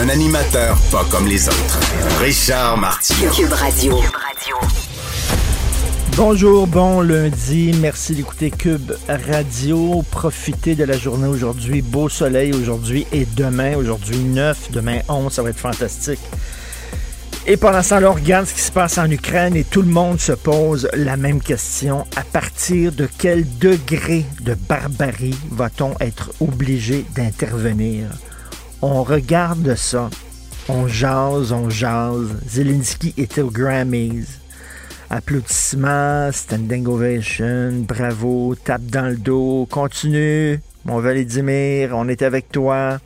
Un animateur pas comme les autres. Richard Martineau. Cube Radio. Bonjour, bon lundi. Merci d'écouter Cube Radio. Profitez de la journée aujourd'hui. Beau soleil aujourd'hui et demain. Aujourd'hui 9, demain 11. Ça va être fantastique. Et pendant ce temps-là, on regarde ce qui se passe en Ukraine et tout le monde se pose la même question. À partir de quel degré de barbarie va-t-on être obligé d'intervenir? On regarde ça. On jase, on jase. Zelensky était aux Grammys applaudissements, standing ovation, bravo, tape dans le dos, continue, mon Vladimir, on est avec toi.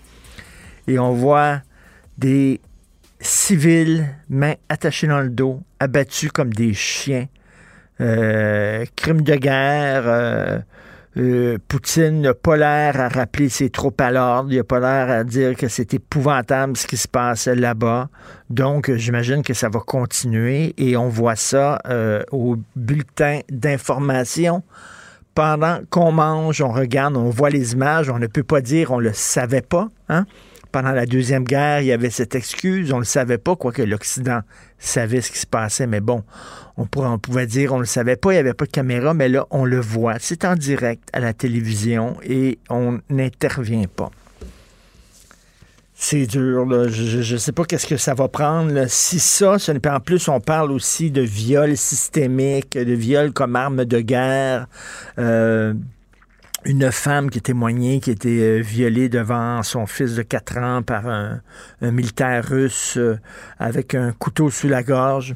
Et on voit des civils, mains attachées dans le dos, abattus comme des chiens. Euh, crime de guerre, euh, euh, Poutine n'a pas l'air à rappeler ses troupes à l'ordre. Il n'a pas l'air à dire que c'est épouvantable ce qui se passe là-bas. Donc, j'imagine que ça va continuer et on voit ça euh, au bulletin d'information. Pendant qu'on mange, on regarde, on voit les images, on ne peut pas dire on le savait pas. Hein? Pendant la Deuxième Guerre, il y avait cette excuse, on ne le savait pas, quoique l'Occident savait ce qui se passait, mais bon, on, pouvait dire on ne le savait pas, il n'y avait pas de caméra, mais là, on le voit. C'est en direct à la télévision et on n'intervient pas. C'est dur, là. je ne sais pas qu'est-ce que ça va prendre. Si ça, ce n'est en plus, on parle aussi de viol systémique, de viol comme arme de guerre. Euh, une femme qui témoignait qui était euh, violée devant son fils de 4 ans par un, militaire russe euh, avec un couteau sous la gorge.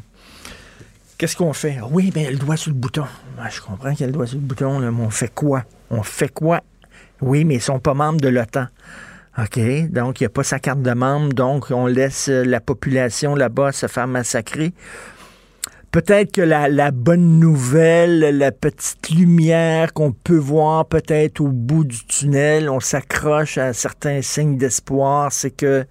Qu'est-ce qu'on fait? Oui, mais elle doit sur le bouton. Ouais, je comprends qu'elle doit sur le bouton, mais on fait quoi? On fait quoi? Oui, mais ils sont pas membres de l'OTAN. OK, donc il n'y a pas sa carte de membre, donc on laisse la population là-bas se faire massacrer. Peut-être que la, bonne nouvelle, la petite lumière qu'on peut voir peut-être au bout du tunnel, on s'accroche à certains signes d'espoir, c'est que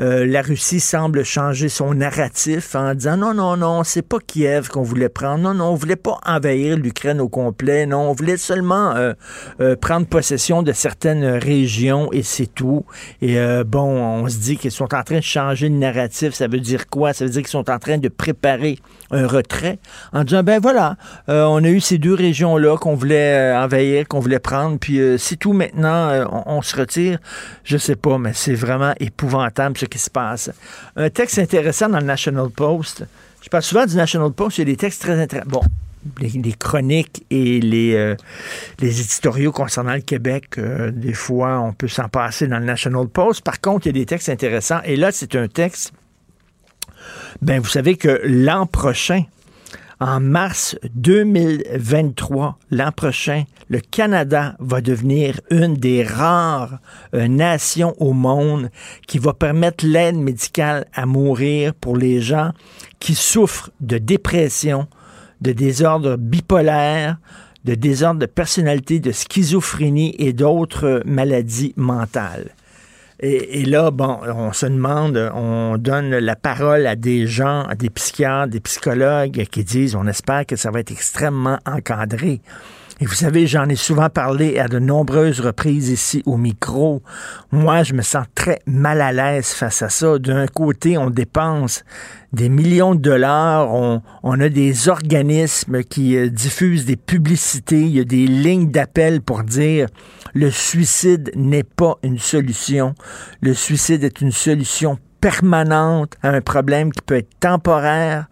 euh, la Russie semble changer son narratif en disant non, non, non, c'est pas Kiev qu'on voulait prendre. Non, non, on voulait pas envahir l'Ukraine au complet. Non, on voulait seulement euh, euh, prendre possession de certaines régions et c'est tout. Et bon, on se dit qu'ils sont en train de changer le narratif. Ça veut dire quoi? Ça veut dire qu'ils sont en train de préparer un retrait en disant ben voilà, on a eu ces deux régions-là qu'on voulait envahir, qu'on voulait prendre, puis c'est tout maintenant, on, se retire. Je sais pas, mais c'est vraiment épouvantable ce qui se passe. Un texte intéressant dans le National Post. Je parle souvent du National Post, il y a des textes très intéressants. Bon, les, chroniques et les, euh, les éditoriaux concernant le Québec, euh, des fois, on peut s'en passer dans le National Post. Par contre, il y a des textes intéressants. Et là, c'est un texte. Ben, vous savez que l'an prochain, en mars 2023, l'an prochain, le Canada va devenir une des rares euh, nations au monde qui va permettre l'aide médicale à mourir pour les gens qui souffrent de dépression, de désordre bipolaire, de désordre de personnalité, de schizophrénie et d'autres maladies mentales. Et, là, bon, on se demande, on donne la parole à des gens, à des psychiatres, des psychologues qui disent, on espère que ça va être extrêmement encadré. Et vous savez, j'en ai souvent parlé à de nombreuses reprises ici au micro. Moi, je me sens très mal à l'aise face à ça. D'un côté, on dépense des millions de dollars, on, on a des organismes qui euh, diffusent des publicités, il y a des lignes d'appel pour dire le suicide n'est pas une solution. Le suicide est une solution permanente à un problème qui peut être temporaire.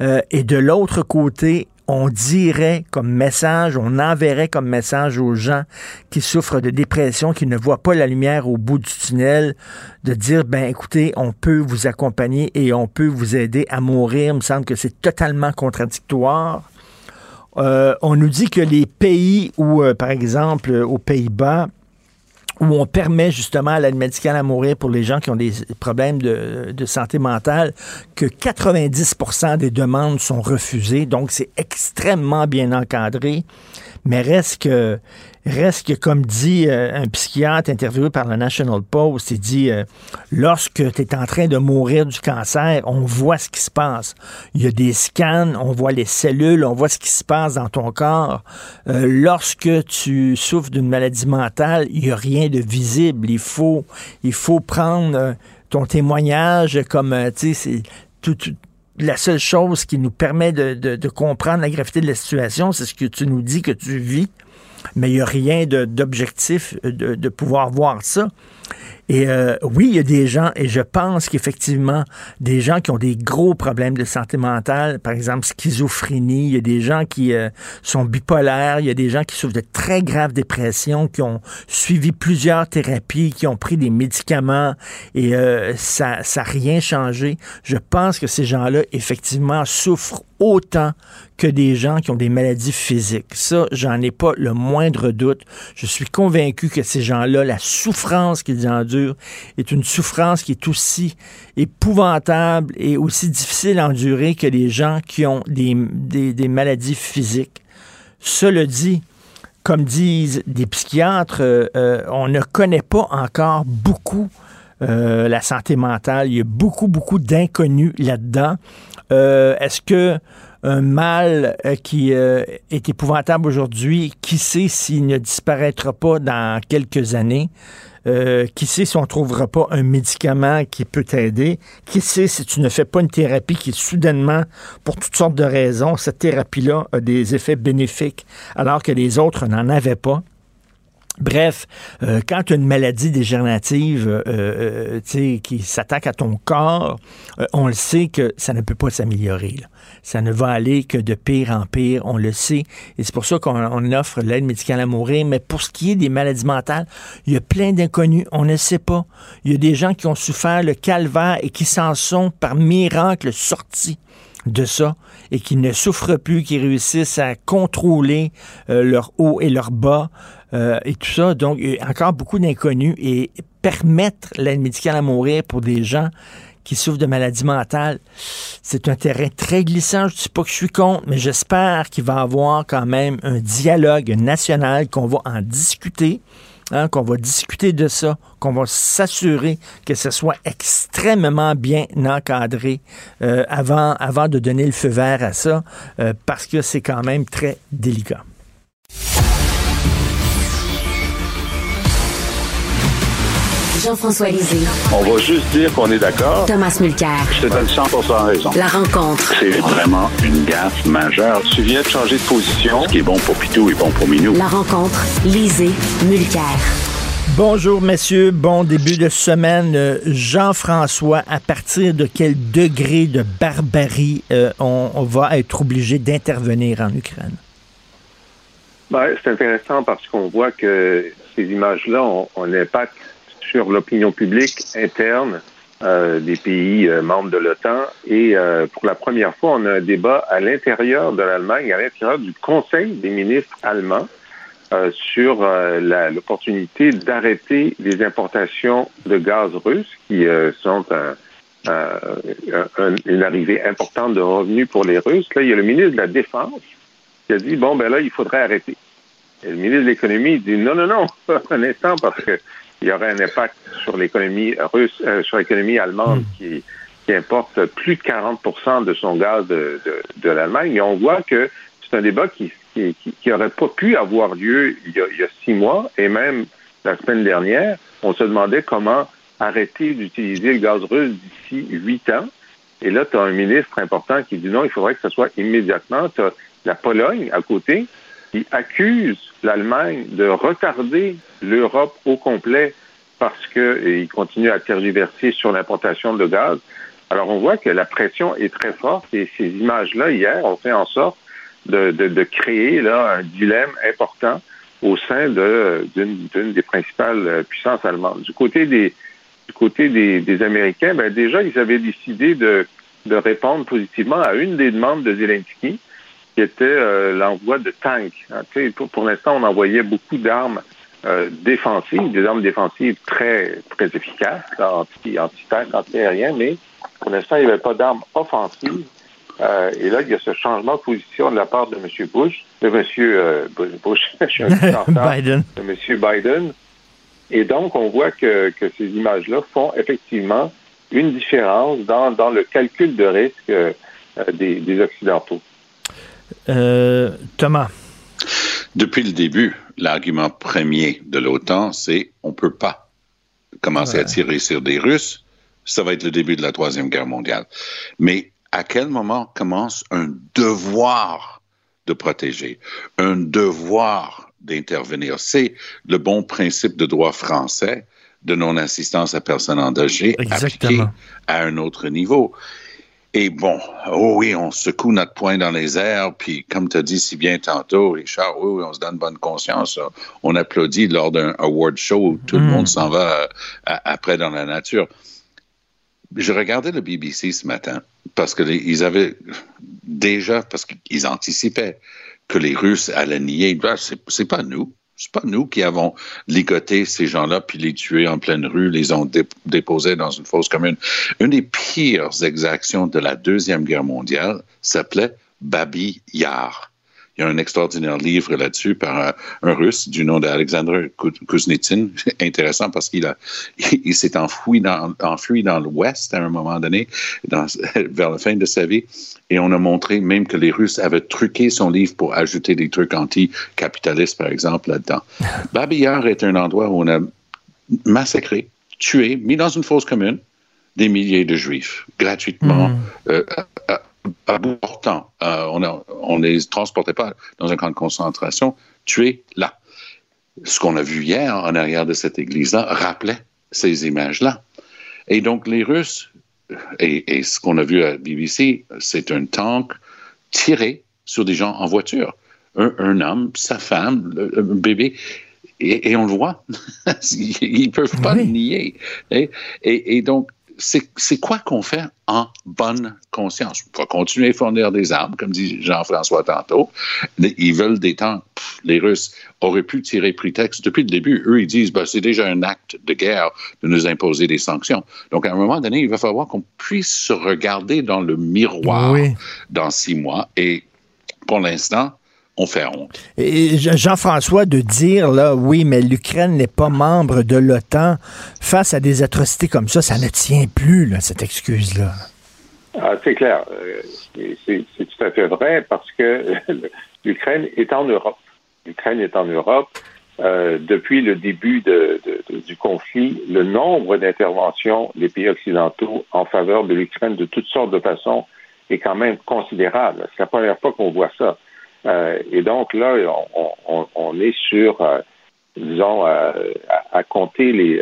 Euh, et de l'autre côté, on dirait comme message, on enverrait comme message aux gens qui souffrent de dépression, qui ne voient pas la lumière au bout du tunnel, de dire, ben écoutez, on peut vous accompagner et on peut vous aider à mourir. Il me semble que c'est totalement contradictoire. Euh, on nous dit que les pays où, euh, par exemple, aux Pays-Bas, où on permet justement l'aide médicale à mourir pour les gens qui ont des problèmes de, de santé mentale, que 90% des demandes sont refusées. Donc, c'est extrêmement bien encadré. Mais reste que Reste que, comme dit euh, un psychiatre interviewé par le National Post, il dit euh, lorsque tu es en train de mourir du cancer, on voit ce qui se passe. Il y a des scans, on voit les cellules, on voit ce qui se passe dans ton corps. Euh, lorsque tu souffres d'une maladie mentale, il n'y a rien de visible. Il faut, il faut prendre ton témoignage comme, tu sais, c'est tout, la seule chose qui nous permet de, de, comprendre la gravité de la situation, c'est ce que tu nous dis que tu vis mais il n'y a rien d'objectif de, de, pouvoir voir ça. Et euh, oui, il y a des gens, et je pense qu'effectivement, des gens qui ont des gros problèmes de santé mentale, par exemple schizophrénie, il y a des gens qui euh, sont bipolaires, il y a des gens qui souffrent de très graves dépressions, qui ont suivi plusieurs thérapies, qui ont pris des médicaments, et euh, ça n'a rien changé. Je pense que ces gens-là, effectivement, souffrent autant que des gens qui ont des maladies physiques. Ça, j'en ai pas le moindre doute. Je suis convaincu que ces gens-là, la souffrance qu'ils endurent est une souffrance qui est aussi épouvantable et aussi difficile à endurer que les gens qui ont des, maladies physiques. Cela dit, comme disent des psychiatres, euh, euh, on ne connaît pas encore beaucoup euh, la santé mentale. Il y a beaucoup, beaucoup d'inconnus là-dedans. Est-ce que un mal qui est épouvantable aujourd'hui, qui sait s'il ne disparaîtra pas dans quelques années? Qui sait si on ne trouvera pas un médicament qui peut t'aider? Qui sait si tu ne fais pas une thérapie qui, soudainement, pour toutes sortes de raisons, cette thérapie-là a des effets bénéfiques alors que les autres n'en avaient pas? Bref, euh, quand une maladie dégénérative euh, euh, qui s'attaque à ton corps, on le sait que ça ne peut pas s'améliorer. Ça ne va aller que de pire en pire, on le sait. Et c'est pour ça qu'on offre l'aide médicale à mourir. Mais pour ce qui est des maladies mentales, il y a plein d'inconnus, on ne sait pas. Il y a des gens qui ont souffert le calvaire et qui s'en sont par miracle sortis de ça et qui ne souffrent plus, qui réussissent à contrôler leur haut et leur bas. Euh, et tout ça. Donc, il y a encore beaucoup d'inconnus et permettre l'aide médicale à mourir pour des gens qui souffrent de maladies mentales, c'est un terrain très glissant. Je ne dis pas que je suis contre, mais j'espère qu'il va y avoir quand même un dialogue national, qu'on va en discuter. Hein, qu'on va discuter de ça, qu'on va s'assurer que ce soit extrêmement bien encadré euh, avant, avant de donner le feu vert à ça, euh, parce que c'est quand même très délicat. Jean-François Lisée. On va juste dire qu'on est d'accord. Thomas Mulcair. Je te donne 100 raison. La rencontre. C'est vraiment une gaffe majeure. Tu viens de changer de position. Ce qui est bon pour Pitou est bon pour Minou. La rencontre. Lisée. Mulcair. Bonjour messieurs, bon début de semaine. Jean-François, à partir de quel degré de barbarie euh, on, va être obligé d'intervenir en Ukraine? Ben, c'est intéressant parce qu'on voit que ces images-là ont, ont un impact sur l'opinion publique interne euh, des pays euh, membres de l'OTAN. Et euh, pour la première fois, on a un débat à l'intérieur de l'Allemagne, à l'intérieur du Conseil des ministres allemands, sur l'opportunité d'arrêter les importations de gaz russe, qui sont une arrivée importante de revenus pour les Russes. Là, il y a le ministre de la Défense qui a dit, bon, ben là, il faudrait arrêter. Et le ministre de l'Économie dit, non, non, non, un instant, parce que il y aurait un impact sur l'économie russe, euh, sur l'économie allemande hmm. qui, qui importe plus de 40% de son gaz de, de, de l'Allemagne. Et on voit que c'est un débat qui qui, qui aurait pas pu avoir lieu il y, a, il y a six mois et même la semaine dernière. On se demandait comment arrêter d'utiliser le gaz russe d'ici huit ans. Et là, tu as un ministre important qui dit non, il faudrait que ce soit immédiatement. Tu as la Pologne à côté qui accuse l'Allemagne de retarder l'Europe au complet parce qu'il continue à tergiverser sur l'importation de gaz. Alors on voit que la pression est très forte et ces images-là, hier, ont fait en sorte de, de, de créer là, un dilemme important au sein d'une des principales puissances allemandes. Du côté des, du côté des, des Américains, ben déjà, ils avaient décidé de, de répondre positivement à une des demandes de Zelensky, qui était euh, l'envoi de tanks. Hein, pour, pour l'instant, on envoyait beaucoup d'armes euh, défensives, des armes défensives très, très efficaces, anti, anti-tank, anti-aérien, mais pour l'instant, il n'y avait pas d'armes offensives. Euh, et là, il y a ce changement de position de la part de M. Bush, de M. Bush, je suis un Biden. de M. Biden. Et donc, on voit que, que ces images-là font effectivement une différence dans, dans le calcul de risque euh, des, des, Occidentaux. Euh, Thomas. Depuis le début, l'argument premier de l'OTAN, c'est on ne peut pas commencer à tirer sur des Russes. Ça va être le début de la Troisième Guerre mondiale. Mais à quel moment commence un devoir de protéger, un devoir d'intervenir? C'est le bon principe de droit français de non-assistance à personne en danger appliqué à un autre niveau. Et bon, oh oui, on secoue notre poing dans les airs, puis comme tu as dit si bien tantôt, Richard, oui, on se donne bonne conscience. On applaudit lors d'un award show où tout le hmm. monde s'en va euh, après dans la nature. Je regardais le BBC ce matin parce qu'ils avaient déjà, parce qu'ils anticipaient que les Russes allaient nier. Ben, c'est pas nous. C'est pas nous qui avons ligoté ces gens-là puis les tués en pleine rue, les ont déposés dans une fosse commune. Une des pires exactions de la Deuxième Guerre mondiale s'appelait Babi Yar. Il y a un extraordinaire livre là-dessus par un, russe du nom d'Alexandre Kuznetsyn. Intéressant parce qu'il a, il, s'est enfoui dans, enfui dans l'Ouest à un moment donné, dans, vers la fin de sa vie. Et on a montré même que les Russes avaient truqué son livre pour ajouter des trucs anti-capitalistes, par exemple, là-dedans. Babillard est un endroit où on a massacré, tué, mis dans une fosse commune, des milliers de Juifs, gratuitement, mm. euh, à bout portant. Euh, on ne les transportait pas dans un camp de concentration, tués là. Ce qu'on a vu hier en arrière de cette église-là rappelait ces images-là. Et donc les Russes, et, ce qu'on a vu à BBC, c'est un tank tiré sur des gens en voiture. Un, homme, sa femme, un bébé, et, on le voit. Ils ne peuvent pas le nier. et donc, c'est quoi qu'on fait en bonne conscience? On va continuer à fournir des armes, comme dit Jean-François tantôt. Ils veulent des tanks. Les Russes auraient pu tirer prétexte depuis le début. Eux, ils disent, ben, c'est déjà un acte de guerre de nous imposer des sanctions. Donc, à un moment donné, il va falloir qu'on puisse se regarder dans le miroir dans six mois. Et pour l'instant, on fait honte. Et Jean-François, de dire, là, oui, mais l'Ukraine n'est pas membre de l'OTAN, face à des atrocités comme ça, ça ne tient plus, là, cette excuse-là. Ah, c'est clair. Euh, c'est tout à fait vrai parce que l'Ukraine est en Europe. L'Ukraine est en Europe. Euh, depuis le début du conflit, le nombre d'interventions des pays occidentaux en faveur de l'Ukraine de toutes sortes de façons est quand même considérable. C'est la première fois qu'on voit ça. Euh, et donc là, on, est sur, euh, disons, euh, à, compter les,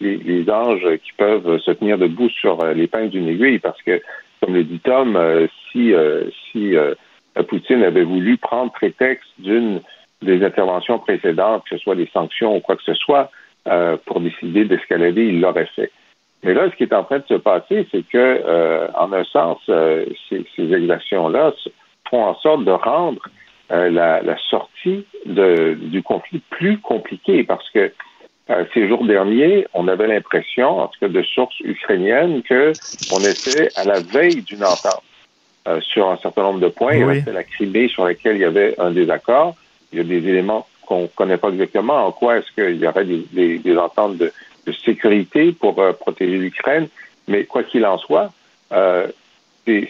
les, anges qui peuvent se tenir debout sur l'épingle d'une aiguille, parce que, comme le dit Tom, si, si Poutine avait voulu prendre prétexte d'une des interventions précédentes, que ce soit des sanctions ou quoi que ce soit, pour décider d'escalader, il l'aurait fait. Mais là, ce qui est en train de se passer, c'est que, en un sens, ces exactions-là font en sorte de rendre euh, la, sortie du conflit plus compliquée parce que euh, ces jours derniers, on avait l'impression, en tout cas de sources ukrainiennes, que on était à la veille d'une entente euh, sur un certain nombre de points. Il y la Crimée sur laquelle il y avait un désaccord. Il y a des éléments qu'on ne connaît pas exactement. En quoi est-ce qu'il y aurait des, ententes de, sécurité pour protéger l'Ukraine? Mais quoi qu'il en soit,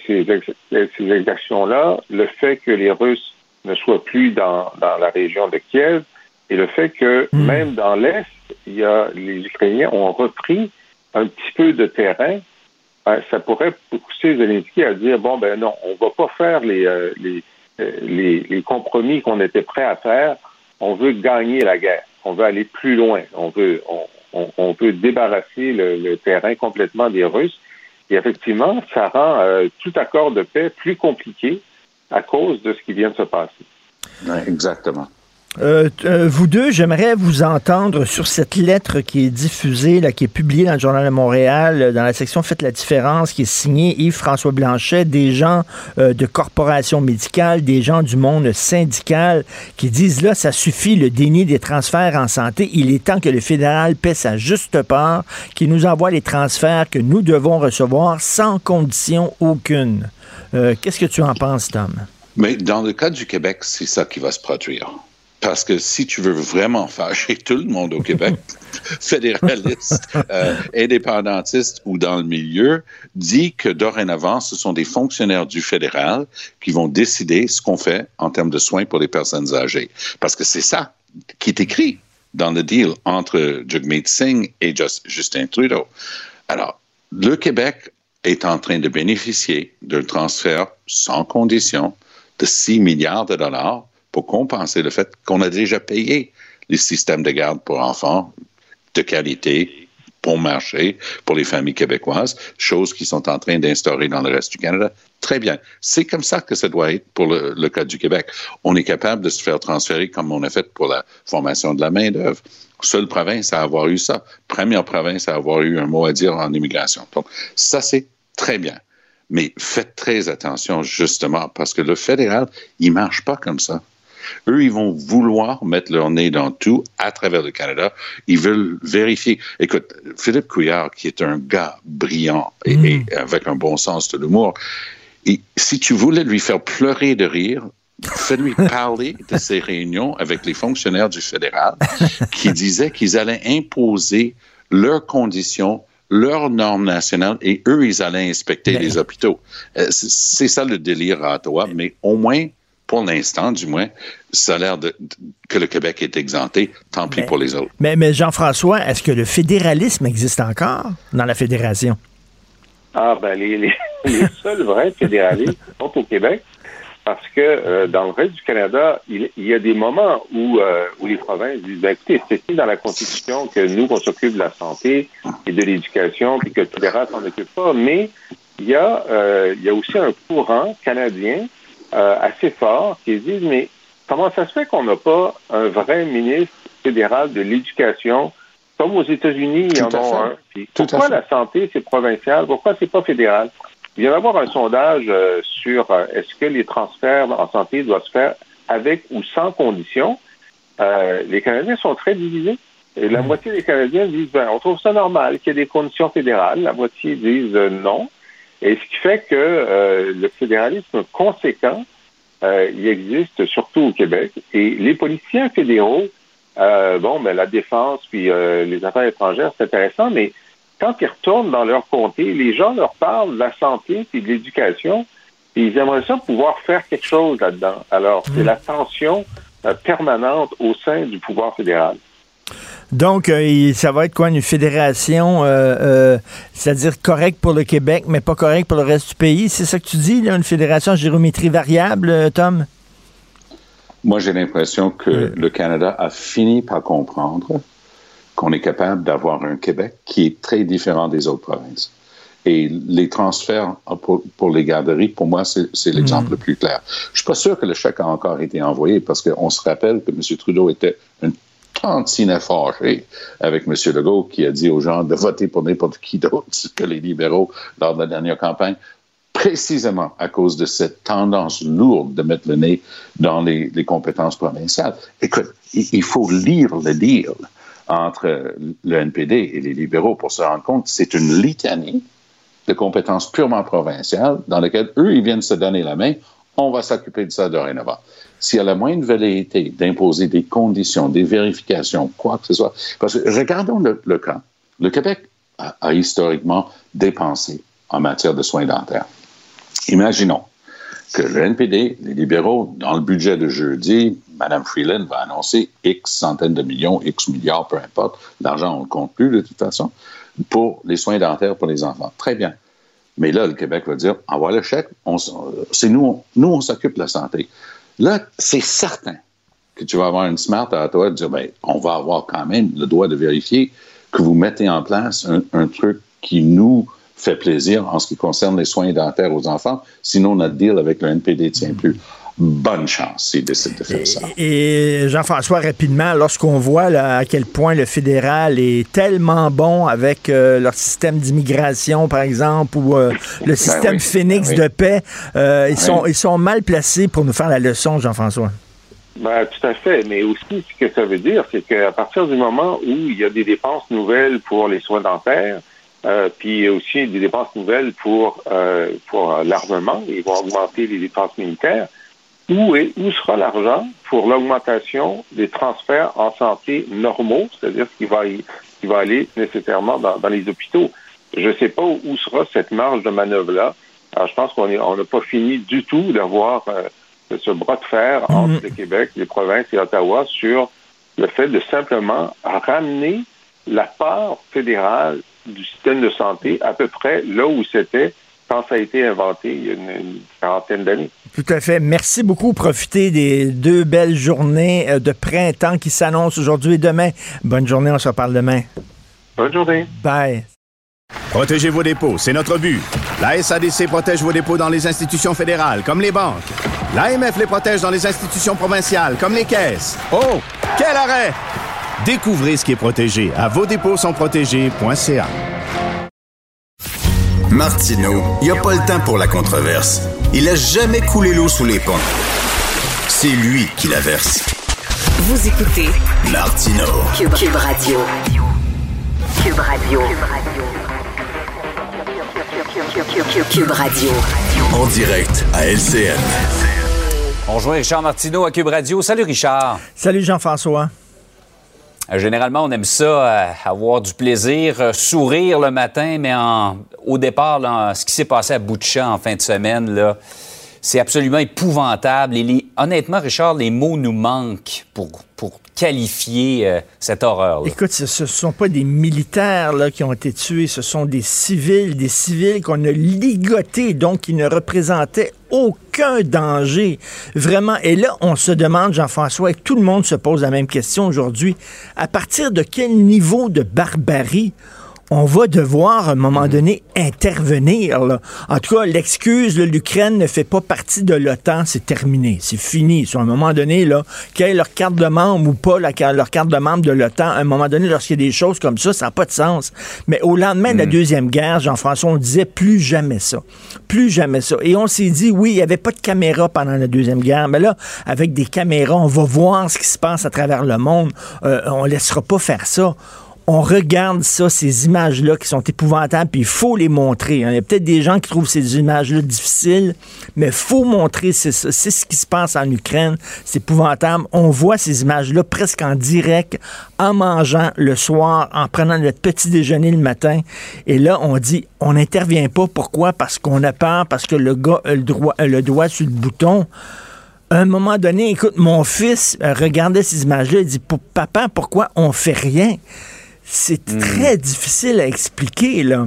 ces, exactions-là, le fait que les Russes ne soient plus dans, la région de Kiev et le fait que hmm. même dans l'Est, il y a, les Ukrainiens ont repris un petit peu de terrain, ben, ça pourrait pousser Zelensky à dire bon ben non, on va pas faire les, euh, euh, les, les, compromis qu'on était prêt à faire. On veut gagner la guerre. On veut aller plus loin. On veut on, on, veut débarrasser le terrain complètement des Russes. Et effectivement, ça rend euh, tout accord de paix plus compliqué à cause de ce qui vient de se passer. exactement. Euh, euh, vous deux, j'aimerais vous entendre sur cette lettre qui est diffusée, là, qui est publiée dans le Journal de Montréal, euh, dans la section Faites la différence, qui est signée Yves-François Blanchet, des gens de corporations médicales, des gens du monde syndical, qui disent là, ça suffit le déni des transferts en santé. Il est temps que le fédéral paie sa juste part, qu'il nous envoie les transferts que nous devons recevoir sans condition aucune. Qu'est-ce que tu en penses, Tom? Mais dans le cas du Québec, c'est ça qui va se produire. Parce que si tu veux vraiment fâcher tout le monde au Québec, fédéraliste, euh, indépendantiste ou dans le milieu, dis que dorénavant, ce sont des fonctionnaires du fédéral qui vont décider ce qu'on fait en termes de soins pour les personnes âgées. Parce que c'est ça qui est écrit dans le deal entre Jagmeet Singh et Justin Trudeau. Alors, le Québec est en train de bénéficier d'un transfert sans condition de 6 milliards de dollars pour compenser le fait qu'on a déjà payé les systèmes de garde pour enfants de qualité, bon marché pour les familles québécoises, choses qui sont en train d'instaurer dans le reste du Canada. Très bien. C'est comme ça que ça doit être pour le, cas du Québec. On est capable de se faire transférer comme on a fait pour la formation de la main-d'œuvre. Seule province à avoir eu ça. Première province à avoir eu un mot à dire en immigration. Donc, ça, c'est très bien. Mais faites très attention, justement, parce que le fédéral, il marche pas comme ça. Eux, ils vont vouloir mettre leur nez dans tout à travers le Canada. Ils veulent vérifier. Écoute, Philippe Couillard, qui est un gars brillant et, mm. avec un bon sens de l'humour, si tu voulais lui faire pleurer de rire, fais-lui parler de ces réunions avec les fonctionnaires du fédéral qui disaient qu'ils allaient imposer leurs conditions leurs normes nationales et eux, ils allaient inspecter les hôpitaux. Euh, c'est ça le délire à Ottawa, mais au moins pour l'instant, du moins, ça a l'air que le Québec est exempté. Tant pis pour les autres. Mais, mais Jean-François, est-ce que le fédéralisme existe encore dans la fédération? Ah, ben, les, seuls vrais fédéralistes sont au Québec parce que euh, dans le reste du Canada, il, y a des moments où, euh, où les provinces disent ben, écoutez, c'est dans la Constitution que nous, on s'occupe de la santé et de l'éducation, puis que le fédéral s'en occupe pas, mais il y, a, euh, il y a aussi un courant canadien euh, assez fort qui disent mais comment ça se fait qu'on n'a pas un vrai ministre fédéral de l'éducation? Comme aux États-Unis, il y en a un. pourquoi la santé, c'est provincial? Pourquoi c'est pas fédéral? Il vient d'avoir un sondage euh, sur euh, est-ce que les transferts en santé doivent se faire avec ou sans condition? les Canadiens sont très divisés. Et la mm. moitié des Canadiens disent ben, on trouve ça normal qu'il y ait des conditions fédérales. La moitié disent non. Et ce qui fait que euh, le fédéralisme conséquent, euh, il existe surtout au Québec. Et les politiciens fédéraux, euh, bon, ben, la défense puis les affaires étrangères, c'est intéressant, mais quand ils retournent dans leur comté, les gens leur parlent de la santé et de l'éducation, et ils aimeraient ça pouvoir faire quelque chose là-dedans. Alors, c'est mmh. la tension permanente au sein du pouvoir fédéral. Donc, euh, ça va être quoi, une fédération, euh, euh, c'est-à-dire correcte pour le Québec, mais pas correcte pour le reste du pays? C'est ça que tu dis, là, une fédération à géométrie variable, Tom? Moi, j'ai l'impression que le Canada a fini par comprendre qu'on est capable d'avoir un Québec qui est très différent des autres provinces. Et les transferts pour, les garderies, pour moi, c'est l'exemple mm. le plus clair. Je ne suis pas sûr que le chèque a encore été envoyé parce qu'on se rappelle que M. Trudeau était un tantinet fâché avec M. Legault qui a dit aux gens de voter pour n'importe qui d'autre que les libéraux lors de la dernière campagne, précisément à cause de cette tendance lourde de mettre le nez dans les, compétences provinciales. Écoute, il, faut lire le deal entre le NPD et les libéraux pour se rendre compte que c'est une litanie de compétences purement provinciales dans lesquelles eux, ils viennent se donner la main. On va s'occuper de ça dorénavant s'il y a la moindre velléité d'imposer des conditions, des vérifications, quoi que ce soit. Parce que regardons le, cas. Le Québec a, historiquement dépensé en matière de soins dentaires. Imaginons que le NPD, les libéraux, dans le budget de jeudi, Mme Freeland va annoncer X centaines de millions, X milliards, peu importe. L'argent, on ne compte plus de toute façon, pour les soins dentaires pour les enfants. Très bien. Mais là, le Québec va dire, envoie le chèque, c'est nous, nous, on s'occupe de la santé. Là, c'est certain que tu vas avoir une smart à toi de dire, ben, on va avoir quand même le droit de vérifier que vous mettez en place un, truc qui nous fait plaisir en ce qui concerne les soins dentaires aux enfants. Sinon, notre deal avec le NPD ne tient plus. Bonne chance s'ils décident de faire ça. Et Jean-François, rapidement, lorsqu'on voit là, à quel point le fédéral est tellement bon avec euh, leur système d'immigration, par exemple, ou euh, le système oui, Phoenix ben oui. de paix, euh, ils, Oui. sont, ils sont mal placés pour nous faire la leçon, Jean-François. Ben, tout à fait. Mais aussi, ce que ça veut dire, c'est qu'à partir du moment où il y a des dépenses nouvelles pour les soins dentaires, euh, puis aussi des dépenses nouvelles pour, euh, pour l'armement, ils vont augmenter les dépenses militaires, où, est, où sera l'argent pour l'augmentation des transferts en santé normaux, c'est-à-dire ce qui va, y- qui va aller nécessairement dans, dans les hôpitaux? Je ne sais pas où sera cette marge de manœuvre-là. Alors, je pense qu'on on n'a pas fini du tout d'avoir euh, ce bras de fer entre le Québec, les provinces et Ottawa sur le fait de simplement ramener la part fédérale du système de santé à peu près là où c'était quand ça a été inventé il y a une, une quarantaine d'années. Tout à fait. Merci beaucoup. Profitez des deux belles journées euh, de printemps qui s'annoncent aujourd'hui et demain. Bonne journée, on se reparle demain. Bonne journée. Bye. Protégez vos dépôts, c'est notre but. La SADC protège vos dépôts dans les institutions fédérales, comme les banques. L'AMF les protège dans les institutions provinciales, comme les caisses. Oh, quel arrêt! Découvrez ce qui est protégé à vos dépôts sont protégés.ca. Martineau, il n'y a pas le temps pour la controverse. Il a jamais coulé l'eau sous les ponts. C'est lui qui la verse. Vous écoutez Martineau. Cube, Cube Radio. Cube Radio. Cube Radio. En direct à LCN. On rejoint Richard Martineau à Cube Radio. Salut Richard. Salut, Jean-François. Euh, Généralement, on aime ça, euh, avoir du plaisir, euh, sourire le matin, mais en- au départ, là, ce qui s'est passé à Boutcha en fin de semaine, là, c'est absolument épouvantable. Honnêtement, Richard, les mots nous manquent pour, qualifier euh, cette horreur. Écoute, ce ne sont pas des militaires là, qui ont été tués, ce sont des civils, des civils qu'on a ligotés, donc qui ne représentaient aucun danger. Vraiment. Et là, on se demande, Jean-François, et tout le monde se pose la même question aujourd'hui, à partir de quel niveau de barbarie on va devoir, à un moment donné, intervenir. là. En tout cas, l'excuse, l'Ukraine ne fait pas partie de l'OTAN, c'est terminé, c'est fini. Sur un moment donné, là, quelle leur carte de membre ou pas la, leur carte de membre de l'OTAN, à un moment donné, lorsqu'il y a des choses comme ça, ça n'a pas de sens. Mais au lendemain de la Deuxième Guerre, Jean-François, on disait plus jamais ça. Plus jamais ça. Et on s'est dit, oui, il n'y avait pas de caméra pendant la Deuxième Guerre, mais là, avec des caméras, on va voir ce qui se passe à travers le monde. Euh, on ne laissera pas faire ça on regarde ça, ces images-là qui sont épouvantables, puis il faut les montrer. Il y a peut-être des gens qui trouvent ces images-là difficiles, mais il faut montrer, c'est ce qui se passe en Ukraine. C'est épouvantable. On voit ces images-là presque en direct, en mangeant le soir, en prenant notre petit déjeuner le matin. Et là, on dit, on n'intervient pas. Pourquoi? Parce qu'on a peur, parce que le gars a le, droit, le doigt sur le bouton à un moment donné, écoute, mon fils euh, regardait ces images-là, il dit Papa, pourquoi on fait rien C'est très difficile à expliquer, là.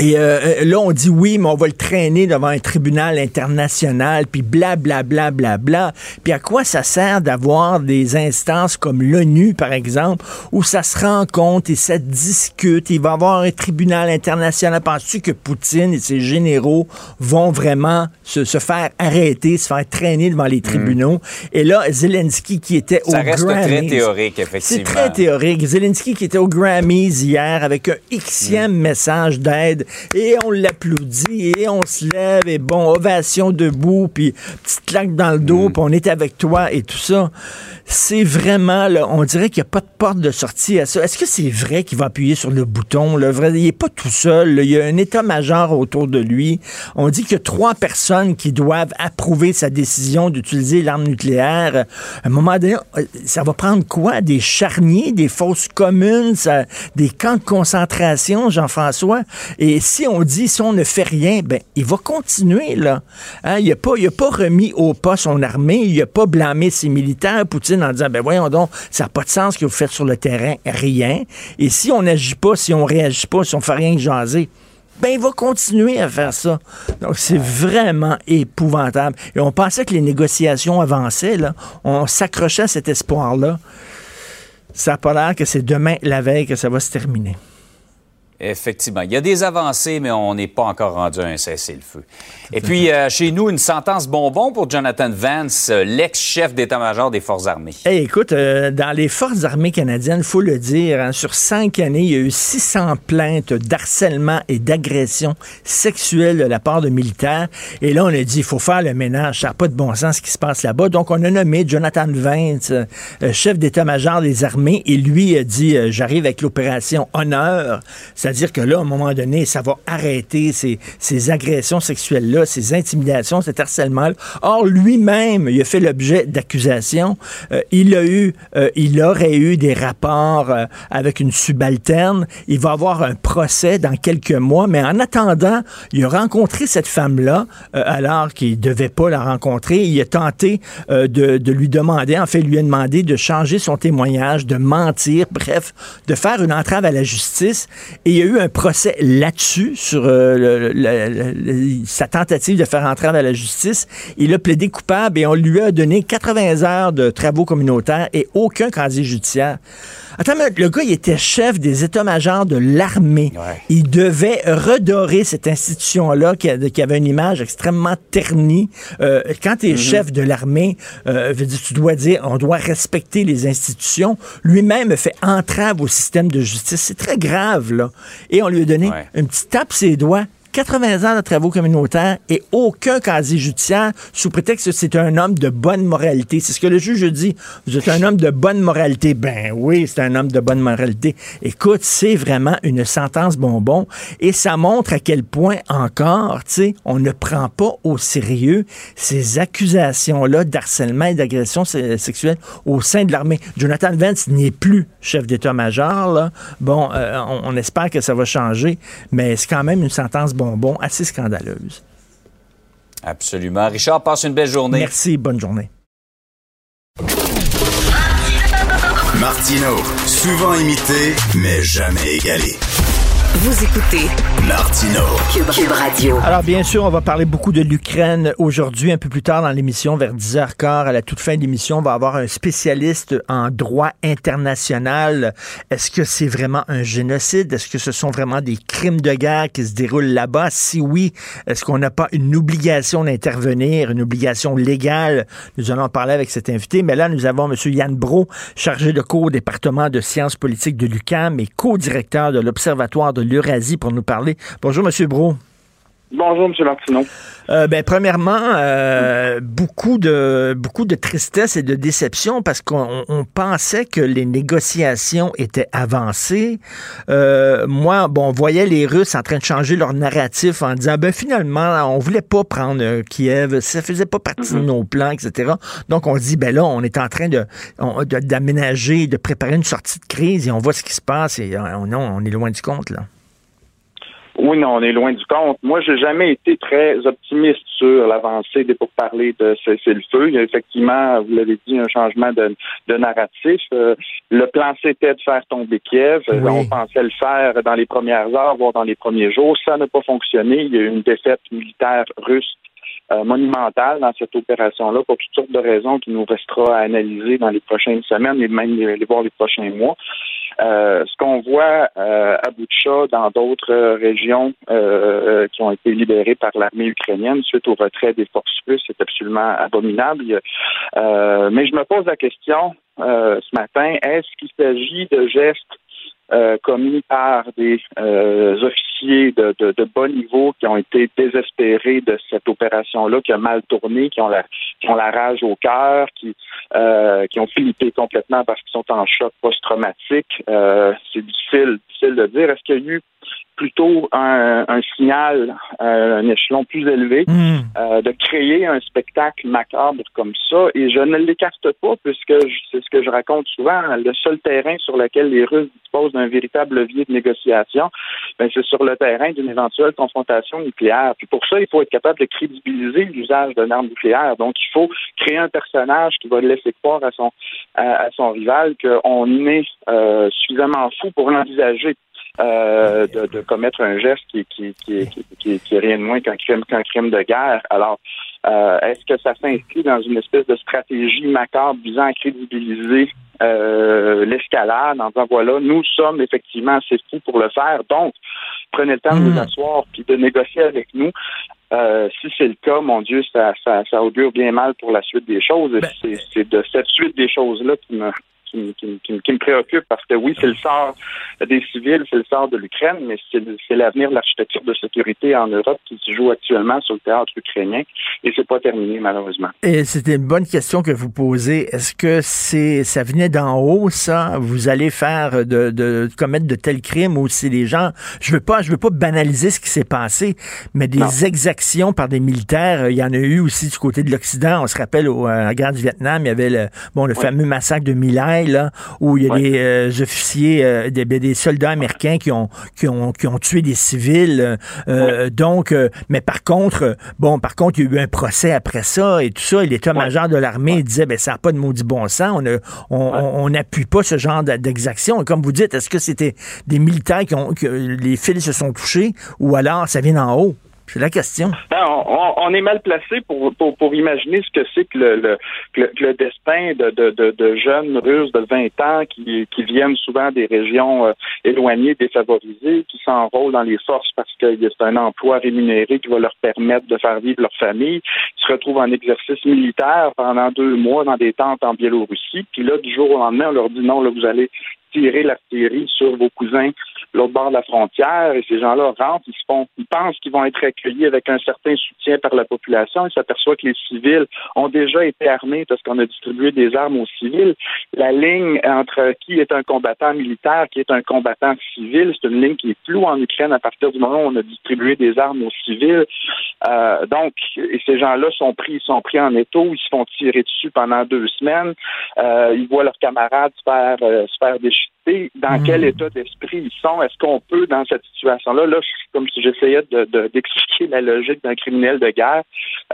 Et euh, euh, là, on dit oui, mais on va le traîner devant un tribunal international, puis bla bla bla bla bla. Puis à quoi ça sert d'avoir des instances comme l'ONU, par exemple, où ça se rencontre et ça discute, il va y avoir un tribunal international. Penses-tu que Poutine et ses généraux vont vraiment se, se faire arrêter, se faire traîner devant les tribunaux? Et là, Zelensky qui était Ça au reste très Grammys- théorique, c'est effectivement. très théorique. Zelensky qui était au Grammys hier avec un xème message d'aide et on l'applaudit et on se lève et bon, ovation debout puis petite claque dans le dos puis on est avec toi et tout ça. C'est vraiment, là, on dirait qu'il n'y a pas de porte de sortie à ça. Est-ce que c'est vrai qu'il va appuyer sur le bouton? Là? Il n'est pas tout seul. là. Il y a un état-major autour de lui. On dit qu'il y a trois personnes qui doivent approuver sa décision d'utiliser l'arme nucléaire. À un moment donné, ça va prendre quoi? Des charniers, des fosses communes, ça- des camps de concentration, Jean-François? Et si on dit, si on ne fait rien, ben, il va continuer, là. Hein, Il n'a pas, il a pas remis au pas son armée, il n'a pas blâmé ses militaires, Poutine, en disant, ben voyons donc, ça n'a pas de sens que vous faites sur le terrain, rien. Et si on n'agit pas, si on réagit pas, si on fait rien que jaser, ben, il va continuer à faire ça. Donc, c'est vraiment épouvantable. Et on pensait que les négociations avançaient, là. On s'accrochait à cet espoir-là. Ça n'a pas l'air que c'est demain, la veille, que ça va se terminer. Effectivement. Il y a des avancées, mais on n'est pas encore rendu à un cessez-le-feu. Et puis, euh, chez nous, une sentence bonbon pour Jonathan Vance, euh, l'ex-chef d'état-major des Forces armées. Hey, écoute, euh, dans les Forces armées canadiennes, il faut le dire, hein, sur cinq années, il y a eu 600 plaintes d'harcèlement et d'agression sexuelle de la part de militaires. Et là, on a dit, il faut faire le ménage. Ça n'a pas de bon sens ce qui se passe là-bas. Donc, on a nommé Jonathan Vance, chef d'état-major des armées, et lui a dit, j'arrive avec l'opération Honneur. C'est-à-dire que là, à un moment donné, ça va arrêter ces, agressions sexuelles-là, ces intimidations, cet harcèlement-là. Or, lui-même, il a fait l'objet d'accusations. Euh, il a eu, euh, il aurait eu des rapports euh, avec une subalterne. Il va avoir un procès dans quelques mois, mais en attendant, il a rencontré cette femme-là alors qu'il devait pas la rencontrer. Il a tenté de, lui demander, en fait, lui a demandé de changer son témoignage, de mentir, bref, de faire une entrave à la justice. Il y a eu un procès là-dessus, sur euh, sa tentative de faire entrer à la justice. Il a plaidé coupable et on lui a donné 80 heures de travaux communautaires et aucun casier judiciaire. Attends, mais le gars, il était chef des états-majors de l'armée. Il devait redorer cette institution-là qui, avait une image extrêmement ternie. Euh, quand tu es mm-hmm. chef de l'armée, euh, tu dois dire, on doit respecter les institutions. Lui-même fait entrave au système de justice. C'est très grave, là. Et on lui a donné une petite tape ses doigts 80 ans de travaux communautaires et aucun casier judiciaire sous prétexte que c'est un homme de bonne moralité. C'est ce que le juge dit. Vous êtes un homme de bonne moralité. Ben oui, c'est un homme de bonne moralité. Écoute, c'est vraiment une sentence bonbon et ça montre à quel point encore, tu sais, on ne prend pas au sérieux ces accusations-là d'harcèlement et d'agression sexuelle au sein de l'armée. Jonathan Vance n'est plus chef d'état-major. Bon, euh, on, on espère que ça va changer, mais c'est quand même une sentence bonbon bonbons assez scandaleuse. Absolument. Richard, passe une belle journée. Merci, bonne journée. Martino, souvent imité, mais jamais égalé. Vous écoutez Martino Cube, Radio. Alors bien sûr, on va parler beaucoup de l'Ukraine aujourd'hui, un peu plus tard dans l'émission, vers 10h15. À la toute fin de l'émission, on va avoir un spécialiste en droit international. Est-ce que c'est vraiment un génocide? Est-ce que ce sont vraiment des crimes de guerre qui se déroulent là-bas? Si oui, est-ce qu'on n'a pas une obligation d'intervenir, une obligation légale? Nous allons en parler avec cet invité. Mais là, nous avons M. Yann Bro, chargé de cours au département de sciences politiques de l'UQAM et co-directeur de l'Observatoire de l'Eurasie pour nous parler. Bonjour, M. Bro. Bonjour, M. Martineau. Euh, ben, premièrement, euh, beaucoup de beaucoup de tristesse et de déception parce qu'on pensait que les négociations étaient avancées. Euh, moi, bon, on voyait les Russes en train de changer leur narratif en disant ben finalement, on voulait pas prendre Kiev, ça faisait pas partie de mm-hmm. nos plans, etc. Donc on dit ben là, on est en train de d'aménager, de, préparer une sortie de crise et on voit ce qui se passe et non, on est loin du compte là. Oui, non, on est loin du compte. Moi, j'ai jamais été très optimiste sur l'avancée des pourparlers de cessez-le-feu. Il y a effectivement, vous l'avez dit, un changement de, narratif. Euh, le plan, c'était de faire tomber Kiev. On pensait le faire dans les premières heures, voire dans les premiers jours. Ça n'a pas fonctionné. Il y a eu une défaite militaire russe euh, monumentale dans cette opération-là pour toutes sortes de raisons qui nous restera à analyser dans les prochaines semaines et même les, voir les prochains mois. Euh, ce qu'on voit euh, à Boutcha, dans d'autres régions qui ont été libérées par l'armée ukrainienne suite au retrait des forces russes, c'est absolument abominable. mais je me pose la question ce matin, est-ce qu'il s'agit de gestes euh, commis par des euh, officiers de, de, de, bas niveau qui ont été désespérés de cette opération-là, qui a mal tourné, qui ont la, qui ont la rage au cœur, qui, euh, qui ont flippé complètement parce qu'ils sont en choc post-traumatique. c'est difficile, difficile de dire. Est-ce qu'il y a eu plutôt un, signal, euh, un échelon plus élevé, hmm. euh, de créer un spectacle macabre comme ça. Et je ne l'écarte pas, puisque c'est ce que je raconte souvent. Le seul terrain sur lequel les Russes disposent d'un véritable levier de négociation, ben, c'est sur le terrain d'une éventuelle confrontation nucléaire. Puis pour ça, il faut être capable de crédibiliser l'usage d'une arme nucléaire. Donc, il faut créer un personnage qui va laisser croire à son à, son rival qu'on est euh, suffisamment fou pour l'envisager. Euh, de, commettre un geste qui, qui, qui, qui, est rien de moins qu'un crime, qu'un crime de guerre. Alors, Euh, est-ce que ça s'inscrit dans une espèce de stratégie macabre visant à crédibiliser euh, l'escalade en disant voilà, nous sommes effectivement assez fous pour le faire, donc prenez le temps de vous Hmm. asseoir puis de négocier avec nous. Euh, si c'est le cas, mon Dieu, ça, ça, ça augure bien mal pour la suite des choses. Ben, c'est de cette suite des choses-là qui me, qui, me- qui, me- qui me- qui me préoccupe parce que oui, c'est le sort des civils, c'est le sort de l'Ukraine, mais c'est, l'avenir de l'architecture de sécurité en Europe qui se joue actuellement sur le théâtre ukrainien et c'est pas terminé malheureusement. Et c'était une bonne question que vous posez. Est-ce que c'est ça venait d'en haut, ça? Vous allez faire de, de commettre de tels crimes ou si les gens. Je veux pas, je veux pas banaliser ce qui s'est passé, mais des Non. exactions par des militaires, il y en a eu aussi du côté de l'Occident. On se rappelle au, à la guerre du Vietnam, il y avait le bon le fameux massacre de My Là, où il y a Ouais. des euh, officiers, euh, des, des soldats américains qui ont, qui ont, qui ont tué des civils. euh, Donc, mais par contre, bon, par contre, il y a eu un procès après ça et tout ça. Et l'état-major de l'armée disait, ben ça n'a pas de maudit bon sens. On n'appuie pas ce genre d'exaction. Comme vous dites, est-ce que c'était des militaires qui ont, que les fils se sont touchés ou alors ça vient d'en haut? C'est la question. Ben, on, on- est mal placé pour, pour, pour imaginer ce que c'est que le, le, que le destin de, de, de, de jeunes Russes de 20 ans qui, qui viennent souvent des régions euh, éloignées, défavorisées, qui s'enrôlent dans les forces parce que c'est un emploi rémunéré qui va leur permettre de faire vivre leur famille, qui se retrouvent en exercice militaire pendant deux mois dans des tentes en Biélorussie. Puis là, du jour au lendemain, on leur dit non, là, vous allez tirer l'artillerie sur vos cousins l'autre bord de la frontière et ces gens-là rentrent, ils se font, ils pensent qu'ils vont être accueillis avec un certain soutien par la population. Ils s'aperçoivent que les civils ont déjà été armés parce qu'on a distribué des armes aux civils. La ligne entre qui est un combattant militaire, qui est un combattant civil, c'est une ligne qui est floue en Ukraine à partir du moment où on a distribué des armes aux civils. Euh, donc, et ces gens-là sont pris, ils sont pris en étau, ils se font tirer dessus pendant deux semaines. Euh, ils voient leurs camarades se faire, euh, se faire déchirer. Dans Mm. quel état d'esprit ils sont? Est-ce qu'on peut, dans cette situation-là, là, comme si j'essayais de, de- d'expliquer la logique d'un criminel de guerre,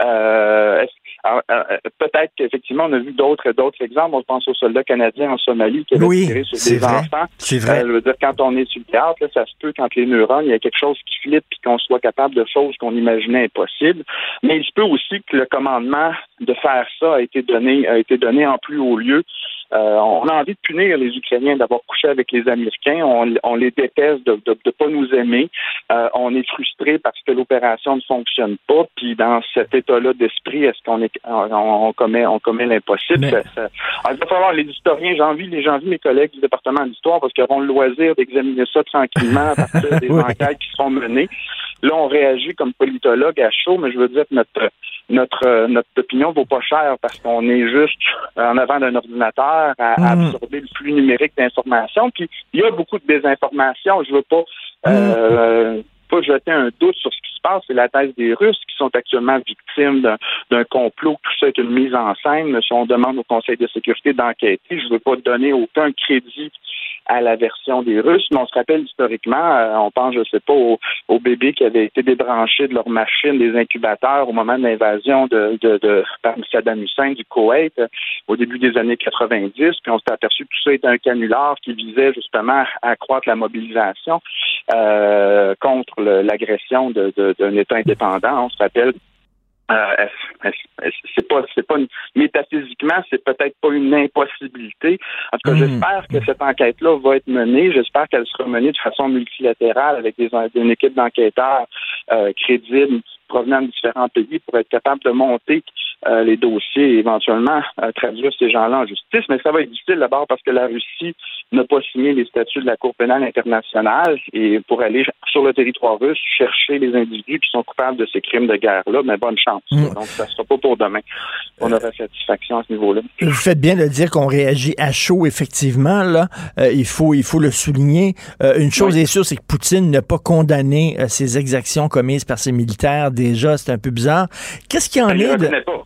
euh, alors, euh, peut-être qu'effectivement, on a vu d'autres, d'autres exemples. On pense aux soldats canadiens en Somalie qui avaient Oui, tiré sur des vrai. enfants. C'est vrai. Euh, je veux dire, quand on est sur le théâtre, là, ça se peut, quand les neurones, il y a quelque chose qui flippe puis qu'on soit capable de choses qu'on imaginait impossibles. Mais il se peut aussi que le commandement de faire ça a été donné, a été donné en plus haut lieu. Euh, on a envie de punir les Ukrainiens d'avoir couché avec les Américains. On, on les déteste de ne pas nous aimer. Euh, on est frustré parce que l'opération ne fonctionne pas. Puis dans cet état-là d'esprit, est-ce qu'on est, on, on commet, on commet l'impossible? Mais- alors, il va falloir les historiens, j'ai envie, les gens envie mes collègues du département d'histoire parce qu'ils auront le loisir d'examiner ça tranquillement à partir des enquêtes qui seront menées. Là, on réagit comme politologue à chaud, mais je veux dire que notre notre euh, notre opinion vaut pas cher parce qu'on est juste en avant d'un ordinateur à, à Mhm. absorber le flux numérique d'informations. Puis il y a beaucoup de désinformation. Je veux pas euh, pas jeter un doute sur ce qui se passe. C'est la thèse des Russes qui sont actuellement victimes d'un- complot. Tout ça est une mise en scène. Si on demande au Conseil de sécurité d'enquêter, je veux pas donner aucun crédit à la version des Russes, mais on se rappelle historiquement, euh, on pense, je sais pas, aux, aux bébés qui avaient été débranchés de leur machine, des incubateurs au moment de l'invasion de, de, de par Saddam Hussein du Koweït euh, au début des années 90, puis on s'est aperçu que tout ça était un canular qui visait justement à accroître la mobilisation euh, contre l'agression d'un État indépendant. On se rappelle euh, c'est pas, c'est pas une- métaphysiquement, c'est peut-être pas une impossibilité. En tout cas, Mm. j'espère que cette enquête-là va être menée. J'espère qu'elle sera menée de façon multilatérale avec des, une équipe d'enquêteurs euh, crédibles provenant de différents pays pour être capable de monter euh, les dossiers et éventuellement euh, traduire ces gens-là en justice. Mais ça va être difficile d'abord parce que la Russie n'a pas signé les statuts de la Cour pénale internationale et pour aller sur le territoire russe chercher les individus qui sont coupables de ces crimes de guerre-là, mais bonne chance. Mm. Donc, ça ne sera pas pour demain. On aura satisfaction à ce niveau-là. Vous faites bien de dire qu'on réagit à chaud, effectivement. Là, Euh, il faut il faut le souligner. Euh, une chose est sûre, c'est que Poutine n'a pas condamné euh, ces exactions commises par ses militaires. Déjà, c'est un peu bizarre. Qu'est-ce qu'il y en Je ne est de pas.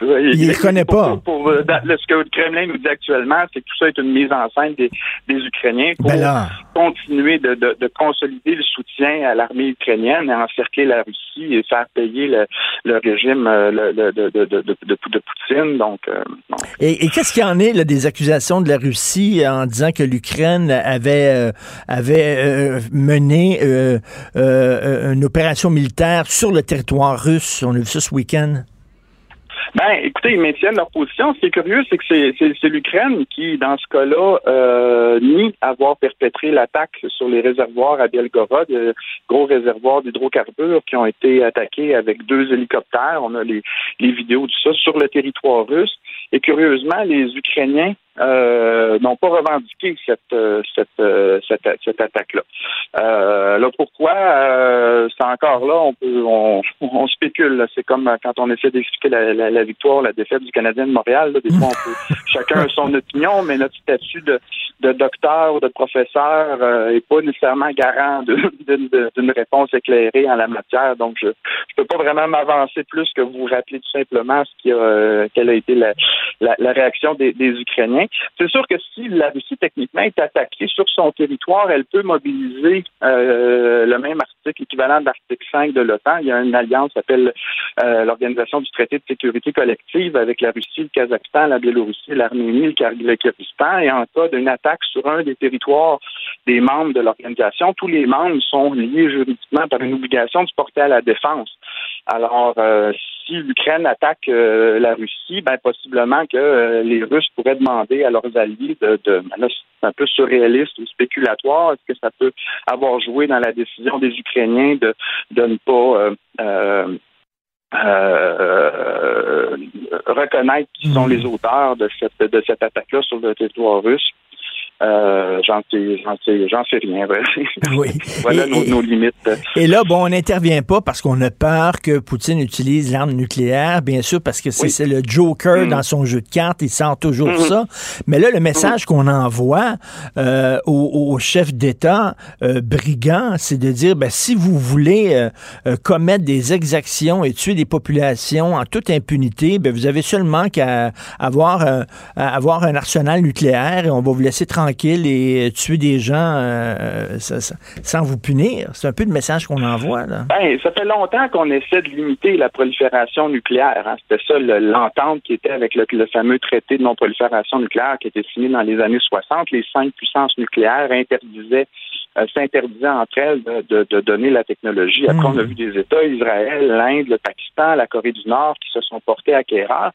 il ne connaît pas. Pour, euh, ce que le Kremlin nous dit actuellement, c'est que tout ça est une mise en scène des, Ukrainiens pour ben continuer de, consolider le soutien à l'armée ukrainienne et encercler la Russie et faire payer le, régime euh, de, Poutine. Donc, euh, et, qu'est-ce qu'il y en est des accusations de la Russie en disant que l'Ukraine avait, avait mené une opération militaire sur le territoire russe? On a vu ça ce week-end. Ben, écoutez, ils maintiennent leur position. Ce qui est curieux, c'est que c'est l'Ukraine qui, dans ce cas-là, euh, nie avoir perpétré l'attaque sur les réservoirs à Belgorod, euh, gros réservoirs d'hydrocarbures qui ont été attaqués avec deux hélicoptères. On a les, les vidéos de ça sur le territoire russe. Et curieusement, les Ukrainiens euh, n'ont pas revendiqué cette euh, cette euh, cette, cette attaque-là. Euh, là, pourquoi? C'est encore là, on peut on, on spécule. C'est comme quand on essaie d'expliquer la, la, la, victoire, la défaite du Canadien de Montréal. Là, des fois, on peut, chacun a son opinion, mais notre statut de, de docteur ou de professeur euh, est pas nécessairement garant d'une réponse éclairée en la matière. Donc, je je peux pas vraiment m'avancer plus que vous rappeler tout simplement ce qui a, quelle a été la, la, la réaction des, des Ukrainiens. C'est sûr que si la Russie techniquement est attaquée sur son territoire, elle peut mobiliser euh, le même article, équivalent de l'article 5 de l'OTAN. Il y a une alliance qui s'appelle euh, l'Organisation du traité de sécurité collective avec la Russie, le Kazakhstan, la Biélorussie, l'Arménie, le Kyrgyzstan. Et en cas d'une attaque sur un des territoires des membres de l'organisation, tous les membres sont liés juridiquement par une obligation de se porter à la défense. Alors, euh, si l'Ukraine attaque euh, la Russie, ben possiblement que euh, les Russes pourraient demander à leurs alliés de, de ben c'est un peu surréaliste ou spéculatoire, est-ce que ça peut avoir joué dans la décision des Ukrainiens de, de ne pas reconnaître qui sont hmm. les auteurs de cette de cette attaque-là sur le territoire russe? Euh, j'en sais, j'en sais, rien. Oui. voilà nos, limites. Et là, bon, on n'intervient pas parce qu'on a peur que Poutine utilise l'arme nucléaire, bien sûr, parce que c'est le Joker mm. dans son jeu de cartes, il sent toujours mm-hmm. ça. Mais là, le message mm-hmm. qu'on envoie euh, aux, chefs d'État euh, brigands, c'est de dire, ben, si vous voulez euh, euh, commettre des exactions et tuer des populations en toute impunité, ben, vous avez seulement qu'à avoir, avoir un arsenal nucléaire et on va vous laisser tranquille tranquille et tuer des gens euh, sans vous punir. C'est un peu le message qu'on envoie. Là. Ben, ça fait longtemps qu'on essaie de limiter la prolifération nucléaire. Hein. C'était ça l'entente qui était avec le, fameux traité de non-prolifération nucléaire qui était signé dans les années 60. Les cinq puissances nucléaires interdisaient euh, s'interdisaient entre elles de, donner la technologie. Après, on a hmm. vu des États, Israël, l'Inde, le Pakistan, la Corée du Nord, qui se sont portés acquéreurs.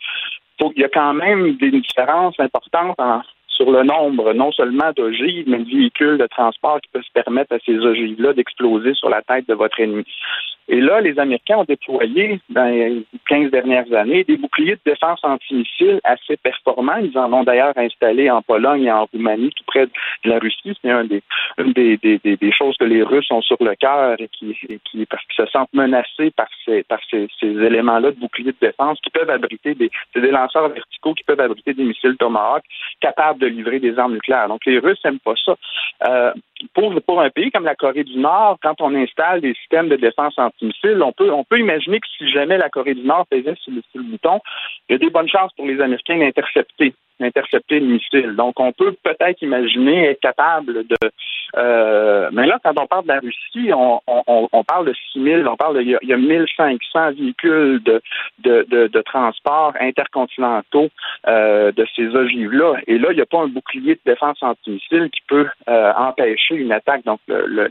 il y a quand même des différences importantes en, sur le nombre non seulement d'ogives, mais de véhicules de transport qui peuvent permettre à ces ogives-là d'exploser sur la tête de votre ennemi. Et là, les Américains ont déployé dans les 15 dernières années des boucliers de défense antimissiles assez performants. Ils en ont d'ailleurs installé en Pologne et en Roumanie, tout près de la Russie. C'est un des, une des, des, des, choses que les Russes ont sur le cœur et qui, qui, parce qu'ils se sentent menacés par ces, par ces, ces éléments-là de boucliers de défense qui peuvent abriter des, des lanceurs verticaux qui peuvent abriter des missiles Tomahawk capables de livrer des armes nucléaires. Donc les Russes n'aiment pas ça. Euh, pour, pour un pays comme la Corée du Nord, quand on installe des systèmes de défense antimissiles, on peut, on peut imaginer que si jamais la Corée du Nord faisait sur le, sur le bouton, il y a des bonnes chances pour les Américains d'intercepter intercepter le missile. Donc, on peut peut-être imaginer être capable de... Euh, mais là, quand on parle de la Russie, on, on, on parle de 6 000, on parle de... Il y a, il y a 1500 véhicules de, de, de, de transport intercontinentaux euh, de ces ogives-là. Et là, il n'y a pas un bouclier de défense antimissile qui peut euh, empêcher une attaque. Donc, le, le,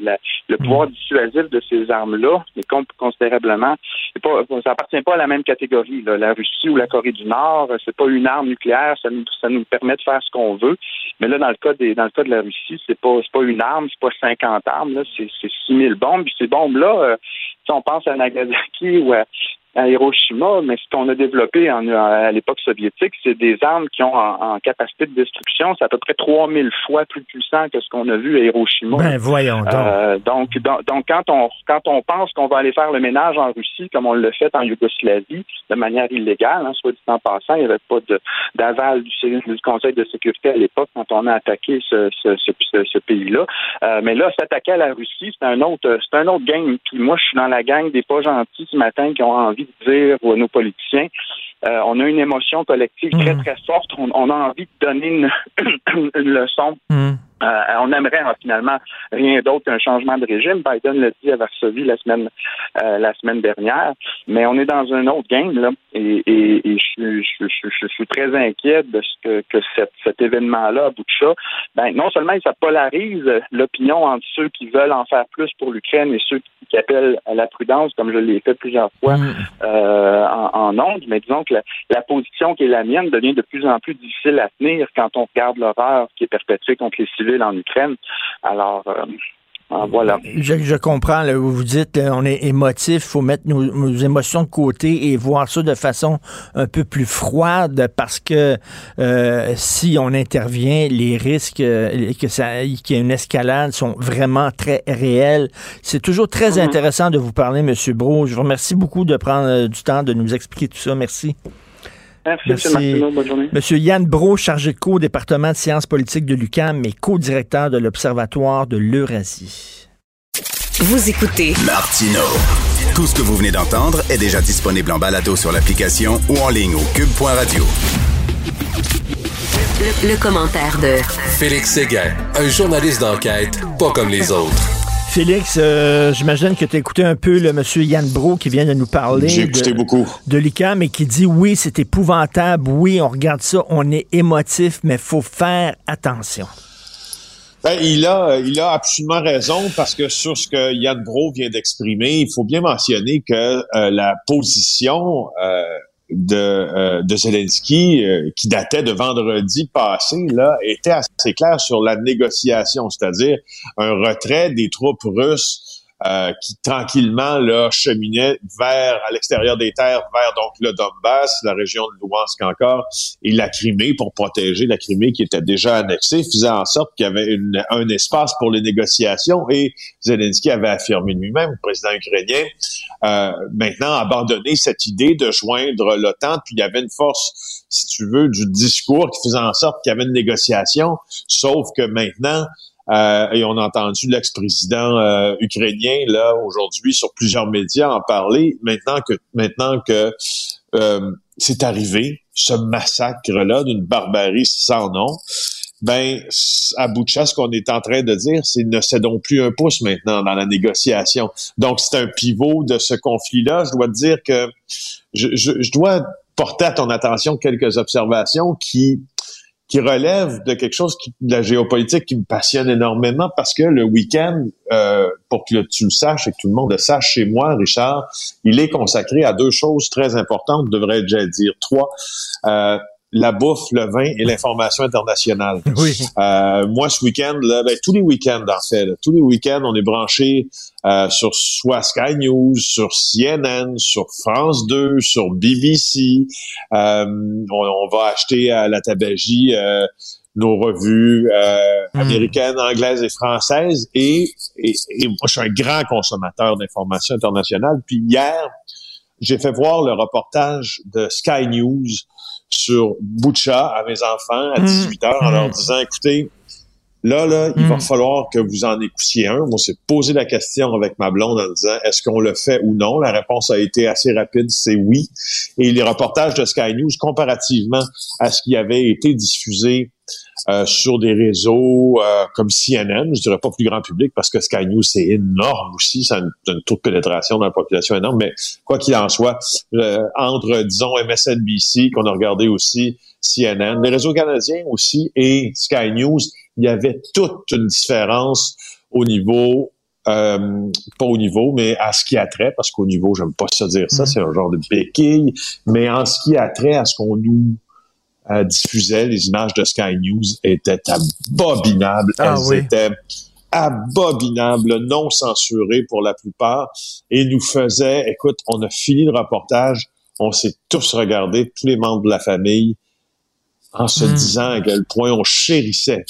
le pouvoir dissuasif de ces armes-là est considérablement... Pas, ça appartient pas à la même catégorie. Là. La Russie ou la Corée du Nord, c'est pas une arme nucléaire, ça nous ça nous permet de faire ce qu'on veut. Mais là, dans le cas des, dans le cas de la Russie, c'est pas, pas une arme, c'est pas 50 armes, là, c'est, c'est 6000 bombes. Puis ces bombes-là, euh, si on pense à Nagasaki ou à, à Hiroshima, mais ce qu'on a développé en, à l'époque soviétique, c'est des armes qui ont en, capacité de destruction, c'est à peu près 3000 fois plus puissant que ce qu'on a vu à Hiroshima. Ben, voyons donc. Euh, donc, donc, quand on quand on pense qu'on va aller faire le ménage en Russie, comme on l'a fait en Yougoslavie, de manière illégale, hein, soit dit en passant, il n'y avait pas d'aval du, du, Conseil de sécurité à l'époque quand on a attaqué ce, ce, ce, ce pays-là. Euh, mais là, s'attaquer à la Russie, c'est un autre c'est un autre gang. Puis moi, je suis dans la gang des pas gentils ce matin qui ont envie de dire à nos politiciens on a une émotion collective très, très forte. On, a envie de donner une, une leçon. Euh, on aimerait hein, finalement rien d'autre qu'un changement de régime. Biden l'a dit à Varsovie la semaine euh, la semaine dernière, mais on est dans un autre game là, et, je, suis très inquiet de ce que, que cet événement-là à bout de chat, ben non seulement ça polarise l'opinion entre ceux qui veulent en faire plus pour l'Ukraine et ceux qui appellent à la prudence, comme je l'ai fait plusieurs fois mm. euh, en, en mais disons que la, la position qui est la mienne devient de plus en plus difficile à tenir quand on regarde l'horreur qui est perpétuée contre les civils en Ukraine. Alors, euh, ah, voilà. Je, comprends. vous dites, on est émotif, il faut mettre nos, émotions de côté et voir ça de façon un peu plus froide parce que euh, si on intervient, les risques euh, que ça, qu'il y ait une escalade sont vraiment très réels. C'est toujours très mm-hmm. intéressant de vous parler, M. Bro. Je vous remercie beaucoup de prendre du temps de nous expliquer tout ça. Merci. Merci, Bonne journée. Monsieur Yann Bro, chargé de cours au département de sciences politiques de l'UQAM et co-directeur de l'Observatoire de l'Eurasie. Vous écoutez Martino. Tout ce que vous venez d'entendre est déjà disponible en balado sur l'application ou en ligne au cube.radio. Le, le commentaire de Félix Séguin, un journaliste d'enquête pas comme les autres. Félix, euh, j'imagine que tu as écouté un peu le monsieur Yann Bro qui vient de nous parler. J'ai écouté de, beaucoup. De l'ICAM et qui dit oui, c'est épouvantable, oui, on regarde ça, on est émotif, mais faut faire attention. Ben, il a, il a absolument raison parce que sur ce que Yann Bro vient d'exprimer, il faut bien mentionner que euh, la position euh, de, euh, de Zelensky, euh, qui datait de vendredi passé, là, était assez clair sur la négociation, c'est-à-dire un retrait des troupes russes euh, qui tranquillement là cheminait vers à l'extérieur des terres vers donc le Donbass, la région de Louhansk encore et la Crimée pour protéger la Crimée qui était déjà annexée, faisant en sorte qu'il y avait une, un espace pour les négociations. Et Zelensky avait affirmé lui-même, le président ukrainien, euh, maintenant abandonner cette idée de joindre l'OTAN, puis il y avait une force, si tu veux, du discours qui faisait en sorte qu'il y avait une négociation, sauf que maintenant euh, et on a entendu l'ex-président euh, ukrainien là aujourd'hui sur plusieurs médias en parler. Maintenant que maintenant que euh, c'est arrivé, ce massacre-là d'une barbarie sans nom, ben à bout de chasse, ce qu'on est en train de dire, c'est ne cédons plus un pouce maintenant dans la négociation. Donc c'est un pivot de ce conflit-là. Je dois te dire que je, je, je dois porter à ton attention quelques observations qui qui relève de quelque chose de la géopolitique qui me passionne énormément parce que le week-end, euh, pour que tu le saches et que tout le monde le sache chez moi, Richard, il est consacré à deux choses très importantes, devrais déjà dire trois. Euh, la bouffe, le vin et l'information internationale. Oui. Euh, moi, ce week-end, là, ben, tous les week-ends, en fait, tous les week-ends, on est branché euh, sur soit Sky News, sur CNN, sur France 2, sur BBC. Euh, on, va acheter à la tabagie euh, nos revues hmm. américaines, anglaises et françaises. Et, et, et, moi, je suis un grand consommateur d'informations internationales. Puis hier, j'ai fait voir le reportage de Sky News sur Boucha à mes enfants à 18 mmh. heures en leur mmh. disant, écoutez, là, là, il va mmh. falloir que vous en écoutiez un. On s'est posé la question avec ma blonde en disant, est-ce qu'on le fait ou non? La réponse a été assez rapide, c'est oui. Et les reportages de Sky News, comparativement à ce qui avait été diffusé euh, sur des réseaux euh, comme CNN, je dirais pas plus grand public parce que Sky News c'est énorme aussi, ça a une, taux de pénétration dans la population énorme, mais quoi qu'il en soit, euh, entre disons MSNBC qu'on a regardé aussi, CNN, les réseaux canadiens aussi et Sky News, il y avait toute une différence au niveau euh, pas au niveau, mais à ce qui a trait, parce qu'au niveau, j'aime pas ça dire ça, mm-hmm. c'est un genre de béquille, mais en ce qui a trait à ce qu'on nous euh, diffusait les images de Sky News étaient abominables. Ah Elles étaient abominables, non censurées pour la plupart, et nous faisaient, écoute, on a fini le reportage, on s'est tous regardés, tous les membres de la famille, en se hmm. disant à quel point on chérissait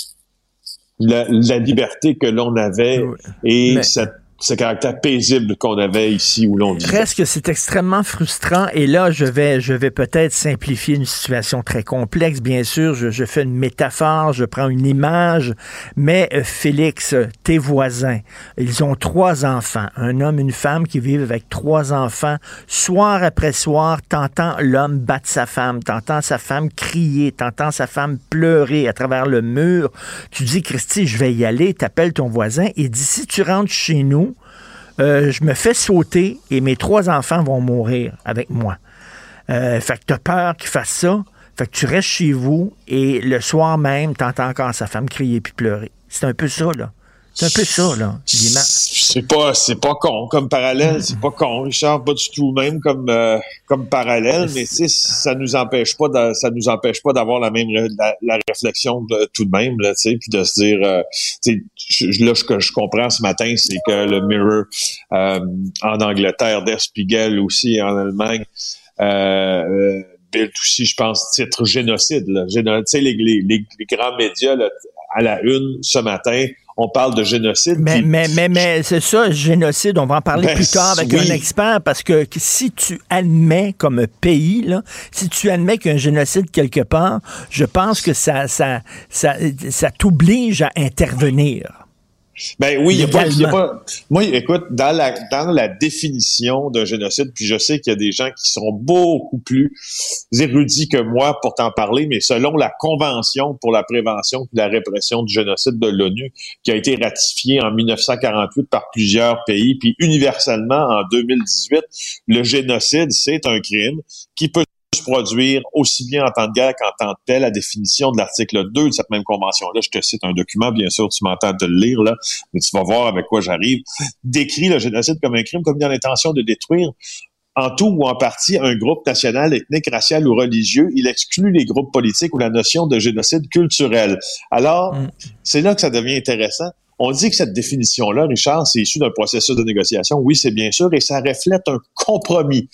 la, liberté que l'on avait et cette ce caractère paisible qu'on avait ici où l'on vit. C'est extrêmement frustrant. Et là, je vais, je vais peut-être simplifier une situation très complexe. Bien sûr, je, je, fais une métaphore, je prends une image. Mais euh, Félix, tes voisins, ils ont trois enfants. Un homme, une femme qui vivent avec trois enfants. Soir après soir, t'entends l'homme battre sa femme, t'entends sa femme crier, t'entends sa femme pleurer à travers le mur. Tu dis, Christy, je vais y aller, t'appelles ton voisin et d'ici tu rentres chez nous, euh, je me fais sauter et mes trois enfants vont mourir avec moi. Euh, fait que tu as peur qu'ils fassent ça. Fait que tu restes chez vous et le soir même, tu entends encore sa femme crier puis pleurer. C'est un peu ça, là. C'est un peu ça, là. C'est pas, c'est pas con comme parallèle, c'est pas con, Richard, pas du tout même comme, euh, comme parallèle, mais ça nous ça nous empêche pas d'avoir la même la, réflexion tout de même, là, tu sais, puis de se dire, je, là, ce que je comprends ce matin, c'est que le Mirror euh, en Angleterre, Der Spiegel aussi en Allemagne. Euh, Bill aussi, je pense, titre génocide. Là. Géno les, les, les, grands médias là, à la une ce matin on parle de génocide. Mais, mais, mais, mais c'est ça, génocide, on va en parler ben, plus tard avec un expert, parce que si tu admets comme pays, là, si tu admets qu'il y a un génocide quelque part, je pense que ça, ça, ça, ça t'oblige à intervenir. Ben oui, il y a a pas, Moi, écoute, dans la dans la définition d'un génocide, puis je sais qu'il y a des gens qui sont beaucoup plus érudits que moi pour t'en parler, mais selon la Convention pour la prévention et la répression du génocide de l'ONU, qui a été ratifiée en 1948 par plusieurs pays, puis universellement en 2018, le génocide, c'est un crime qui peut se produire aussi bien en temps de guerre qu'en temps de paix. La définition de l'article 2 de cette même convention-là, je te cite un document, bien sûr, tu m'entends de le lire, là, mais tu vas voir avec quoi j'arrive, décrit le génocide comme un crime commis dans l'intention de détruire en tout ou en partie un groupe national, ethnique, racial ou religieux. Il exclut les groupes politiques ou la notion de génocide culturel. Alors, mm. c'est là que ça devient intéressant. On dit que cette définition-là, Richard, c'est issu d'un processus de négociation. Oui, c'est bien sûr, et ça reflète un compromis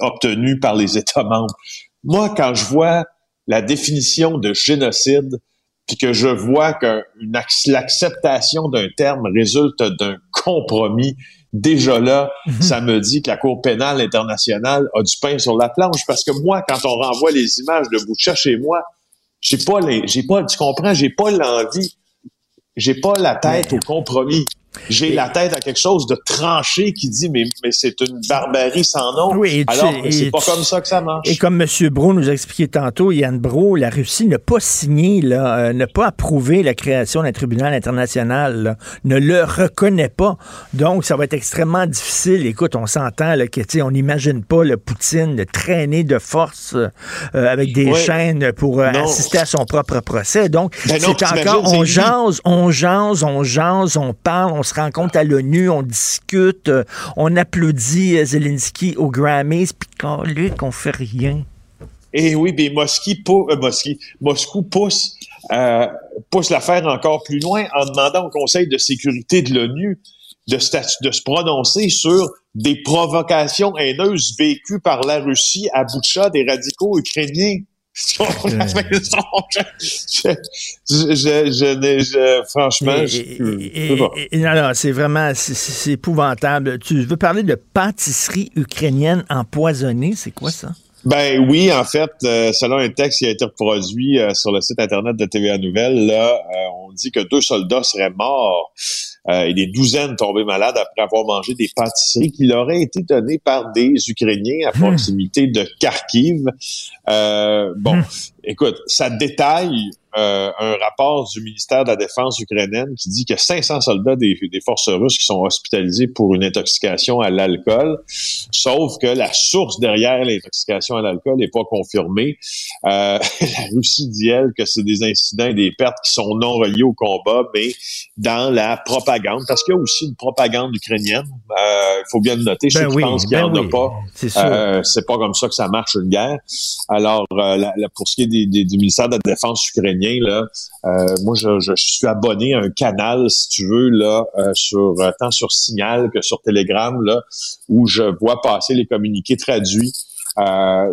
obtenu par les États membres. Moi, quand je vois la définition de génocide, puis que je vois que l'acceptation d'un terme résulte d'un compromis, déjà là, mhm. ça me dit que la Cour pénale internationale a du pain sur la planche. Parce que moi, quand on renvoie les images de Boucha chez moi, j'ai pas les, j'ai pas, tu comprends, j'ai pas l'envie j'ai pas la tête au compromis. J'ai la tête à quelque chose de tranché qui dit mais, mais c'est une barbarie sans nom. Oui, Alors c'est pas comme ça que ça marche. Et comme M. Bro nous a expliqué tantôt, Yann Bro, la Russie n'a pas signé, là, euh, n'a pas approuvé la création d'un tribunal international, ne le reconnaît pas. Donc ça va être extrêmement difficile. Écoute, on s'entend là, que on n'imagine pas le Poutine de traîner de force euh, avec des chaînes pour euh, assister à son propre procès. Donc ben c'est encore on jase, on jase, on jase, on parle, on se rencontre à l'ONU, on discute, euh, on applaudit euh, Zelensky au Grammys, puis quand Luc, on fait rien. Eh oui, mais Moscou, euh, Moscou pousse, pousse l'affaire encore plus loin en demandant au Conseil de sécurité de l'ONU de, se prononcer sur des provocations haineuses vécues par la Russie à Boutcha des radicaux ukrainiens je, je, franchement, non, non, c'est vraiment, c'est épouvantable. Tu veux parler de pâtisserie ukrainienne empoisonnée, c'est quoi ça? Ben oui, en fait, euh, selon un texte qui a été reproduit euh, sur le site internet de TVA Nouvelles, là, euh, on dit que deux soldats seraient morts et des douzaines tombés malades après avoir mangé des pâtisseries qui leur auraient été données par des Ukrainiens à hmm. proximité de Kharkiv. bon, hmm. écoute, ça détaille euh, un rapport du ministère de la Défense ukrainienne qui dit que 500 soldats des, des, forces russes qui sont hospitalisés pour une intoxication à l'alcool, sauf que la source derrière l'intoxication à l'alcool n'est pas confirmée. Euh, la Russie dit, elle, que c'est des incidents et des pertes qui sont non reliés au combat, mais dans la propagande, parce qu'il y a aussi une propagande ukrainienne. Euh, il faut bien le noter. Ben je pense qu'il n'y ben en a pas. Euh, c'est pas comme ça que ça marche une guerre. Alors, la, pour ce qui est des, des, du ministère de la Défense ukrainien, là, euh, moi, je, suis abonné à un canal, si tu veux, là, euh, sur tant sur Signal que sur Telegram, là, où je vois passer les communiqués traduits euh,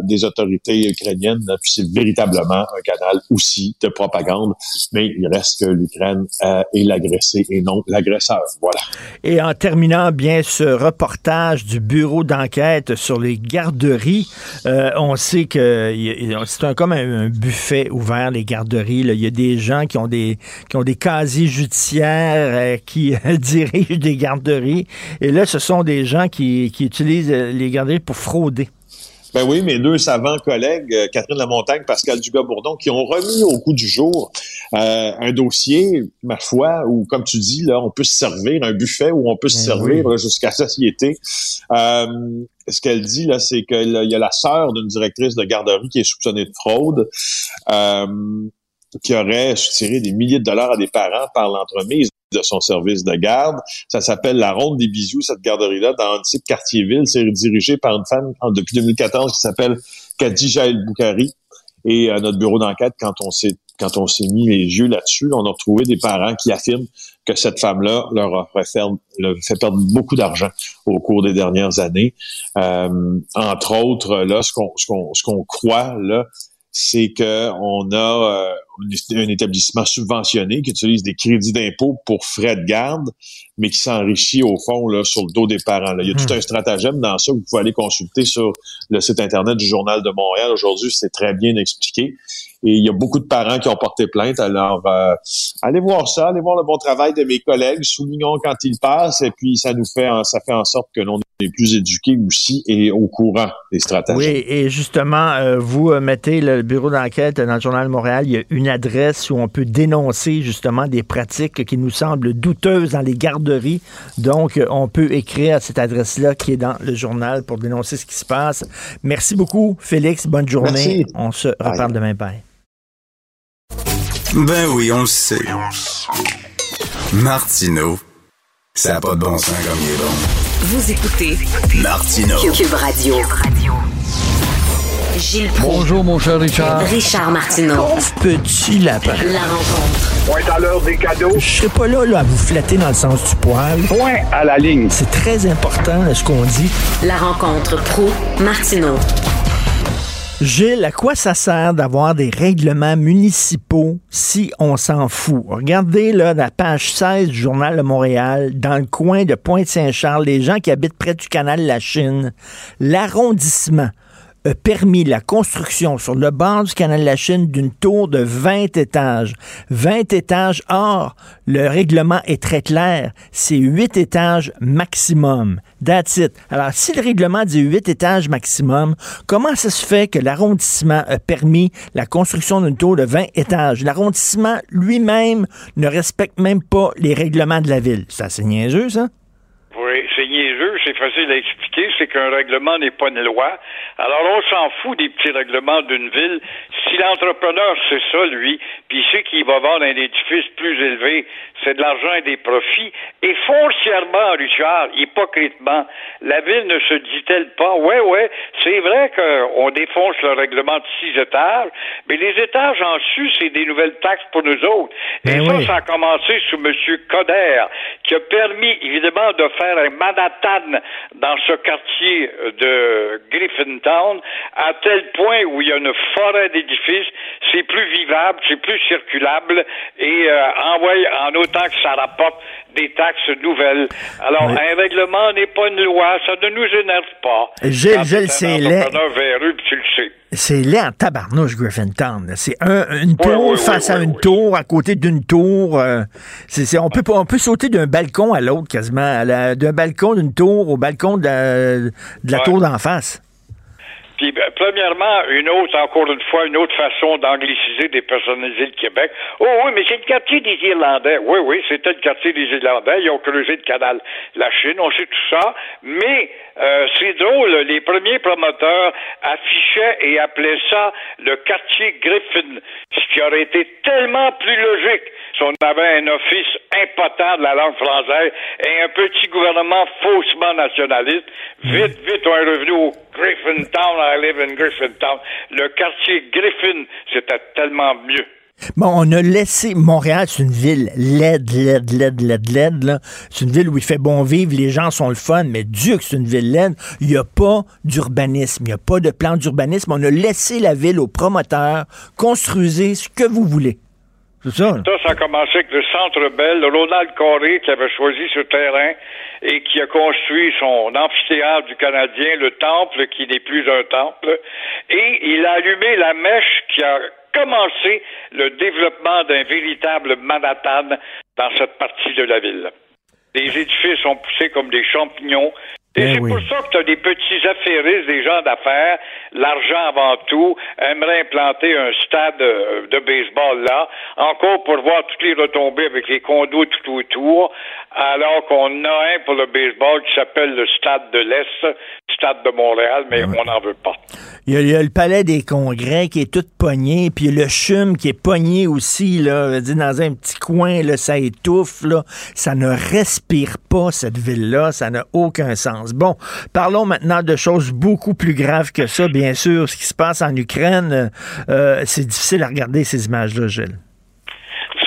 des autorités ukrainiennes. Puis c'est véritablement un canal aussi de propagande, mais il reste que l'Ukraine euh, est l'agressé et non l'agresseur. Voilà. Et en terminant bien ce reportage du bureau d'enquête sur les garderies, euh, on sait que c'est un, comme un, buffet ouvert, les garderies. Il y a des gens qui ont des, qui ont des casiers judiciaires, euh, qui dirigent des garderies. Et là, ce sont des gens qui, qui utilisent les garderies pour frauder. Ben oui, mes deux savants collègues, euh, Catherine Lamontagne, Pascal Dugas-Bourdon, qui ont remis au coup du jour euh, un dossier, ma foi, où, comme tu dis, là, on peut se servir, un buffet où on peut se ben servir jusqu'à satiété. Euh, ce qu'elle dit, là, c'est qu'il y a la sœur d'une directrice de garderie qui est soupçonnée de fraude. Euh, qui aurait tiré des milliers de dollars à des parents par l'entremise de son service de garde. Ça s'appelle la Ronde des Bisous, cette garderie-là, dans un type quartier-ville. C'est dirigé par une femme depuis 2014 qui s'appelle Khadija El Boukari. Et à notre bureau d'enquête, quand on s'est quand on s'est mis les yeux là-dessus, on a retrouvé des parents qui affirment que cette femme-là leur a fait, perdre beaucoup d'argent au cours des dernières années. Euh, entre autres, là, ce qu'on ce qu'on ce qu'on croit là, c'est qu'on a euh, un établissement subventionné qui utilise des crédits d'impôt pour frais de garde, mais qui s'enrichit au fond là, sur le dos des parents. Là. Il y a tout hmm. un stratagème dans ça que vous pouvez aller consulter sur le site Internet du Journal de Montréal. Aujourd'hui, c'est très bien expliqué. Et il y a beaucoup de parents qui ont porté plainte. Alors, euh, allez voir ça, allez voir le bon travail de mes collègues, soulignons quand ils passent, et puis ça nous fait, ça fait en sorte que l'on est plus éduqués aussi et au courant des stratégies. Oui, et justement, euh, vous euh, mettez le bureau d'enquête dans le Journal de Montréal, il y a une adresse où on peut dénoncer justement des pratiques qui nous semblent douteuses dans les garderies. Donc, on peut écrire à cette adresse-là qui est dans le journal pour dénoncer ce qui se passe. Merci beaucoup, Félix. Bonne journée. On se reparle demain, Bye. Ben oui, on le sait. Martino, ça n'a pas de bon sens comme il est bon. Vous écoutez Martino. Cube Radio. Gilles Bonjour, mon cher Richard. Richard Martineau. petit lapin. La rencontre. Point à l'heure des cadeaux. Je serai pas là, là à vous flatter dans le sens du poil. Point à la ligne. C'est très important, ce qu'on dit. La rencontre pro martineau Gilles, à quoi ça sert d'avoir des règlements municipaux si on s'en fout? Regardez là, la page 16 du Journal de Montréal, dans le coin de Pointe-Saint-Charles, les gens qui habitent près du canal de la Chine, l'arrondissement a permis la construction sur le bord du canal de la Chine d'une tour de 20 étages. 20 étages. Or, le règlement est très clair. C'est 8 étages maximum. That's it. Alors, si le règlement dit 8 étages maximum, comment ça se fait que l'arrondissement a permis la construction d'une tour de 20 étages? L'arrondissement lui-même ne respecte même pas les règlements de la ville. Ça, c'est niaiseux, ça? Oui, c'est niaiseux, c'est facile à expliquer, c'est qu'un règlement n'est pas une loi. Alors on s'en fout des petits règlements d'une ville. Si l'entrepreneur sait ça, lui, puis sait qu'il va vendre un édifice plus élevé, c'est de l'argent et des profits. Et foncièrement, Richard, hypocritement, la ville ne se dit-elle pas, ouais, ouais, c'est vrai qu'on défonce le règlement de six étages, mais les étages en dessus, c'est des nouvelles taxes pour nous autres. et ben ça, ça a commencé sous M. Coder, qui a permis, évidemment, de faire un Manhattan dans ce quartier de Griffintown, à tel point où il y a une forêt d'édifices, c'est plus vivable, c'est plus circulable, et euh, en autant que ça rapporte des taxes nouvelles. Alors, un règlement n'est pas une loi, ça ne nous énerve pas. Gilles, Gilles, c'est laid. C'est laid en tabarnouche, Griffintown. C'est une tour face à une tour, à côté d'une tour. Euh, on, peut, on peut sauter d'un balcon à l'autre quasiment, d'un balcon d'une tour au balcon de la, tour d'en face. Puis, ben, premièrement, une autre, encore une fois, une autre façon d'angliciser, des personnaliser le Québec. Oh oui, mais c'est le quartier des Irlandais. Oui, oui, c'était le quartier des Irlandais. Ils ont creusé le canal la Chine, on sait tout ça. Mais euh, c'est drôle, les premiers promoteurs affichaient et appelaient ça le quartier Griffin, ce qui aurait été tellement plus logique si on avait un office impotent de la langue française et un petit gouvernement faussement nationaliste. Vite, vite, on est revenu au Griffintown, I live in Griffintown. Le quartier Griffin, c'était tellement mieux. Bon, on a laissé Montréal, c'est une ville laide, laide, laide, laide, laide. C'est une ville où il fait bon vivre, les gens sont le fun, mais Dieu que c'est une ville laide. Il n'y a pas d'urbanisme, il n'y a pas de plan d'urbanisme. On a laissé la ville aux promoteurs. Construisez ce que vous voulez. C'est ça. ça a commencé avec le Centre Bell, Ronald Coré qui avait choisi ce terrain et qui a construit son amphithéâtre du Canadien, le temple qui n'est plus un temple, et il a allumé la mèche qui a commencé le développement d'un véritable Manhattan dans cette partie de la ville. Les édifices ont poussé comme des champignons. Et Ben c'est oui. pour ça que tu as des petits affairistes, des gens d'affaires, l'argent avant tout, aimeraient implanter un stade euh, de baseball là, encore pour voir toutes les retombées avec les condos tout autour, alors qu'on a un pour le baseball qui s'appelle le stade de l'Est, stade de Montréal, mais on n'en veut pas. Il y, a, il y a le palais des congrès qui est tout pogné, puis le chum qui est pogné aussi, là, dans un petit coin, là, ça étouffe, là. Ça ne respire pas, cette ville-là, ça n'a aucun sens. Bon, parlons maintenant de choses beaucoup plus graves que ça, bien sûr. Ce qui se passe en Ukraine, euh, c'est difficile à regarder ces images-là, Gilles.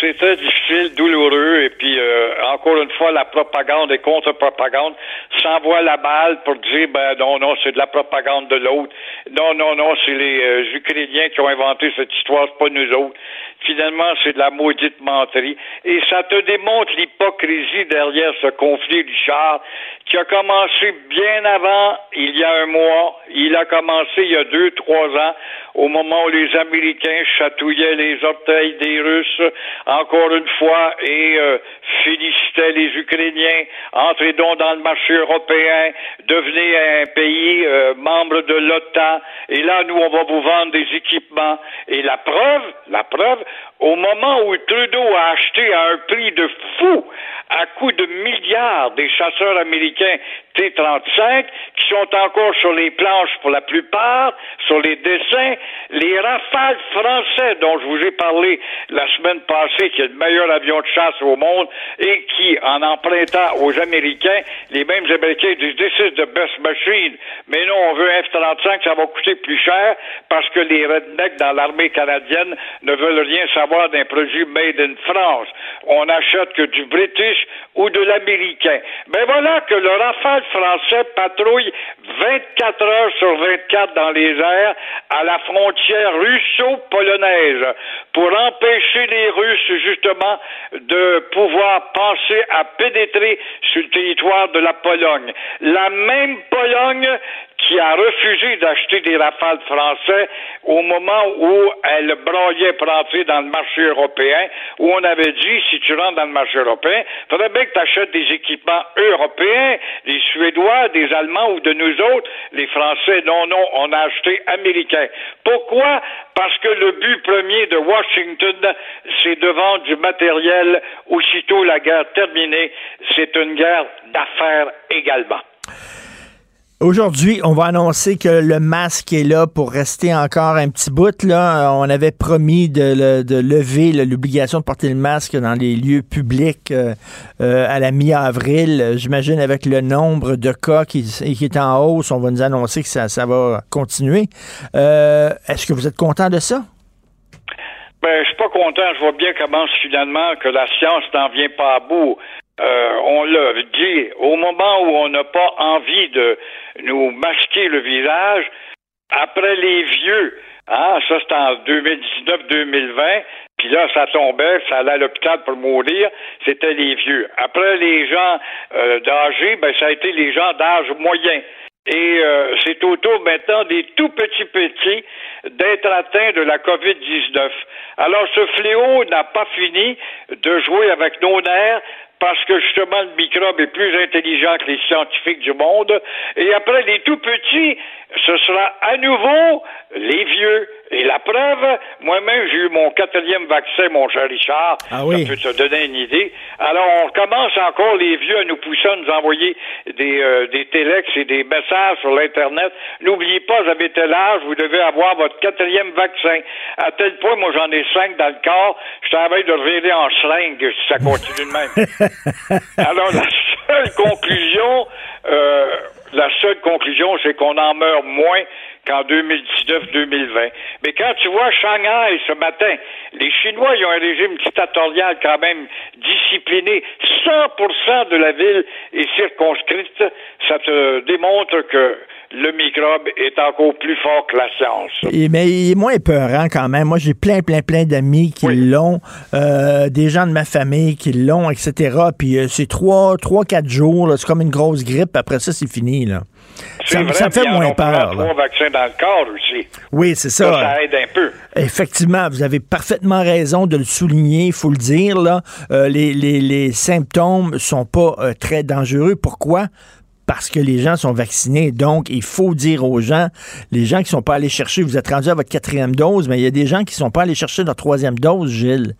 C'est très difficile, douloureux, et puis euh, encore une fois, la propagande et contre-propagande s'envoie la balle pour dire ben non, non, c'est de la propagande de l'autre. Non, non, non, c'est les euh, Ukrainiens qui ont inventé cette histoire, pas nous autres. Finalement, c'est de la maudite menterie. Et ça te démontre l'hypocrisie derrière ce conflit, Richard, qui a commencé bien avant, il y a un mois. Il a commencé il y a deux, trois ans, au moment où les Américains chatouillaient les orteils des Russes, encore une fois, et euh, félicitaient les Ukrainiens. Entrez donc dans le marché européen, devenez un pays euh, membre de l'OTAN, et là, nous, on va vous vendre des équipements. Et la preuve, la preuve, au moment où Trudeau a acheté à un prix de fou, à coût de milliards, des chasseurs américains T-35, qui sont encore sur les planches pour la plupart, sur les dessins, les rafales français dont je vous ai parlé la semaine passée, qui est le meilleur avion de chasse au monde, et qui, en empruntant aux Américains, les mêmes Américains disent This is the best machine. Mais non, on veut un F-35, ça va coûter plus cher parce que les rednecks dans l'armée canadienne ne veulent rien savoir d'un produit made in France. On n'achète que du British ou de l'américain. Ben voilà que le Rafale français patrouille 24 heures sur 24 dans les airs à la frontière russo-polonaise pour empêcher les Russes justement de pouvoir penser à pénétrer sur le territoire de la Pologne. La même Pologne qui a refusé d'acheter des rafales français au moment où elle broyait pour entrer dans le marché européen, où on avait dit, si tu rentres dans le marché européen, faudrait bien que tu achètes des équipements européens, des Suédois, des Allemands ou de nous autres. Les Français, non, non, on a acheté américain. Pourquoi? Parce que le but premier de Washington, c'est de vendre du matériel aussitôt la guerre terminée. C'est une guerre d'affaires également. Aujourd'hui, on va annoncer que le masque est là pour rester encore un petit bout. Là. On avait promis de, le- de lever l'obligation de porter le masque dans les lieux publics euh, euh, à la mi-avril. J'imagine avec le nombre de cas qui, est en hausse, on va nous annoncer que ça, va continuer. Euh, Est-ce que vous êtes content de ça? Ben, je suis pas content. Je vois bien comment finalement que la science n'en vient pas à bout. Euh, on l'a dit, au moment où on n'a pas envie de nous masquer le visage, après les vieux, hein, ça c'était en 2019-2020, puis là ça tombait, ça allait à l'hôpital pour mourir, c'était les vieux. Après les gens euh, d'âgés, ben ça a été les gens d'âge moyen. Et euh, c'est au tour maintenant des tout petits petits d'être atteints de la COVID-19. Alors ce fléau n'a pas fini de jouer avec nos nerfs parce que justement le microbe est plus intelligent que les scientifiques du monde. Et après les tout petits, ce sera à nouveau les vieux. Et la preuve, moi-même, j'ai eu mon quatrième vaccin, mon cher Richard. Ah oui. Ça peut te donner une idée. Alors, on commence encore, les vieux, à nous pousser à nous envoyer des, euh, des téléx et des messages sur l'Internet. N'oubliez pas, vous avez tel âge, vous devez avoir votre quatrième vaccin. À tel point, moi, j'en ai cinq dans le corps. Je travaille de revirer en seringue si ça continue de même. Alors, la seule conclusion, euh, la seule conclusion, c'est qu'on en meurt moins qu'en 2019-2020. Mais quand tu vois Shanghai ce matin, les Chinois, ils ont un régime dictatorial quand même discipliné. 100% de la ville est circonscrite. Ça te démontre que le microbe est encore plus fort que la science. Et, mais il est moins épeurant quand même. Moi, j'ai plein, plein, plein d'amis qui l'ont, euh, des gens de ma famille qui l'ont, etc. Puis euh, c'est trois, trois, quatre jours. C'est comme une grosse grippe. Après ça, c'est fini. Là. Ça, vrai, ça me fait moins peur. Trois vaccins dans le corps aussi. Oui, c'est ça. ça. Ça aide un peu. Effectivement, vous avez parfaitement raison de le souligner, il faut le dire. Là. Euh, les, les, les symptômes sont pas euh, très dangereux. Pourquoi? parce que les gens sont vaccinés. Donc, il faut dire aux gens, les gens qui sont pas allés chercher, vous êtes rendu à votre quatrième dose, mais il y a des gens qui sont pas allés chercher leur troisième dose, Gilles.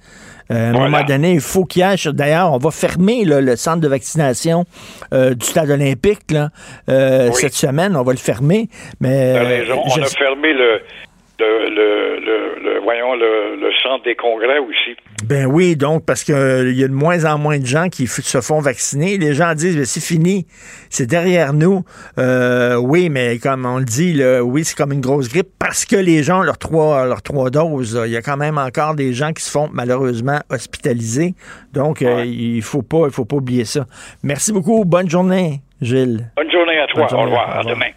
Euh, à un Voilà. moment donné, il faut qu'il y ait. D'ailleurs, on va fermer là, le centre de vaccination euh, du stade olympique là, euh, Oui. cette semaine. On va le fermer. Mais euh. On a fermé le, le, le, le, le- voyons, le, le centre des congrès aussi. Ben oui, donc parce que euh, y a de moins en moins de gens qui se font vacciner. Les gens disent ben, c'est fini, c'est derrière nous. Euh, oui, mais comme on le dit, là, oui, c'est comme une grosse grippe parce que les gens ont leurs trois leurs trois doses. Il y a quand même encore des gens qui se font malheureusement hospitaliser. Donc euh, il faut pas il faut pas oublier ça. Merci beaucoup, bonne journée, Gilles. Bonne journée à toi. Bonne journée. Au revoir. Au À demain.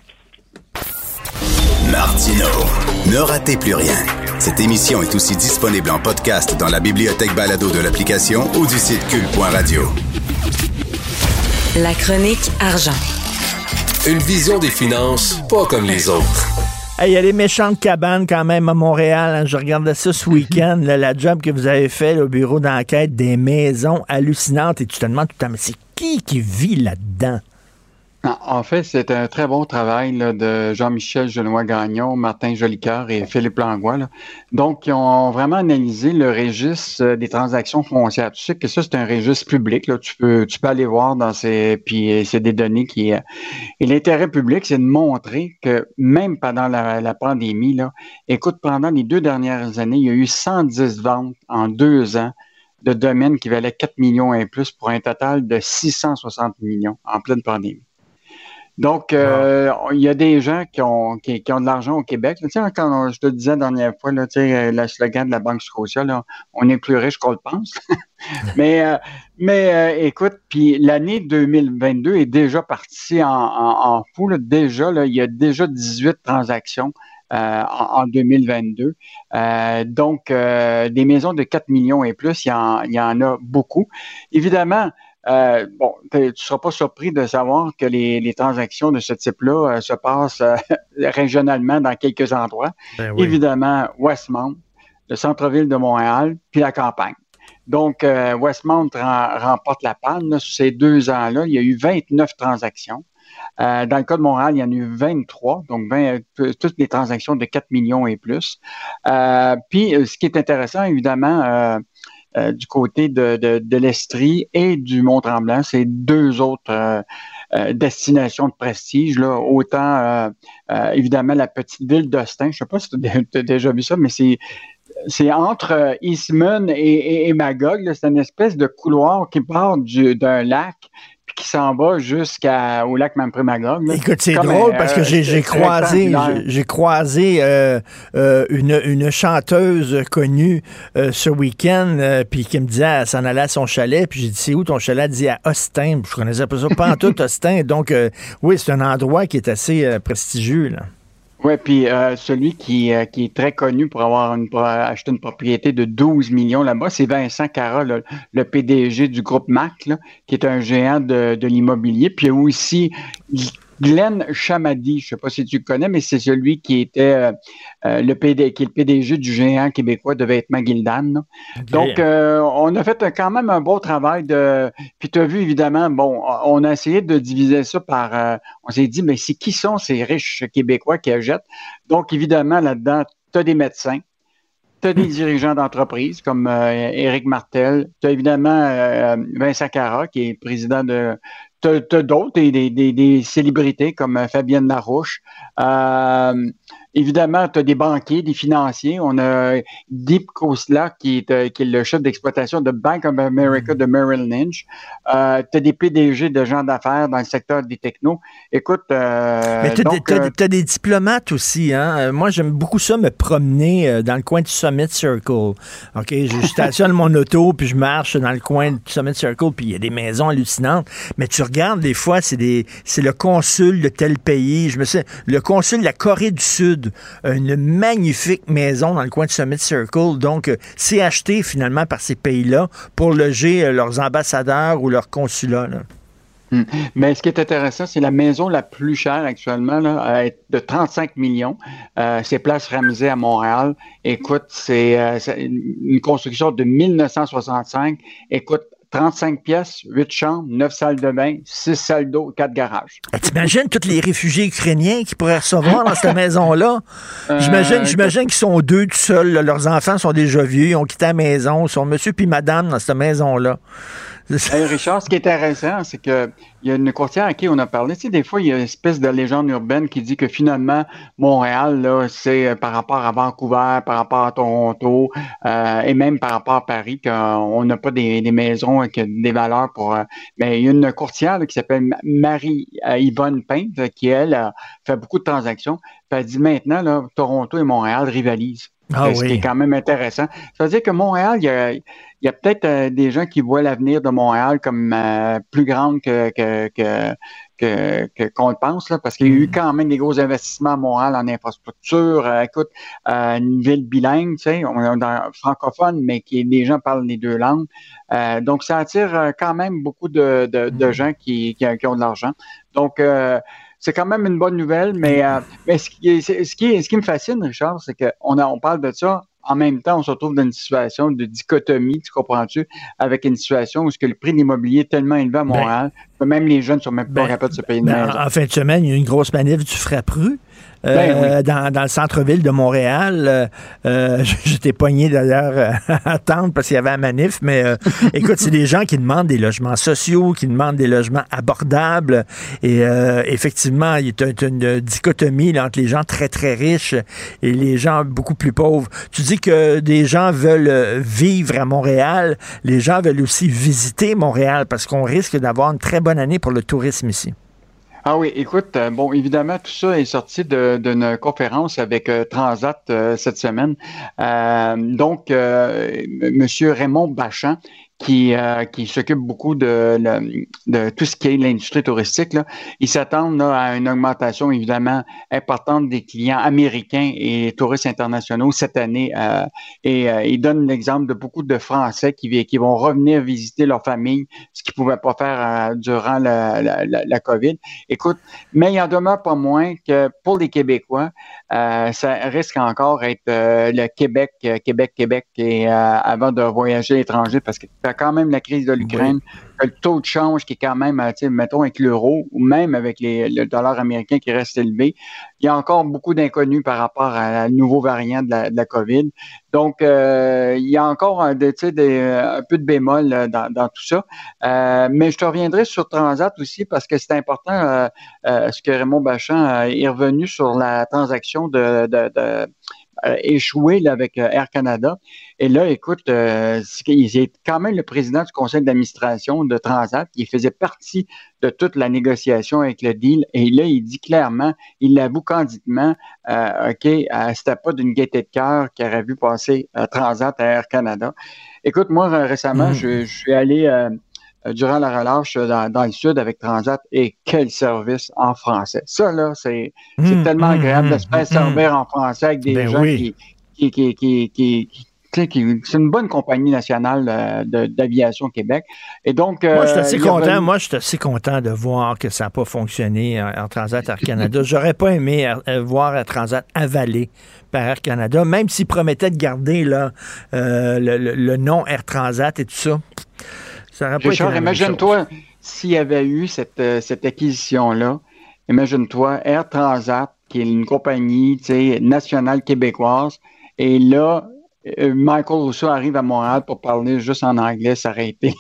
Martino. Ne ratez plus rien. Cette émission est aussi disponible en podcast dans la bibliothèque balado de l'application ou du site cul.radio. La chronique argent. Une vision des finances pas comme les autres. Hey, Il y a les méchantes cabanes quand même à Montréal. hein. Je regardais ça ce week-end, là, la job que vous avez fait là, au bureau d'enquête, des maisons hallucinantes. Et tu te demandes tout le temps, mais c'est qui qui vit là-dedans? En fait, c'est un très bon travail de Jean-Michel Genois-Gagnon, Martin Jolicoeur et Philippe Langlois. là. Donc, ils ont vraiment analysé le registre euh, des transactions foncières. Tu sais que ça, c'est un registre public. Tu, peux, aller voir dans ces... Puis euh, c'est des données qui... euh, Et l'intérêt public, c'est de montrer que même pendant la, pandémie, écoute, pendant les deux dernières années, il y a eu 110 ventes en deux ans de domaines qui valaient 4 millions et plus pour un total de 660 millions en pleine pandémie. Donc, euh, il y a des gens qui ont, qui, qui ont de l'argent au Québec. Tu sais, quand on- je te disais la dernière fois, là, tu sais, euh, le slogan de la Banque Scotia, là, on est plus riche qu'on le pense. mais euh, mais euh, écoute, puis l'année 2022 est déjà partie en, en, en fou. là. Déjà, là, il y a déjà 18 transactions euh, en, en 2022. Euh, donc, euh, des maisons de 4 millions et plus, il y en, il y en a beaucoup. Évidemment, euh, bon, tu ne seras pas surpris de savoir que les, les transactions de ce type-là euh, se passent euh, régionalement dans quelques endroits. Ben oui. Évidemment, Westmount, le centre-ville de Montréal, puis la campagne. Donc, Westmount rem- remporte la panne. là. Sur ces deux ans-là, il y a eu 29 transactions. Euh, dans le cas de Montréal, il y en a eu 23, donc 20, toutes les transactions de 4 millions et plus. Euh, puis, ce qui est intéressant, évidemment, euh, euh, du côté de, l'Estrie et du Mont-Tremblant, c'est deux autres euh, euh, destinations de prestige. Là. Autant, évidemment, la petite ville d'Austin, je ne sais pas si tu as déjà vu ça, mais c'est entre Eastman et, Magog. C'est une espèce de couloir qui part du- d'un lac qui s'en va jusqu'au lac Mampré-Magog. Écoute, c'est drôle un, parce que euh, j'ai croisé, j'ai- croisé euh, euh, une, une chanteuse connue euh, ce week-end, euh, puis qui me disait elle s'en allait à son chalet, puis j'ai dit c'est où ton chalet? Elle dit à Austin. Je connaissais pas ça, pas en tout Austin. Donc euh, oui, c'est un endroit qui est assez euh, prestigieux là. Oui, puis euh, celui qui, euh, qui est très connu pour avoir une, acheter une propriété de 12 millions là-bas, c'est Vincent Cara, le, PDG du groupe MAC, qui est un géant de, de l'immobilier. Puis il aussi Glenn Chamadi, je ne sais pas si tu le connais, mais c'est celui qui était euh, euh, le PD, qui est le PDG du géant québécois de vêtements Gildan. Donc, euh, on a fait quand même un beau travail de. Puis tu as vu, évidemment, bon, on a essayé de diviser ça par. euh, on s'est dit, mais c'est qui sont ces riches Québécois qui achètent? Donc, évidemment, là-dedans, tu as des médecins, tu as des dirigeants d'entreprise comme euh, Éric Martel, tu as évidemment euh, Vincent Cara, qui est président de. Tu as, d'autres, des, des, des, célébrités comme euh, Fabienne Larouche. Euh, évidemment, tu as des banquiers, des financiers. On a Deep Kosla, qui est, euh, qui est le chef d'exploitation de Bank of America de Merrill Lynch. Euh, tu as des PDG de gens d'affaires dans le secteur des technos. Écoute. Euh, Mais tu as, des diplomates aussi. Hein? Moi, j'aime beaucoup ça, me promener dans le coin du Summit Circle. OK, je stationne mon auto, puis je marche dans le coin du Summit Circle, puis il y a des maisons hallucinantes. Mais tu regardes, des fois, c'est le consul de tel pays. Je me sais, le consul de la Corée du Sud, une magnifique maison dans le coin de Summit Circle. Donc, euh, c'est acheté finalement par ces pays-là pour loger euh, leurs ambassadeurs ou leurs consulats. Hmm. Mais ce qui est intéressant, c'est la maison la plus chère actuellement, de 35 millions. Euh, c'est Place Ramsey à Montréal. Écoute, c'est une construction de 1965. Écoute, 35 pièces, 8 chambres, 9 salles de bain, 6 salles d'eau, 4 garages. Ah, t'imagines tous les réfugiés ukrainiens qui pourraient recevoir dans cette maison-là? Euh, j'imagine, qu'ils sont deux tout seuls. Leurs enfants sont déjà vieux, ils ont quitté la maison, ils sont monsieur puis madame dans cette maison-là. Richard, ce qui est intéressant, c'est qu'il y a une courtière à qui on a parlé. Tu sais, des fois, il y a une espèce de légende urbaine qui dit que finalement, Montréal, là, c'est euh, par rapport à Vancouver, par rapport à Toronto, euh, et même par rapport à Paris, qu'on n'a pas des, maisons avec des valeurs pour. Euh, mais il y a une courtière qui s'appelle Marie-Yvonne Pinte, qui, elle, fait beaucoup de transactions. Puis elle dit maintenant, là, Toronto et Montréal rivalisent. Ah ce qui est quand même intéressant. Ça veut dire que Montréal, il y a, il y a peut-être euh, des gens qui voient l'avenir de Montréal comme euh, plus grande que, que, que qu'on le pense, là, parce qu'il y a eu mm. quand même des gros investissements à Montréal en infrastructure. Euh, écoute, une ville bilingue, tu sais, on est dans, francophone, mais qui des gens parlent les deux langues. donc, ça attire quand même beaucoup de, de, de mm. gens qui, qui, ont de l'argent. Donc, c'est quand même une bonne nouvelle, mais, mais ce, qui, ce, qui, ce qui me fascine, Richard, c'est qu'on on parle de ça en même temps, on se retrouve dans une situation de dichotomie, tu comprends-tu, avec une situation où ce que le prix de l'immobilier est tellement élevé à ben, Montréal que même les jeunes sont même pas ben, capables de se payer une ben, maison. En fin de semaine, il y a eu une grosse manif du Frappru euh, ben dans, le centre-ville de Montréal. Euh, euh J'étais poigné d'ailleurs à attendre parce qu'il y avait un manif, mais euh, écoute, c'est des gens qui demandent des logements sociaux, qui demandent des logements abordables. Et effectivement, il y a une dichotomie entre les gens très, très riches et les gens beaucoup plus pauvres. Tu dis que des gens veulent vivre à Montréal, les gens veulent aussi visiter Montréal parce qu'on risque d'avoir une très bonne année pour le tourisme ici. Ah oui, écoute, euh, bon, évidemment, tout ça est sorti d'une conférence avec euh, Transat euh, cette semaine. donc, Monsieur Raymond Bachand, qui, euh, qui s'occupe beaucoup de, de, tout ce qui est l'industrie touristique. Là. Ils s'attendent à une augmentation évidemment importante des clients américains et touristes internationaux cette année. Euh, et euh, ils donnent l'exemple de beaucoup de Français qui, qui vont revenir visiter leur famille, ce qu'ils ne pouvaient pas faire durant la, la, la, COVID. Écoute, mais il en demeure pas moins que pour les Québécois, ça risque encore être le Québec, Québec, Québec, et avant de voyager à l'étranger parce que quand même la crise de l'Ukraine, le taux de change qui est quand même, euh, mettons avec l'euro ou même avec le dollar américain qui reste élevé, il y a encore beaucoup d'inconnus par rapport à nouveau variant de la, de la COVID. Donc, euh, il y a encore un, peu de bémol euh, dans, tout ça. mais je te reviendrai sur Transat aussi parce que c'est important ce que Raymond Bachand est revenu sur la transaction de, de avec Air Canada. Et là, écoute, euh, il est quand même le président du conseil d'administration de Transat. Il faisait partie de toute la négociation avec le deal. Et là, il dit clairement, il l'avoue candidement, euh, OK, euh, c'était pas d'une gaieté de cœur qu'il aurait vu passer Transat à Air Canada. Écoute, moi, récemment, mmh. je, je, suis allé euh, durant la relâche dans, dans, le sud avec Transat et quel service en français. Ça, là, c'est mmh, tellement mmh, agréable de se faire servir en français avec des ben gens qui, qui, qui, qui, qui c'est une bonne compagnie nationale euh, d'aviation Québec. Et donc, moi, je suis assez content. Moi, je suis assez content de voir que ça n'a pas fonctionné en, Transat Air Canada. J'aurais pas aimé euh, voir Air Transat avalé par Air Canada, même s'ils promettaient de garder là, le, le, nom Air Transat et tout ça. Richard, imagine-toi s'il y avait eu cette, euh, cette acquisition-là. Imagine-toi Air Transat, qui est une compagnie nationale québécoise, et là, euh, Michael Rousseau arrive à Montréal pour parler juste en anglais, ça aurait été,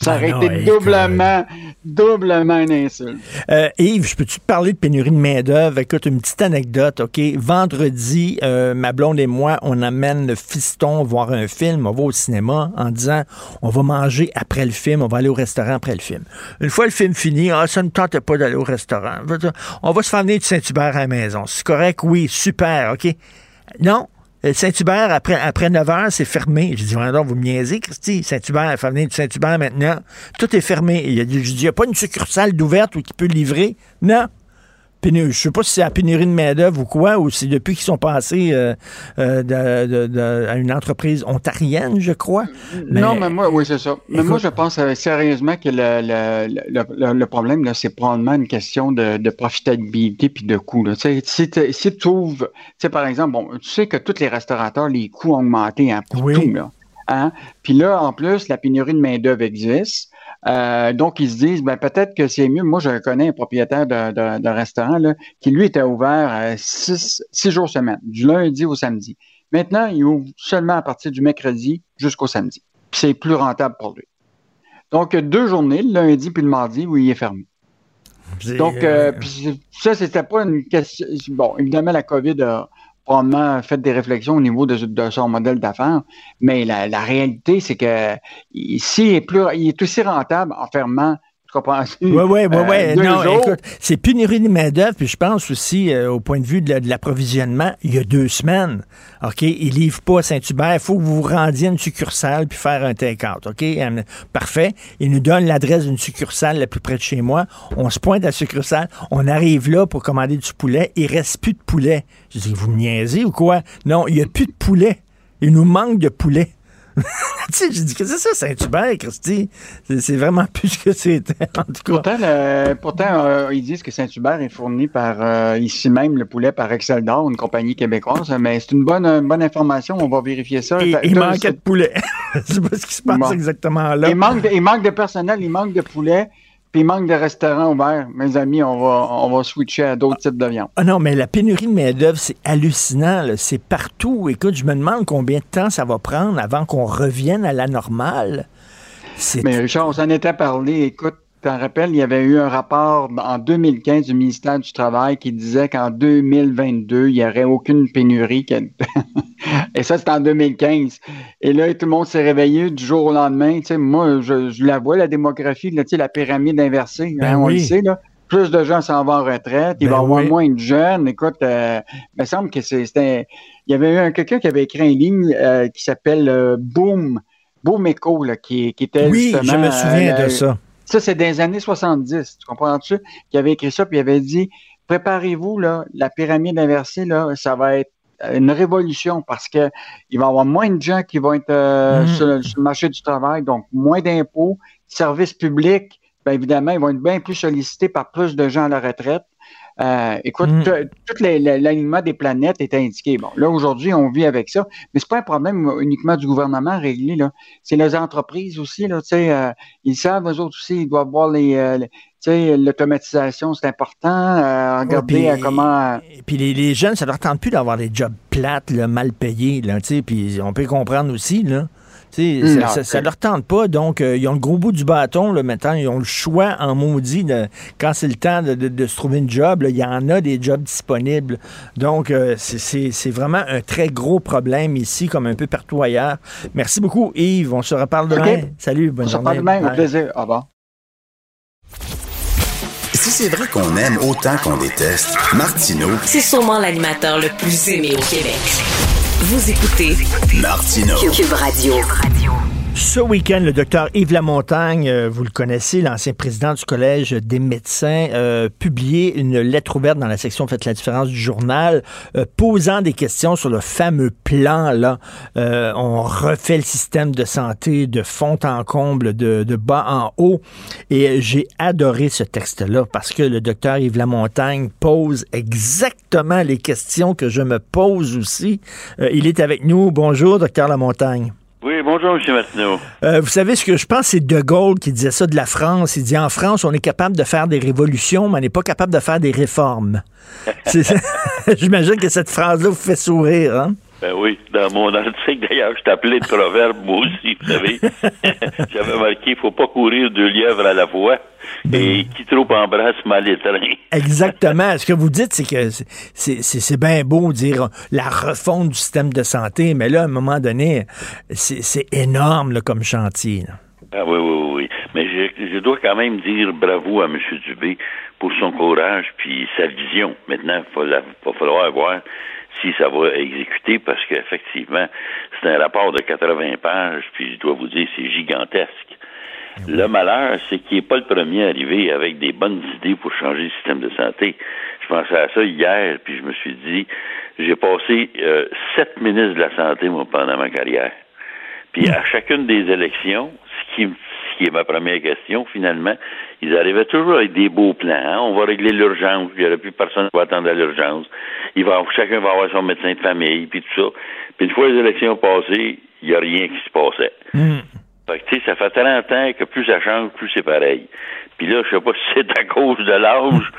ça aurait Ah non, été doublement, doublement une insulte. Euh, Yves, je peux-tu te parler de pénurie de main-d'œuvre? Écoute, une petite anecdote, OK? Vendredi, euh, ma blonde et moi, on amène le fiston voir un film, on va au cinéma en disant on va manger après le film, on va aller au restaurant après le film. Une fois le film fini, ah, ça ne tentait pas d'aller au restaurant. On va se faire venir du Saint-Hubert à la maison. C'est correct? Oui, super, OK? Non, euh, Saint-Hubert, après, après 9 heures, c'est fermé. J'ai dit, donc, vous me niaisez, Christy. Saint-Hubert, faire venir du Saint-Hubert maintenant. Tout est fermé. Il a dit, il n'y a pas une succursale d'ouverte où qui peut livrer. Non. Pénu- je sais pas si c'est la pénurie de main-d'œuvre ou quoi, ou c'est depuis qu'ils sont passés euh, euh, de- de- de- à une entreprise ontarienne, je crois. Non, mais moi, oui, c'est ça. Mais moi, je pense euh, sérieusement que le, le, le, le- le problème, là, c'est probablement une question de, profitabilité puis de coût. Là. Si, tu- si tu ouvres, par exemple, bon, tu sais que tous les restaurateurs, les coûts ont augmenté hein, pour Oui. tout. Là. Hein? Puis là, en plus, la pénurie de main-d'œuvre existe. Euh, donc, ils se disent, ben, peut-être que c'est mieux. Moi, je connais un propriétaire de, de, de restaurant là, qui, lui, était ouvert euh, six, six jours semaine, du lundi au samedi. Maintenant, il ouvre seulement à partir du mercredi jusqu'au samedi. Puis c'est plus rentable pour lui. Donc, deux journées, le lundi puis le mardi, où il est fermé. Donc, euh, ça, c'était pas une question. Bon, évidemment, la COVID a probablement des réflexions au niveau de, de son modèle d'affaires, mais la, réalité, c'est que ici, il est, plus, il est aussi rentable en fermant. Tu comprends? Oui, oui, oui, Non, écoute, c'est pénurie de main-d'œuvre, puis je pense aussi, euh, au point de vue de, la- de l'approvisionnement, il y a deux semaines, OK, ils livrent pas à Saint-Hubert, il faut que vous vous rendiez à une succursale puis faire un take-out, OK? Parfait. Ils nous donnent l'adresse d'une succursale la plus près de chez moi. On se pointe à la succursale, on arrive là pour commander du poulet, il reste plus de poulet. Je dis, vous me niaisez ou quoi? Non, il y a plus de poulet. Il nous manque de poulet. tu sais, j'ai dit, que c'est ça, Saint-Hubert, Christy? C'est- vraiment plus ce que c'était, en tout cas. Pourtant, le- pourtant euh, ils disent que Saint-Hubert est fourni par euh, ici même le poulet par Excel d'Or, une compagnie québécoise, mais c'est une bonne, une bonne information. On va vérifier ça. Il, manquait de poulet. Je sais pas ce qui se passe Bon. exactement là. Il manque, de, il manque de personnel, il manque de poulet, puis il manque de restaurants ouverts. Mes amis, on va, on va switcher à d'autres types de viande. Ah non, mais la pénurie de main-d'œuvre, c'est hallucinant. C'est partout. Écoute, je me demande combien de temps ça va prendre avant qu'on revienne à la normale. Mais Richard, on s'en était parlé. Écoute, tu t'en rappelles, il y avait eu un rapport en 2015 du ministère du Travail qui disait qu'en 2022, il n'y aurait aucune pénurie. Et ça, c'était en 2015. Et là, tout le monde s'est réveillé du jour au lendemain. Tu sais, moi, je, je la vois, la démographie, là, tu sais, la pyramide inversée. Ben hein, on oui. le sait, là. Plus de gens s'en vont en retraite. Il Ben va y avoir oui. moins de jeunes. Écoute, euh, il me semble que c'est- c'était... Il y avait eu un- quelqu'un qui avait écrit un livre euh, qui s'appelle euh, Boom, Boom Echo, là, qui, qui était Oui, je me souviens euh, de ça. Ça, c'est des années 70, tu comprends-tu? Qui avait écrit ça, puis il avait dit, préparez-vous, là, la pyramide inversée, là, ça va être une révolution parce que il va y avoir moins de gens qui vont être euh, Mhm. sur, le, sur le marché du travail, donc moins d'impôts, services publics, bien évidemment, ils vont être bien plus sollicités par plus de gens à la retraite. Euh, écoute, Mhm. tout l'alignement des planètes est indiqué. Bon, là, aujourd'hui, on vit avec ça, mais c'est pas un problème uniquement du gouvernement à régler, là. C'est les entreprises aussi, là, tu sais, euh, ils savent, eux autres aussi, ils doivent voir les, euh, les- tu sais, l'automatisation, c'est important, euh, regarder puis- euh, comment... Puis les, les jeunes, ça leur tente plus d'avoir des jobs plates, là, mal payés. Là, tu sais, puis on peut comprendre aussi. Là. Tu sais, Mm, ça, non, ça, leur tente pas. Donc, euh, ils ont le gros bout du bâton. Là, maintenant, ils ont le choix en maudit. De, quand c'est le temps de, de- de se trouver une job, là, il y en a des jobs disponibles. Donc, euh, c'est- vraiment un très gros problème ici, comme un peu partout ailleurs. Merci beaucoup, Yves. On se reparle demain. Salut, bonne On se journée. reparle demain, au plaisir. Au revoir. Si c'est vrai qu'on aime autant qu'on déteste, Martineau, C'est sûrement l'animateur le plus aimé au Québec. Vous écoutez Martineau. Cube Radio. Ce week-end, le docteur Yves Lamontagne, euh, vous le connaissez, l'ancien président du Collège des médecins, euh, publié une lettre ouverte dans la section Faites la différence du journal, euh, posant des questions sur le fameux plan. Là, Euh, on refait le système de santé de fond en comble, de, de bas en haut. Et j'ai adoré ce texte-là parce que le docteur Yves Lamontagne pose exactement les questions que je me pose aussi. Euh, il est avec nous. Bonjour, docteur Lamontagne. Oui, bonjour, M. Martineau. Euh, vous savez ce que je pense, c'est De Gaulle qui disait ça de la France. Il dit en France, on est capable de faire des révolutions, mais on n'est pas capable de faire des réformes. J'imagine que cette phrase-là vous fait sourire. Hein? Ben oui, dans mon article, d'ailleurs, je t'appelais de proverbe, moi aussi, vous savez. J'avais marqué, il faut pas courir deux lièvres à la fois. Et qui trop embrasse mal étreint. Exactement. Ce que vous dites, c'est que c'est bien beau dire la refonte du système de santé, mais là, à un moment donné, c'est énorme là, comme chantier. Ah oui, oui, oui. Mais je, je, dois quand même dire bravo à M. Dubé pour son courage puis sa vision. Maintenant, il va falloir voir si ça va exécuter parce qu'effectivement, c'est un rapport de 80 pages, puis je dois vous dire, c'est gigantesque. Le malheur, c'est qu'il n'est pas le premier à arriver avec des bonnes idées pour changer le système de santé. Je pensais à ça hier, puis je me suis dit, j'ai passé euh, sept ministres de la Santé, moi, pendant ma carrière. Puis à chacune des élections, ce qui, ce qui est ma première question, finalement, ils arrivaient toujours avec des beaux plans. Hein. On va régler l'urgence, il n'y aurait plus personne qui va attendre à l'urgence. Il va, chacun va avoir son médecin de famille, puis tout ça. Puis une fois les élections passées, il n'y a rien qui se passait. Hmm. Fait que, ça fait 30 ans que plus ça change, plus c'est pareil. Puis là, je sais pas si c'est à cause de l'âge,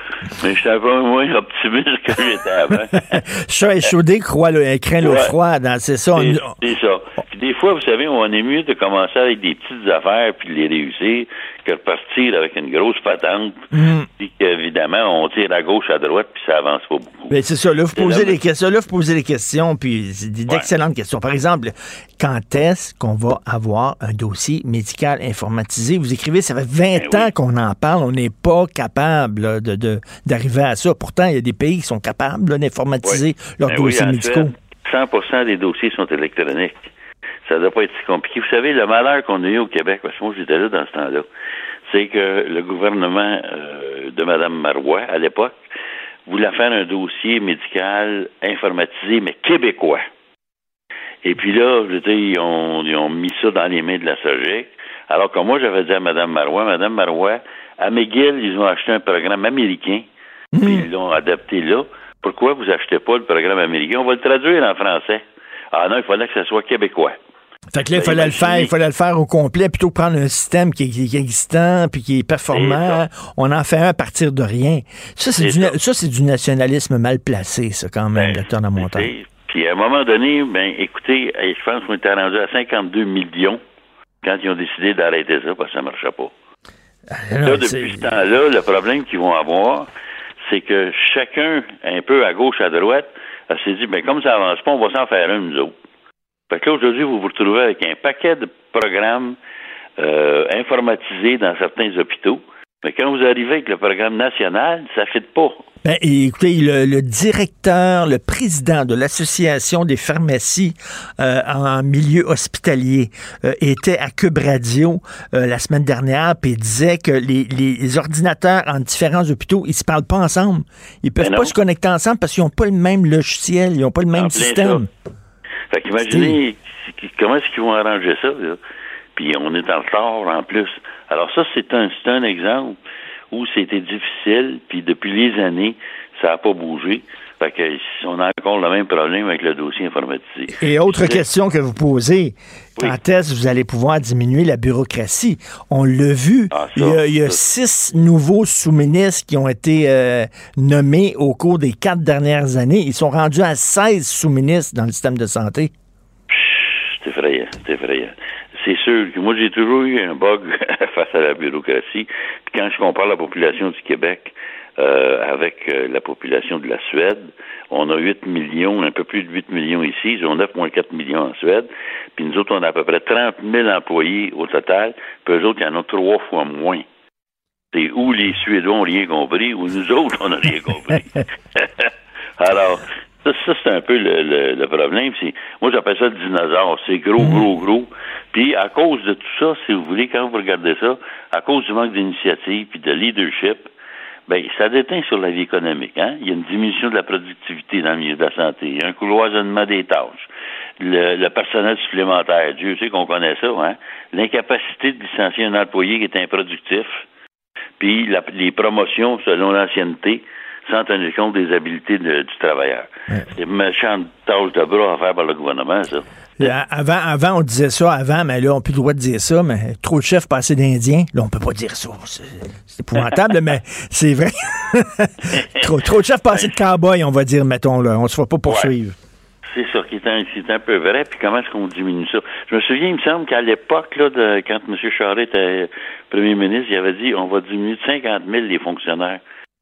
mais je suis un peu moins optimiste que j'étais avant. Chat échaudé croit le, craint l'eau froide, hein, c'est ça. C'est ça. Puis des fois, vous savez, on est mieux de commencer avec des petites affaires puis de les réussir que de partir avec une grosse patente, Mm. puis qu'évidemment, on tire à gauche, à droite, puis ça avance pas beaucoup. Mais c'est ça, là, vous posez les questions, là, vous posez les questions, puis c'est d'excellentes questions. Par exemple, quand est-ce qu'on va avoir un dossier médical informatisé? Vous écrivez, ça fait 20 ans qu'on en parle, on n'est pas capable là, de, d'arriver à ça. Pourtant, il y a des pays qui sont capables d'informatiser leurs Ben dossiers oui, médicaux. Suède, 100 des dossiers sont électroniques. Ça ne doit pas être si compliqué. Vous savez, le malheur qu'on a eu au Québec, parce que moi j'étais là dans ce temps-là, c'est que le gouvernement euh, de Mme Marois, à l'époque, voulait faire un dossier médical informatisé, mais québécois. Et puis là, je veux dire, ils ont, ils ont mis ça dans les mains de la SOGEC. Alors que moi, j'avais dit à Mme Marois, Mme Marois, à McGill, ils ont acheté un programme américain, puis ils l'ont adapté là. Pourquoi vous achetez pas le programme américain? On va le traduire en français. Ah non, il fallait que ça soit québécois. Fait que là, il Ben, fallait le faire, il fallait le faire au complet, plutôt que prendre un système qui, qui- qui est existant, puis qui est performant. On en fait un à partir de rien. Ça, c'est du, ça, du nationalisme mal placé, ça, quand même, docteur de montagne. Et- Puis à un moment donné, ben écoutez, je pense qu'on était rendu à 52 millions quand ils ont décidé d'arrêter ça parce que ça ne marchait pas. non, là, depuis ce temps-là, le problème qu'ils vont avoir, c'est que chacun, un peu à gauche, à droite, elle s'est dit, ben comme ça avance pas, on va s'en faire un, nous autres. Fait que là, aujourd'hui, vous vous retrouvez avec un paquet de programmes euh, informatisés dans certains hôpitaux. Mais quand vous arrivez avec le programme national, ça ne fit pas. Ben, et écoutez, le, le directeur, le président de l'Association des pharmacies euh, en milieu hospitalier euh, était à Cube Radio euh, la semaine dernière, puis il disait que les, les ordinateurs en différents hôpitaux, ils se parlent pas ensemble. Ils peuvent Ben pas se connecter ensemble parce qu'ils n'ont pas le même logiciel, ils n'ont pas le même En plein système. Fait qu'imaginez comment est-ce qu'ils vont arranger ça, là? Puis on est en retard en plus. Alors ça, c'est un, c'est un exemple où c'était difficile, puis depuis les années, ça n'a pas bougé. Fait que on a encore le même problème avec le dossier informatisé. Et autre question que vous posez, quand est-ce que vous allez pouvoir diminuer la bureaucratie? On l'a vu, Ah, il y a, il y a six nouveaux sous-ministres qui ont été euh, nommés au cours des quatre dernières années. Ils sont rendus à 16 sous-ministres dans le système de santé. C'est effrayant, c'est effrayant. C'est sûr que moi, j'ai toujours eu un bug face à la bureaucratie. Puis quand je compare la population du Québec euh, avec euh, la population de la Suède, on a 8 millions, un peu plus de 8 millions ici. Ils ont 9,4 millions en Suède. Puis nous autres, on a à peu près 30 000 employés au total. Puis eux autres, il y en a trois fois moins. C'est où les Suédois ont rien compris, ou nous autres, on n'a rien compris. Alors, ça, ça, c'est un peu le, le- le problème. C'est, moi, j'appelle ça le dinosaure. C'est gros, gros, gros. Puis, à cause de tout ça, si vous voulez, quand vous regardez ça, à cause du manque d'initiative puis de leadership, ben, ça déteint sur la vie économique. Hein? Il y a une diminution de la productivité dans le milieu de la santé. Il y a un cloisonnement des tâches. Le, le personnel supplémentaire, Dieu sait qu'on connaît ça, hein? L'incapacité de licencier un employé qui est improductif. Puis la- les promotions selon l'ancienneté sans tenir compte des habiletés de- du travailleur. C'est une méchante tâche de bras à faire par le gouvernement, ça. Là, Avant, avant, on disait ça avant, mais là, on n'a plus le droit de dire ça, mais trop de chefs, pas assez d'Indiens. Là, on peut pas dire ça. C'est épouvantable, mais c'est vrai. trop, trop de chefs, pas assez de cow-boys, on va dire, mettons, là. On se va pas poursuivre. C'est ça qui est un, c'est un peu vrai. Puis comment est-ce qu'on diminue ça? Je me souviens, il me semble qu'à l'époque, là, de, quand M. Charest était premier ministre, il avait dit on va diminuer de 50 000 les fonctionnaires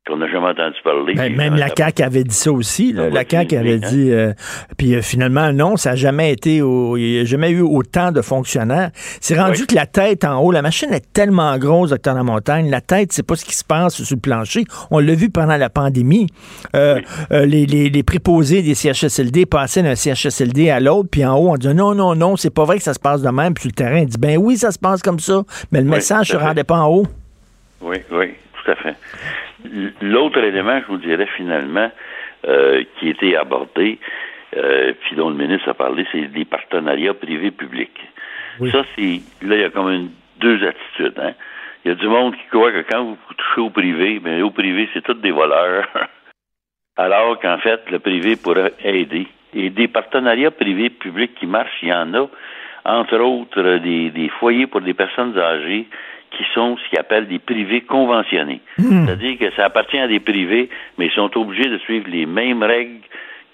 qu'on n'a jamais entendu parler. Ben, même la CAQ avait dit ça aussi. là. La CAQ avait dit. euh, puis euh, finalement, non, ça n'a jamais été. au- Il n'y a jamais eu autant de fonctionnaires. C'est rendu que la tête en haut, la machine est tellement grosse, docteur Lamontagne. La tête, c'est pas ce qui se passe sur le plancher. On l'a vu pendant la pandémie. Euh, euh, les, les, les préposés des CHSLD passaient d'un CHSLD à l'autre, puis en haut, on dit non, non, non, c'est pas vrai que ça se passe de même. Puis le terrain, dit ben oui, ça se passe comme ça. Mais le Oui, message tout se rendait pas en haut. Oui, oui, tout à fait. L'autre élément, je vous dirais finalement, euh, qui a été abordé, euh, puis dont le ministre a parlé, c'est des partenariats privés-publics. Ça, c'est là, il y a comme une, deux attitudes. Hein? Il y a du monde qui croit que quand vous touchez au privé, ben au privé, c'est tous des voleurs. Alors qu'en fait, le privé pourrait aider. Et des partenariats privés-publics qui marchent, il y en a. Entre autres, des, des foyers pour des personnes âgées qui sont ce qu'ils appellent des privés conventionnés. C'est-à-dire que ça appartient à des privés, mais ils sont obligés de suivre les mêmes règles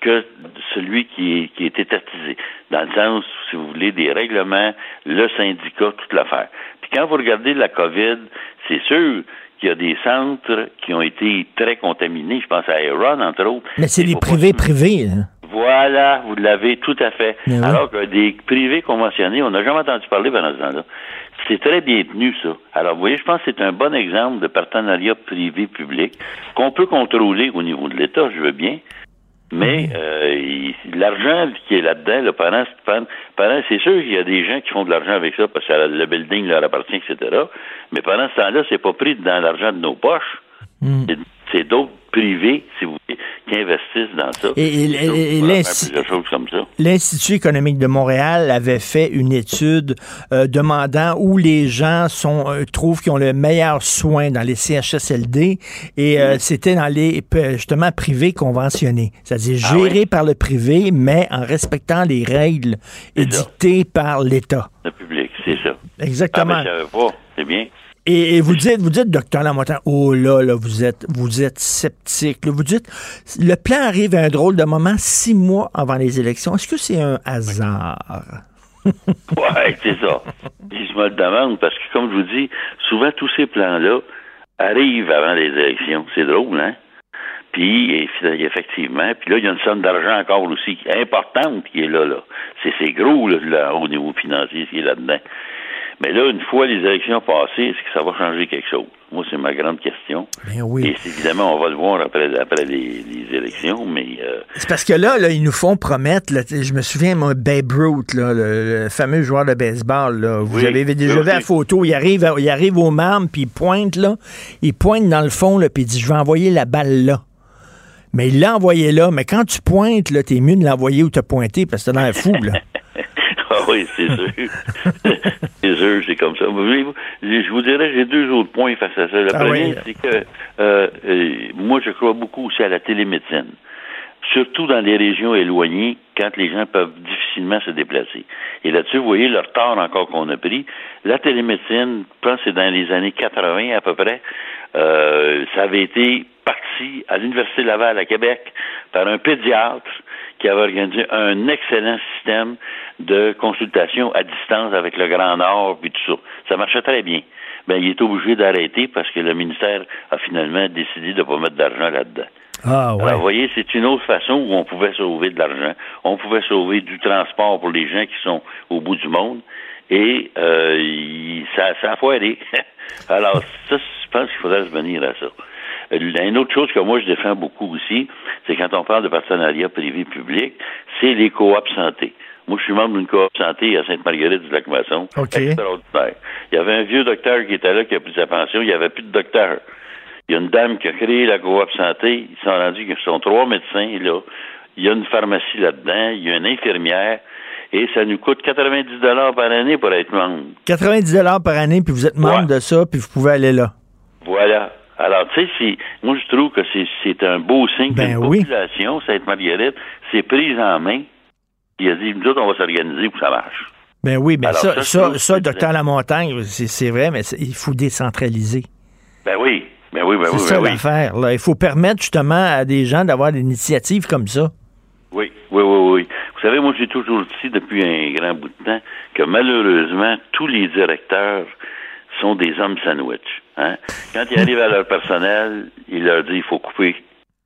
que celui qui est, qui est étatisé. Dans le sens, si vous voulez, des règlements, le syndicat, toute l'affaire. Puis quand vous regardez la COVID, c'est sûr qu'il y a des centres qui ont été très contaminés. Je pense à Iron, entre autres. Mais c'est des privés privés. hein. Voilà, vous l'avez tout à fait. Oui. Alors que des privés conventionnés, on n'a jamais entendu parler pendant ce temps-là. C'est très bien tenu, ça. Alors, vous voyez, je pense que c'est un bon exemple de partenariat privé-public qu'on peut contrôler au niveau de l'État, je veux bien. Mais euh, l'argent qui est là-dedans, là, pendant, pendant- pendant- c'est sûr qu'il y a des gens qui font de l'argent avec ça parce que le building leur appartient, etc. Mais pendant ce temps-là, c'est pas pris dans l'argent de nos poches. C'est- C'est d'autres privés, si vous voulez, qui investissent dans ça. Et-. L'Institut économique de Montréal avait fait une étude euh, demandant où les gens sont euh, trouvent qu'ils ont le meilleur soin dans les CHSLD et euh, c'était dans les justement privés conventionnés, c'est-à-dire Ah gérés par le privé mais en respectant les règles édictées par l'État. Le public, c'est ça. Exactement. Ah, ben, pas. C'est bien. Et, vous dites, vous dites, docteur Lamontagne, oh là, là, vous êtes, vous êtes sceptique. Vous dites, le plan arrive à un drôle de moment, six mois avant les élections. Est-ce que c'est un hasard? Ouais, c'est ça. Je me le demande parce que, comme je vous dis, souvent tous ces plans-là arrivent avant les élections. C'est drôle, hein? Puis, effectivement, puis là, il y a une somme d'argent encore aussi importante qui est là, là. C'est, c'est gros, là, là, au niveau financier, ce qui est là-dedans. Mais là, une fois les élections passées, est-ce que ça va changer quelque chose? Moi, c'est ma grande question. Ben oui. Et évidemment, on va le voir après, après les, les élections, mais euh, C'est parce que là, là, ils nous font promettre, là, je me souviens, moi, Babe Ruth, là, le, le fameux joueur de baseball, là, vous Oui, avez déjà vu la photo, il arrive, à- il arrive au marbre, puis il pointe, là, il pointe dans le fond, là, puis il dit, je vais envoyer la balle là. Mais il l'a envoyé là, mais quand tu pointes, là, t'es mieux de l'envoyer où t'as pointé, parce que t'es dans un fou, là. Oui, c'est sûr. c'est sûr, c'est comme ça. Vous Je vous dirais, j'ai deux autres points face à ça. Le Ah premier, oui. c'est que euh, euh, moi, je crois beaucoup aussi à la télémédecine. Surtout dans les régions éloignées, quand les gens peuvent difficilement se déplacer. Et là-dessus, vous voyez le retard encore qu'on a pris. La télémédecine, je pense que c'est dans les années 80 à peu près, euh, ça avait été parti à l'Université Laval à Québec par un pédiatre qui avait organisé un excellent système de consultation à distance avec le Grand Nord puis tout ça. Ça marchait très bien. Ben, il est obligé d'arrêter parce que le ministère a finalement décidé de ne pas mettre d'argent là-dedans. Ah, ouais. Alors, vous voyez, c'est une autre façon où on pouvait sauver de l'argent. On pouvait sauver du transport pour les gens qui sont au bout du monde. Et euh, il- ça, ça a foiré. Alors, ça, je pense qu'il faudrait revenir à ça. Euh, Une autre chose que moi, je défends beaucoup aussi, c'est quand on parle de partenariat privé-public, c'est les coops santé. Moi, je suis membre d'une coop santé à Sainte-Marguerite du Lac-Masson. OK. Extraordinaire. Il y avait un vieux docteur qui était là, qui a pris sa pension. Il n'y avait plus de docteur. Il y a une dame qui a créé la coop santé. Ils sont rendus qu'ils sont trois médecins là. Il y a une pharmacie là-dedans. Il y a une infirmière. Et ça nous coûte 90 dollars par année pour être membre. 90 par année, puis vous êtes membre de ça, puis vous pouvez aller là. Voilà. Alors, tu sais, c'est- moi, je trouve que c'est, c'est un beau signe Ben qu'une oui. population, Sainte-Marguerite, s'est prise en main. Il a dit, nous autres, on va s'organiser pour que ça marche. Ben oui, ben Alors, ça, ça, ça, ça, que docteur Lamontagne, c'est c'est vrai, mais c'est- il faut décentraliser. Ben oui. Ben oui, ben c'est oui, ça ben oui. l'affaire. Il faut permettre justement à des gens d'avoir des initiatives comme ça. Oui, oui, oui, oui. Vous savez, moi, j'ai toujours dit depuis un grand bout de temps que malheureusement, tous les directeurs sont des hommes sandwich. Hein? Quand ils arrivent à leur personnel, ils leur disent il faut couper.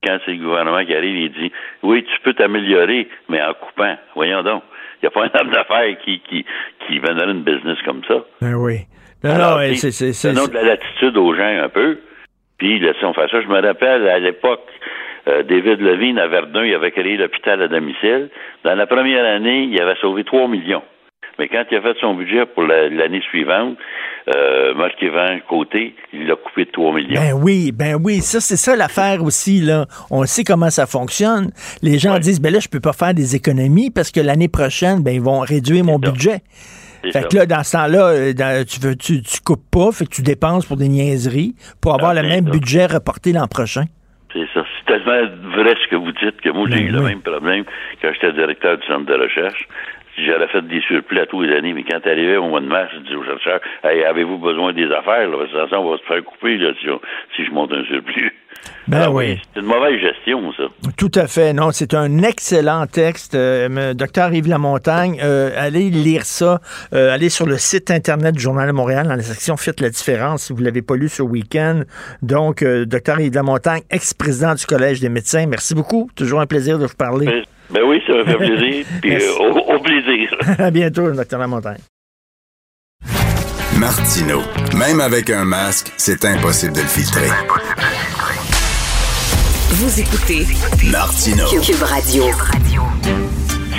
Quand c'est le gouvernement qui arrive, il dit oui, tu peux t'améliorer, mais en coupant. Voyons donc. Il n'y a pas un homme d'affaires qui, qui, qui vendrait une business comme ça. Ben oui. Non, Alors, non, c'est- de la latitude aux gens un peu. Puis laissons faire ça. Je me rappelle à l'époque, euh, David Levine à Verdun, il avait créé l'hôpital à domicile. Dans la première année, il avait sauvé 3 millions. Mais quand il a fait son budget pour la- l'année suivante, euh, Marc Evans côté, il l'a coupé de 3 millions. Ben oui, ben oui, ça c'est ça l'affaire aussi là. On sait comment ça fonctionne. Les gens disent ben là je peux pas faire des économies parce que l'année prochaine ben ils vont réduire mon budget. Fait ça. que là dans ce temps-là euh, tu veux tu, tu coupes pas, fait que tu dépenses pour des niaiseries pour avoir le c'est même ça. budget reporté l'an prochain. C'est ça. C'est tellement vrai ce que vous dites que moi, j'ai eu le même problème quand j'étais directeur du centre de recherche. J'aurais fait des surplus à tous les années, mais quand t'arrivais au mois de mars, je disais aux chercheurs, hey, avez-vous besoin des affaires? Là? Parce que de toute façon, on va se faire couper là, si, on- si je monte un surplus. Ben Ah oui. C'est une mauvaise gestion, ça. Tout à fait. Non, c'est un excellent texte. Euh, docteur Yves Lamontagne, euh, allez lire ça. Euh, allez sur le site Internet du Journal de Montréal dans la section Faites la différence si vous ne l'avez pas lu ce week-end. Donc, euh, docteur Yves Lamontagne, ex-président du Collège des médecins, merci beaucoup. Toujours un plaisir de vous parler. Ben, ben oui, ça me fait plaisir. Puis euh, au, au plaisir. à bientôt, docteur Lamontagne. Martino. Même avec un masque, c'est impossible de le filtrer. Vous écoutez Martino. Cube Radio.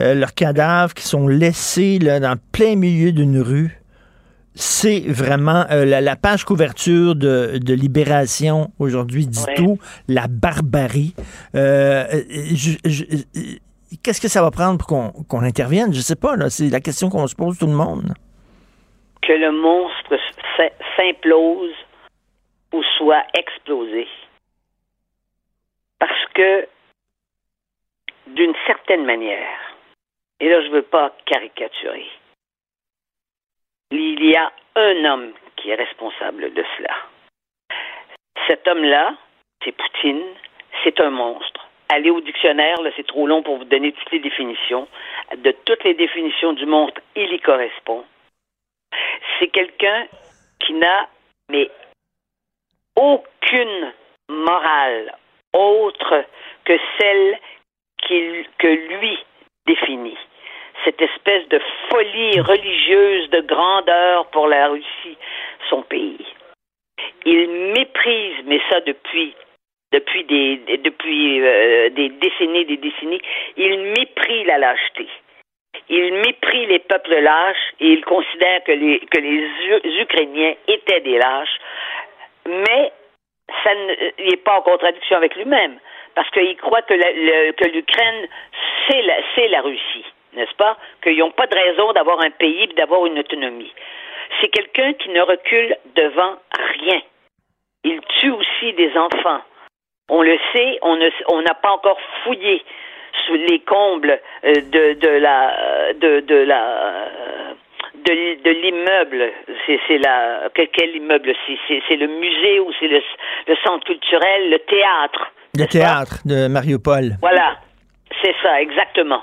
Euh, leurs cadavres qui sont laissés là, dans plein milieu d'une rue. C'est vraiment euh, la, la page couverture de, de Libération aujourd'hui dit Ouais. tout, la barbarie. Euh, Qu'est-ce que ça va prendre pour qu'on intervienne? Je sais pas, là. C'est la question qu'on se pose tout le monde. Que le monstre s'implose ou soit explosé. Parce que, d'une certaine manière, et là je veux pas caricaturer, il y a un homme qui est responsable de cela. Cet homme-là, c'est Poutine, c'est un monstre. Allez au dictionnaire, là, c'est trop long pour vous donner toutes les définitions. De toutes les définitions du monstre, il y correspond. C'est quelqu'un qui n'a, mais aucune morale autre que celle que lui définit. Cette espèce de folie religieuse de grandeur pour la Russie, son pays. Il méprise, mais ça depuis depuis des depuis euh, des décennies, des décennies, il méprise la lâcheté. Il méprise les peuples lâches et il considère que les que les Ukrainiens étaient des lâches, mais ça n'est pas en contradiction avec lui-même parce qu'il croit que le- que l'Ukraine c'est la c'est la Russie, n'est-ce pas? Qu'ils n'ont pas de raison d'avoir un pays et d'avoir une autonomie. C'est quelqu'un qui ne recule devant rien. Il tue aussi des enfants. On le sait, on ne- on n'a pas encore fouillé sous les combles euh, de, de la de, la de, de l'immeuble. C'est la que- quel immeuble? C'est le musée ou c'est le, le centre culturel, le théâtre? Le théâtre de Mariupol. Voilà, c'est ça exactement.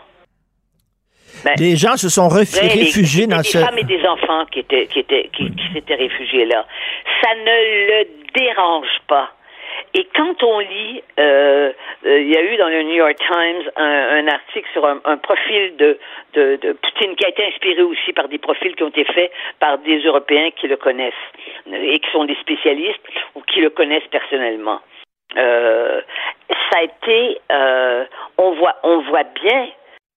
Ben, Les gens se sont refu- Ouais, les- réfugiés dans des ce... femmes et des enfants qui étaient qui étaient qui, qui s'étaient réfugiés là. Ça ne le dérange pas. Et quand on lit, euh, euh, il y a eu dans le New York Times un, un article sur un, un profil de, de, de Poutine qui a été inspiré aussi par des profils qui ont été faits par des Européens qui le connaissent et qui sont des spécialistes ou qui le connaissent personnellement. Euh, ça a été, euh, on voit, on voit bien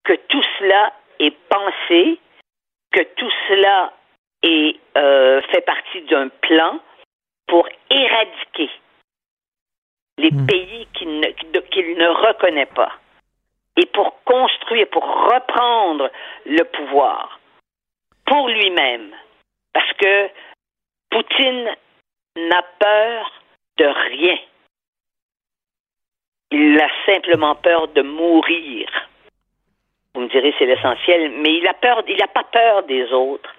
que tout cela est pensé, que tout cela est euh, fait partie d'un plan pour éradiquer les pays qu'il ne, qu'il ne reconnaît pas et pour construire, pour reprendre le pouvoir. pour lui-même. Parce que Poutine n'a peur de rien. Il a simplement peur de mourir. Vous me direz, c'est l'essentiel, mais il a peur, il n'a pas peur des autres.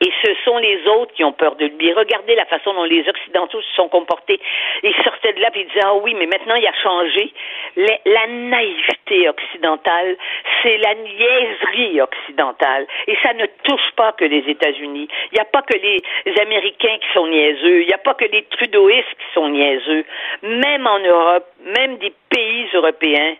Et ce sont les autres qui ont peur de lui. Regardez la façon dont les Occidentaux se sont comportés. Ils sortaient de là et ils disaient, ah oui, mais maintenant il a changé. La, la naïveté occidentale, c'est la niaiserie occidentale. Et ça ne touche pas que les États-Unis. Il n'y a pas que les Américains qui sont niaiseux. Il n'y a pas que les trudeauistes qui sont niaiseux. Même en Europe, même des pays européens,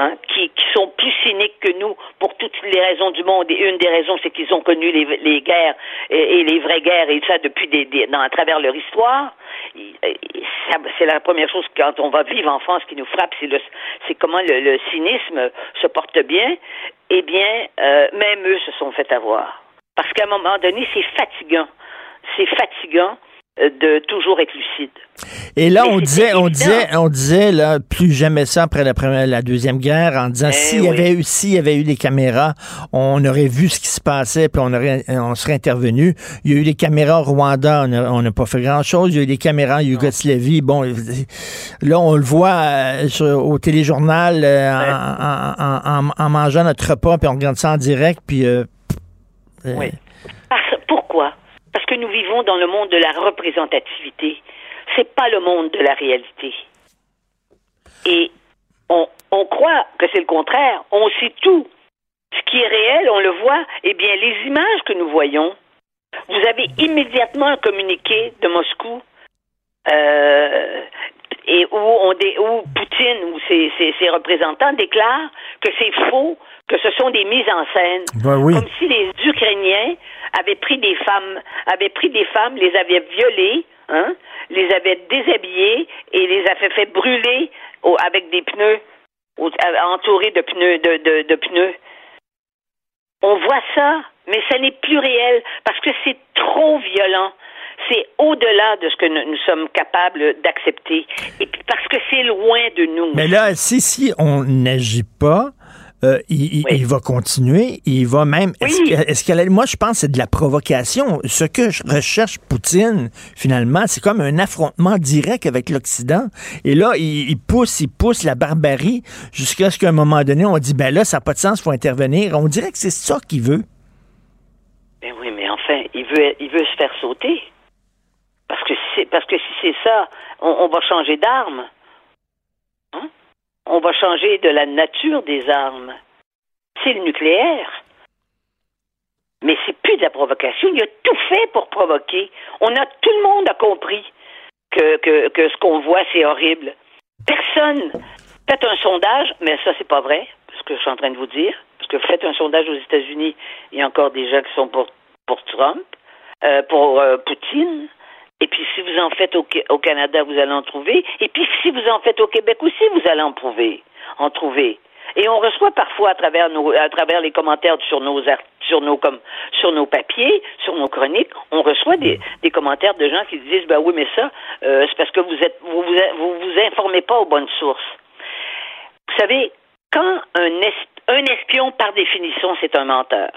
Hein, qui, sont plus cyniques que nous pour toutes les raisons du monde. Et une des raisons, c'est qu'ils ont connu les, guerres et, les vraies guerres et ça depuis des, dans, à travers leur histoire. C'est la première chose quand on va vivre en France qui nous frappe, c'est comment le, le, cynisme se porte bien. Eh bien, euh, même eux se sont fait avoir. Parce qu'à un moment donné, c'est fatigant. C'est fatigant de toujours être lucide. Et là, on disait, on disait, on disait, là, plus jamais ça après la première, la deuxième guerre, en disant, Eh s'il y avait eu, s'il y avait eu des caméras, on aurait vu ce qui se passait, puis on aurait, on serait intervenu. Il y a eu des caméras au Rwanda, on n'a pas fait grand chose. Il y a eu des caméras en Yougoslavie. Bon, là, on le voit euh, sur, au téléjournal, euh, en, en, en, en, mangeant notre repas, puis on regarde ça en direct, puis, euh, oui. Parce que nous vivons dans le monde de la représentativité. C'est pas le monde de la réalité. Et on, on croit que c'est le contraire. On sait tout. Ce qui est réel, on le voit. Eh bien, les images que nous voyons, vous avez immédiatement un communiqué de Moscou euh, et où, on dé, où Poutine ou ses, ses, ses représentants déclarent que c'est faux, que ce sont des mises en scène, ben oui. comme si les Ukrainiens avaient pris des femmes, avaient pris des femmes, les avaient violées, hein, les avaient déshabillées et les avaient fait brûler avec des pneus, au, entourés de pneus, de, de pneus. On voit ça, mais ça n'est plus réel parce que c'est trop violent c'est au-delà de ce que nous, nous sommes capables d'accepter. Et puis parce que c'est loin de nous. Mais là, si, si on n'agit pas, euh, il, oui. il, va continuer, il va même. Oui. Est-ce qu'elle, est moi, je pense, c'est de la provocation. Ce que je recherche Poutine, finalement, c'est comme un affrontement direct avec l'Occident. Et là, il, il, pousse, il pousse la barbarie jusqu'à ce qu'à un moment donné, on dit ben là, ça n'a pas de sens, il faut intervenir. On dirait que c'est ça qu'il veut. Ben oui, mais enfin, il veut, il veut se faire sauter. Parce que c'est parce que si c'est ça, on, on, va changer d'arme. On va changer de la nature des armes. C'est le nucléaire. Mais c'est plus de la provocation. Il a tout fait pour provoquer. On a tout le monde a compris que, ce qu'on voit, c'est horrible. Personne. Faites un sondage, mais ça, c'est pas vrai, ce que je suis en train de vous dire. Parce que faites un sondage aux États-Unis, il y a encore des gens qui sont pour, pour Trump, euh, pour euh, Poutine. Et puis, si vous en faites au, Canada, vous allez en trouver. Et puis, si vous en faites au Québec aussi, vous allez en trouver. En trouver. Et on reçoit parfois à travers nos, à travers les commentaires sur nos sur nos comme sur nos papiers, sur nos chroniques, on reçoit des, des commentaires de gens qui disent ben oui mais ça euh, c'est parce que vous êtes vous vous, vous vous informez pas aux bonnes sources. Vous savez quand un es, un espion par définition c'est un menteur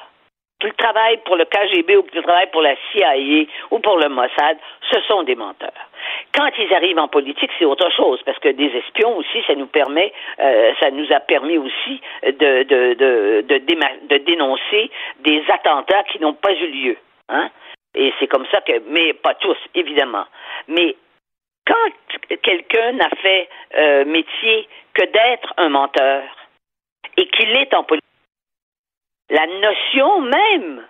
qu'il travaille pour le KGB ou qu'il travaille pour la CIA ou pour le Mossad, ce sont des menteurs. Quand ils arrivent en politique, c'est autre chose, parce que des espions aussi, ça nous permet, euh, ça nous a permis aussi de, de, de, de, de dénoncer des attentats qui n'ont pas eu lieu. Hein? Et c'est comme ça que, mais pas tous, évidemment. Mais quand quelqu'un n'a fait euh, métier que d'être un menteur et qu'il est en politique, la notion même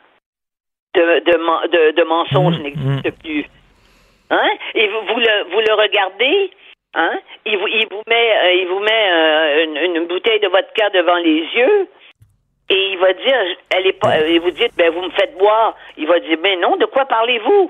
de, de, de, de mensonge mmh, n'existe mmh. plus. Hein? Et vous, vous, le, vous le regardez, hein? il, vous, il vous met, euh, il vous met euh, une, une, bouteille de vodka devant les yeux. Et il va dire, elle est pas, et vous dites, ben vous me faites boire. Il va dire, ben non, de quoi parlez-vous?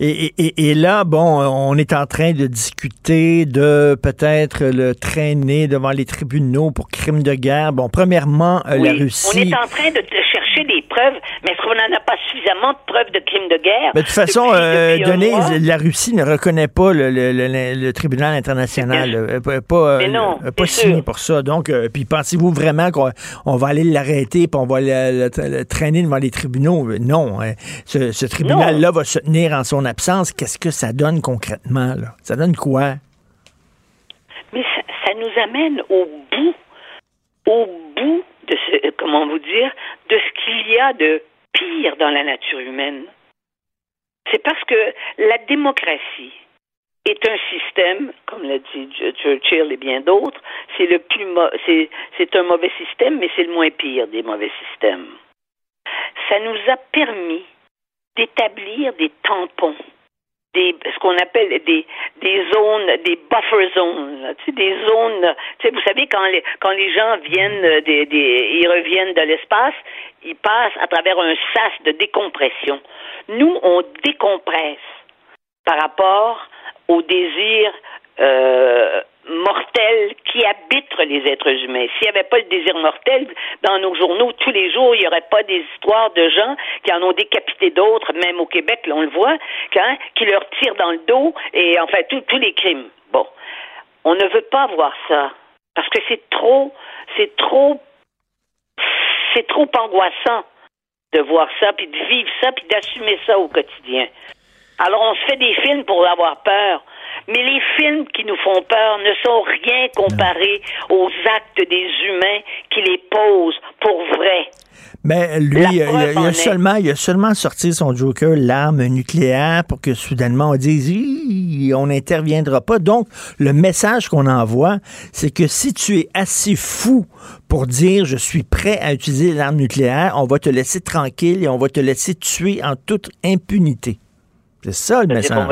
Et, et, et, là, bon, on est en train de discuter de peut-être le traîner devant les tribunaux pour crimes de guerre. Bon, premièrement, euh, la Russie. On est en train de chercher des preuves, mais est-ce qu'on n'en a pas suffisamment de preuves de crimes de guerre? Mais de toute façon, euh, Denise, la Russie ne reconnaît pas le, le, le, tribunal international. Euh, pas, pas, non, pas signé pour ça. Donc, puis pensez-vous vraiment qu'on va aller l'arrêter puis on va le, traîner devant les tribunaux? Non. Hein. Ce, ce tribunal-là va se tenir en son absence. Qu'est-ce que ça donne concrètement? Ça donne quoi? Mais ça, ça nous amène au bout, au bout de ce, comment vous dire, de ce qu'il y a de pire dans la nature humaine. C'est parce que la démocratie est un système, comme l'a dit Churchill et bien d'autres, c'est le plus c'est un mauvais système, mais c'est le moins pire des mauvais systèmes. Ça nous a permis d'établir des tampons des ce qu'on appelle des des zones des buffer zones tu sais, des zones tu sais vous savez quand les quand les gens viennent euh, des, des ils reviennent de l'espace ils passent à travers un sas de décompression. Nous on décompresse par rapport au désir euh, mortel qui habitent les êtres humains. S'il n'y avait pas le désir mortel, dans nos journaux, tous les jours, il n'y aurait pas des histoires de gens qui en ont décapité d'autres, même au Québec, là, on le voit, hein, qui leur tirent dans le dos, et enfin, tous les crimes. Bon. On ne veut pas voir ça. Parce que c'est trop, c'est trop, c'est trop angoissant de voir ça, puis de vivre ça, puis d'assumer ça au quotidien. Alors on se fait des films pour avoir peur. Mais les films qui nous font peur ne sont rien comparés aux actes des humains qui les posent pour vrai. Mais lui, il, a, seulement, il a seulement sorti son Joker, l'arme nucléaire, pour que soudainement on dise, on n'interviendra pas. Donc, le message qu'on envoie, c'est que si tu es assez fou pour dire je suis prêt à utiliser l'arme nucléaire, on va te laisser tranquille et on va te laisser tuer en toute impunité. C'est ça le message.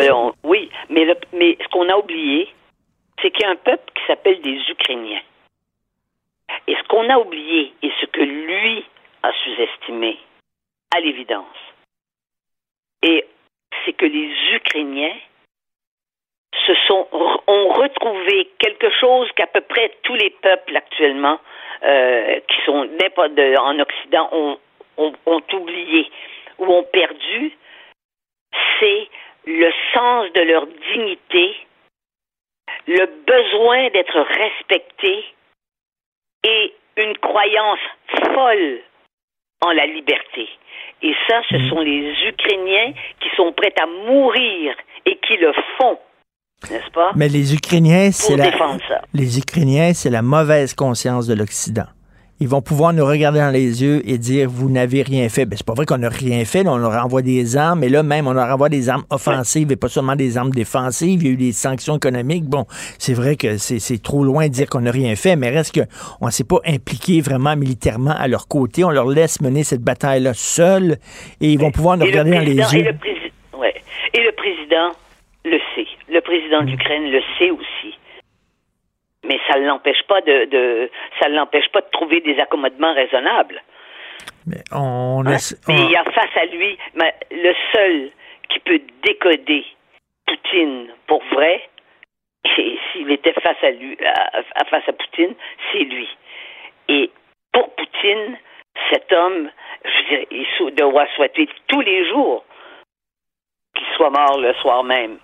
Mais, ce qu'on a oublié, c'est qu'il y a un peuple qui s'appelle des Ukrainiens. Et ce qu'on a oublié et ce que lui a sous-estimé, à l'évidence, et c'est que les Ukrainiens se sont ont retrouvé quelque chose qu'à peu près tous les peuples actuellement euh, qui sont en Occident ont, ont oublié ou ont perdu, c'est le sens de leur dignité, le besoin d'être respecté et une croyance folle en la liberté. Et ça, ce mhm. sont les Ukrainiens qui sont prêts à mourir et qui le font. N'est-ce pas? Mais les Ukrainiens, c'est la, les Ukrainiens, c'est la mauvaise conscience de l'Occident ils vont pouvoir nous regarder dans les yeux et dire vous n'avez rien fait. Ben, c'est pas vrai qu'on n'a rien fait. on leur envoie des armes, mais là même, on leur envoie des armes offensives et pas seulement des armes défensives. Il y a eu des sanctions économiques. Bon, c'est vrai que c'est trop loin de dire qu'on n'a rien fait, mais reste qu'on ne s'est pas impliqué vraiment militairement à leur côté. On leur laisse mener cette bataille-là seul et ils vont pouvoir nous regarder dans les yeux. Et le, ouais. et le président le sait. Le président d'Ukraine le sait aussi mais ça ne l'empêche pas de, de ça l'empêche pas de trouver des accommodements raisonnables. Mais on hein? Mais il y a face à lui, le seul qui peut décoder Poutine pour vrai, et s'il était face à lui, à, face à Poutine, c'est lui. Et pour Poutine, cet homme, je veux dire, il doit souhaiter tous les jours qu'il soit mort le soir même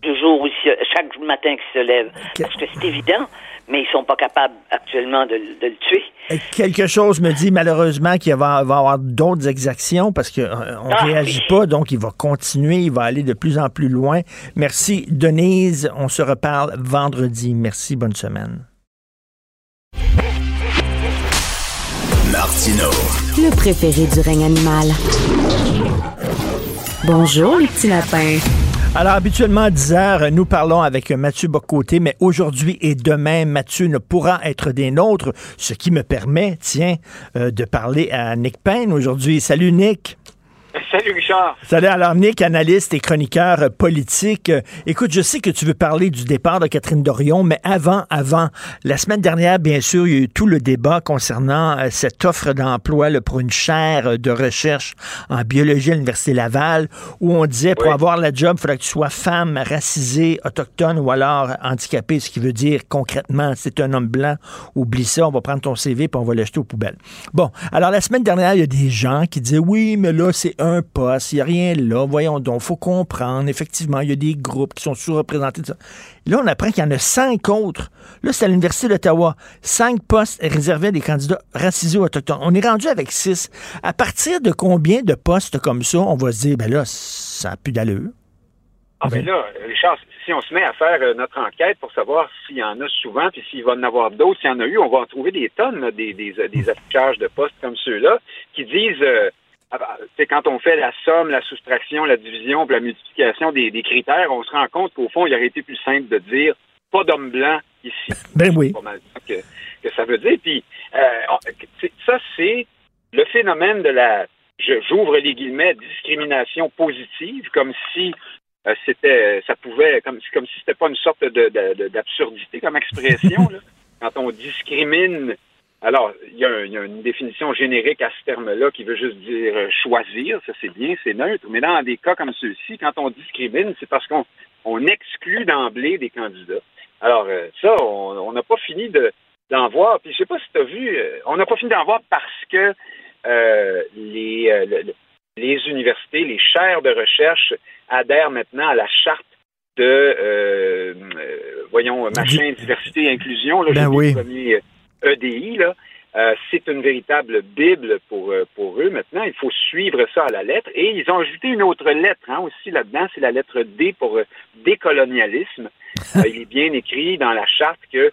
du jour où chaque matin qu'il se lève. Parce que c'est évident, mais ils sont pas capables actuellement de, le tuer. quelque chose me dit malheureusement qu'il va, y avoir d'autres exactions parce qu'on euh, ne ah, réagit pas, donc il va continuer, il va aller de plus en plus loin. Merci Denise, on se reparle vendredi. Merci, bonne semaine. Martino. Le préféré du règne animal. Bonjour les petits lapins. Alors, habituellement, à 10 heures, nous parlons avec Mathieu Bocoté, mais aujourd'hui et demain, Mathieu ne pourra être des nôtres, ce qui me permet, tiens, euh, de parler à Nick Payne aujourd'hui. Salut, Nick. Salut Richard. Salut. Alors, Nick, analyste et chroniqueur politique. Écoute, je sais que tu veux parler du départ de Catherine Dorion, mais avant, avant, la semaine dernière, bien sûr, il y a eu tout le débat concernant euh, cette offre d'emploi là, pour une chaire de recherche en biologie à l'Université Laval, où on disait pour avoir la job, il faudrait que tu sois femme, racisée, autochtone ou alors handicapée, ce qui veut dire concrètement, c'est un homme blanc, oublie ça, on va prendre ton CV puis on va l'acheter aux poubelles. Bon, alors la semaine dernière, il y a des gens qui disaient oui, mais là, c'est un poste, il n'y a rien là, voyons donc, faut comprendre, effectivement, il y a des groupes qui sont sous-représentés. Là, on apprend qu'il y en a cinq autres. Là, c'est à l'Université d'Ottawa. Cinq postes réservés à des candidats racisés autochtones. On est rendu avec six. À partir de combien de postes comme ça, on va se dire, ben là, ça n'a plus d'allure? Ah ben là, Richard, si on se met à faire euh, notre enquête pour savoir s'il y en a souvent, puis s'il va en avoir d'autres, s'il y en a eu, on va en trouver des tonnes, des, affichages de postes comme ceux-là, qui disent, euh, c'est quand on fait la somme, la soustraction, la division, puis la multiplication des, des critères, on se rend compte qu'au fond, il aurait été plus simple de dire pas d'homme blanc ici. Ben oui. Pas mal ça que, que ça veut dire. Puis euh, ça, c'est le phénomène de la, j'ouvre les guillemets, discrimination positive, comme si euh, c'était, ça pouvait, comme, comme si c'était pas une sorte de, d'absurdité comme expression. là. Quand on discrimine, alors il y, a un- il y a une définition générique à ce terme-là qui veut juste dire euh, choisir, ça c'est bien, c'est neutre. Mais dans des cas comme ceux-ci, quand on discrimine, c'est parce qu'on on exclut d'emblée des candidats. Alors euh, ça, on on n'a pas fini de d'en voir. Puis je sais pas si tu as vu, euh, on n'a pas fini d'en voir parce que euh, les, euh, le- le- les universités, les chaires de recherche adhèrent maintenant à la charte de, euh, voyons, machin, diversité, inclusion, là, Ben oui. premier EDI, là. Euh, c'est une véritable bible pour, euh, pour eux maintenant. Il faut suivre ça à la lettre. Et ils ont ajouté une autre lettre hein, aussi là-dedans, c'est la lettre D pour euh, décolonialisme. Euh, il est bien écrit dans la charte que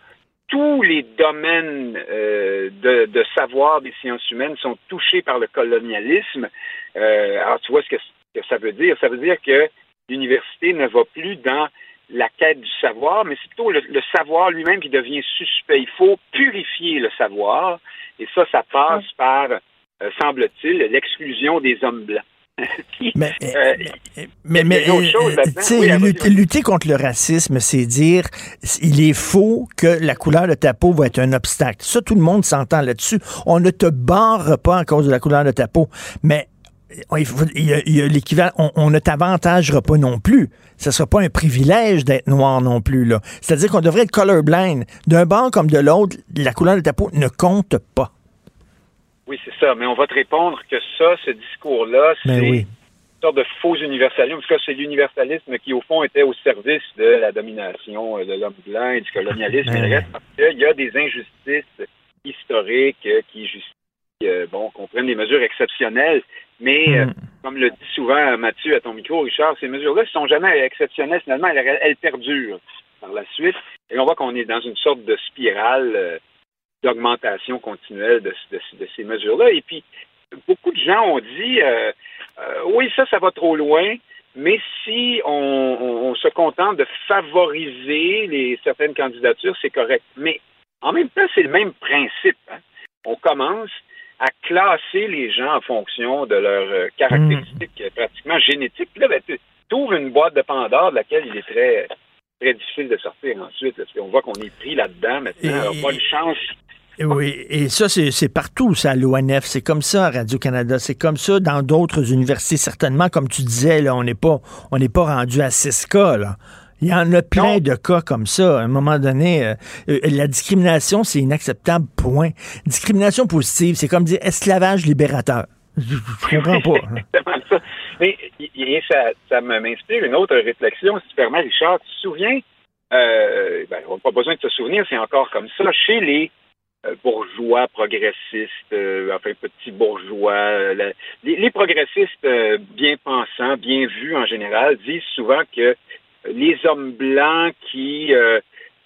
tous les domaines euh, de, de savoir des sciences humaines sont touchés par le colonialisme. Euh, alors, tu vois ce que, ce que ça veut dire? Ça veut dire que l'université ne va plus dans la quête du savoir, mais c'est plutôt le, le savoir lui-même qui devient suspect. Il faut purifier le savoir, et ça, ça passe par, euh, semble-t-il, l'exclusion des hommes blancs. Mais, euh, Mais, mais euh, Oui, lutter contre le racisme, c'est dire il est faux que la couleur de ta peau va être un obstacle. Ça, tout le monde s'entend là-dessus. On ne te barre pas à cause de la couleur de ta peau, mais il faut- il y a, il l'équivalent. On, ne t'avantagera pas non plus. Ce ne sera pas un privilège d'être noir non plus. là. C'est-à-dire qu'on devrait être colorblind. D'un bord comme de l'autre, la couleur de ta peau ne compte pas. Oui, c'est ça. Mais on va te répondre que ça, ce discours-là, c'est Ben oui. une sorte de faux universalisme. En tout cas, c'est l'universalisme qui, au fond, était au service de la domination euh, de l'homme blanc et du colonialisme. Ben oui. reste, parce qu'il y a des injustices historiques euh, qui justifient euh, bon, qu'on prenne des mesures exceptionnelles. Mais, euh, Mm. comme le dit souvent Mathieu à ton micro, Richard, ces mesures-là ne sont jamais exceptionnelles. Finalement, elles, elles perdurent par la suite. Et on voit qu'on est dans une sorte de spirale euh, d'augmentation continuelle de, de- de ces mesures-là. Et puis, beaucoup de gens ont dit, euh, euh, oui, ça, ça va trop loin, mais si on, on- on se contente de favoriser les, certaines candidatures, c'est correct. Mais en même temps, c'est le même principe. hein. On commence à classer les gens en fonction de leurs euh, caractéristiques euh, pratiquement génétiques. Puis là, ben, tu ouvres une boîte de Pandore de laquelle il est très, très difficile de sortir ensuite. là, parce qu'on voit qu'on est pris là-dedans maintenant. Alors, bonne chance Et Oui, et ça, c'est c'est partout, ça, à l'ONF. C'est comme ça à Radio-Canada. C'est comme ça dans d'autres universités, certainement. Comme tu disais, là, on n'est pas, on n'est pas rendu à 6 cas, là. Il y en a plein de cas comme ça. À un moment donné, euh, euh, la discrimination, c'est inacceptable, point. Discrimination positive, c'est comme dire esclavage libérateur. Je, je comprends pas. hein. exactement ça. Mais ça, m'inspire une autre réflexion, si tu permets, Richard. Tu te souviens, euh, ben, on n'a pas besoin de se souvenir, c'est encore comme ça, chez les bourgeois progressistes, euh, enfin petits bourgeois, euh, les, les progressistes euh, bien pensants, bien vus en général, disent souvent que les hommes blancs qui, euh,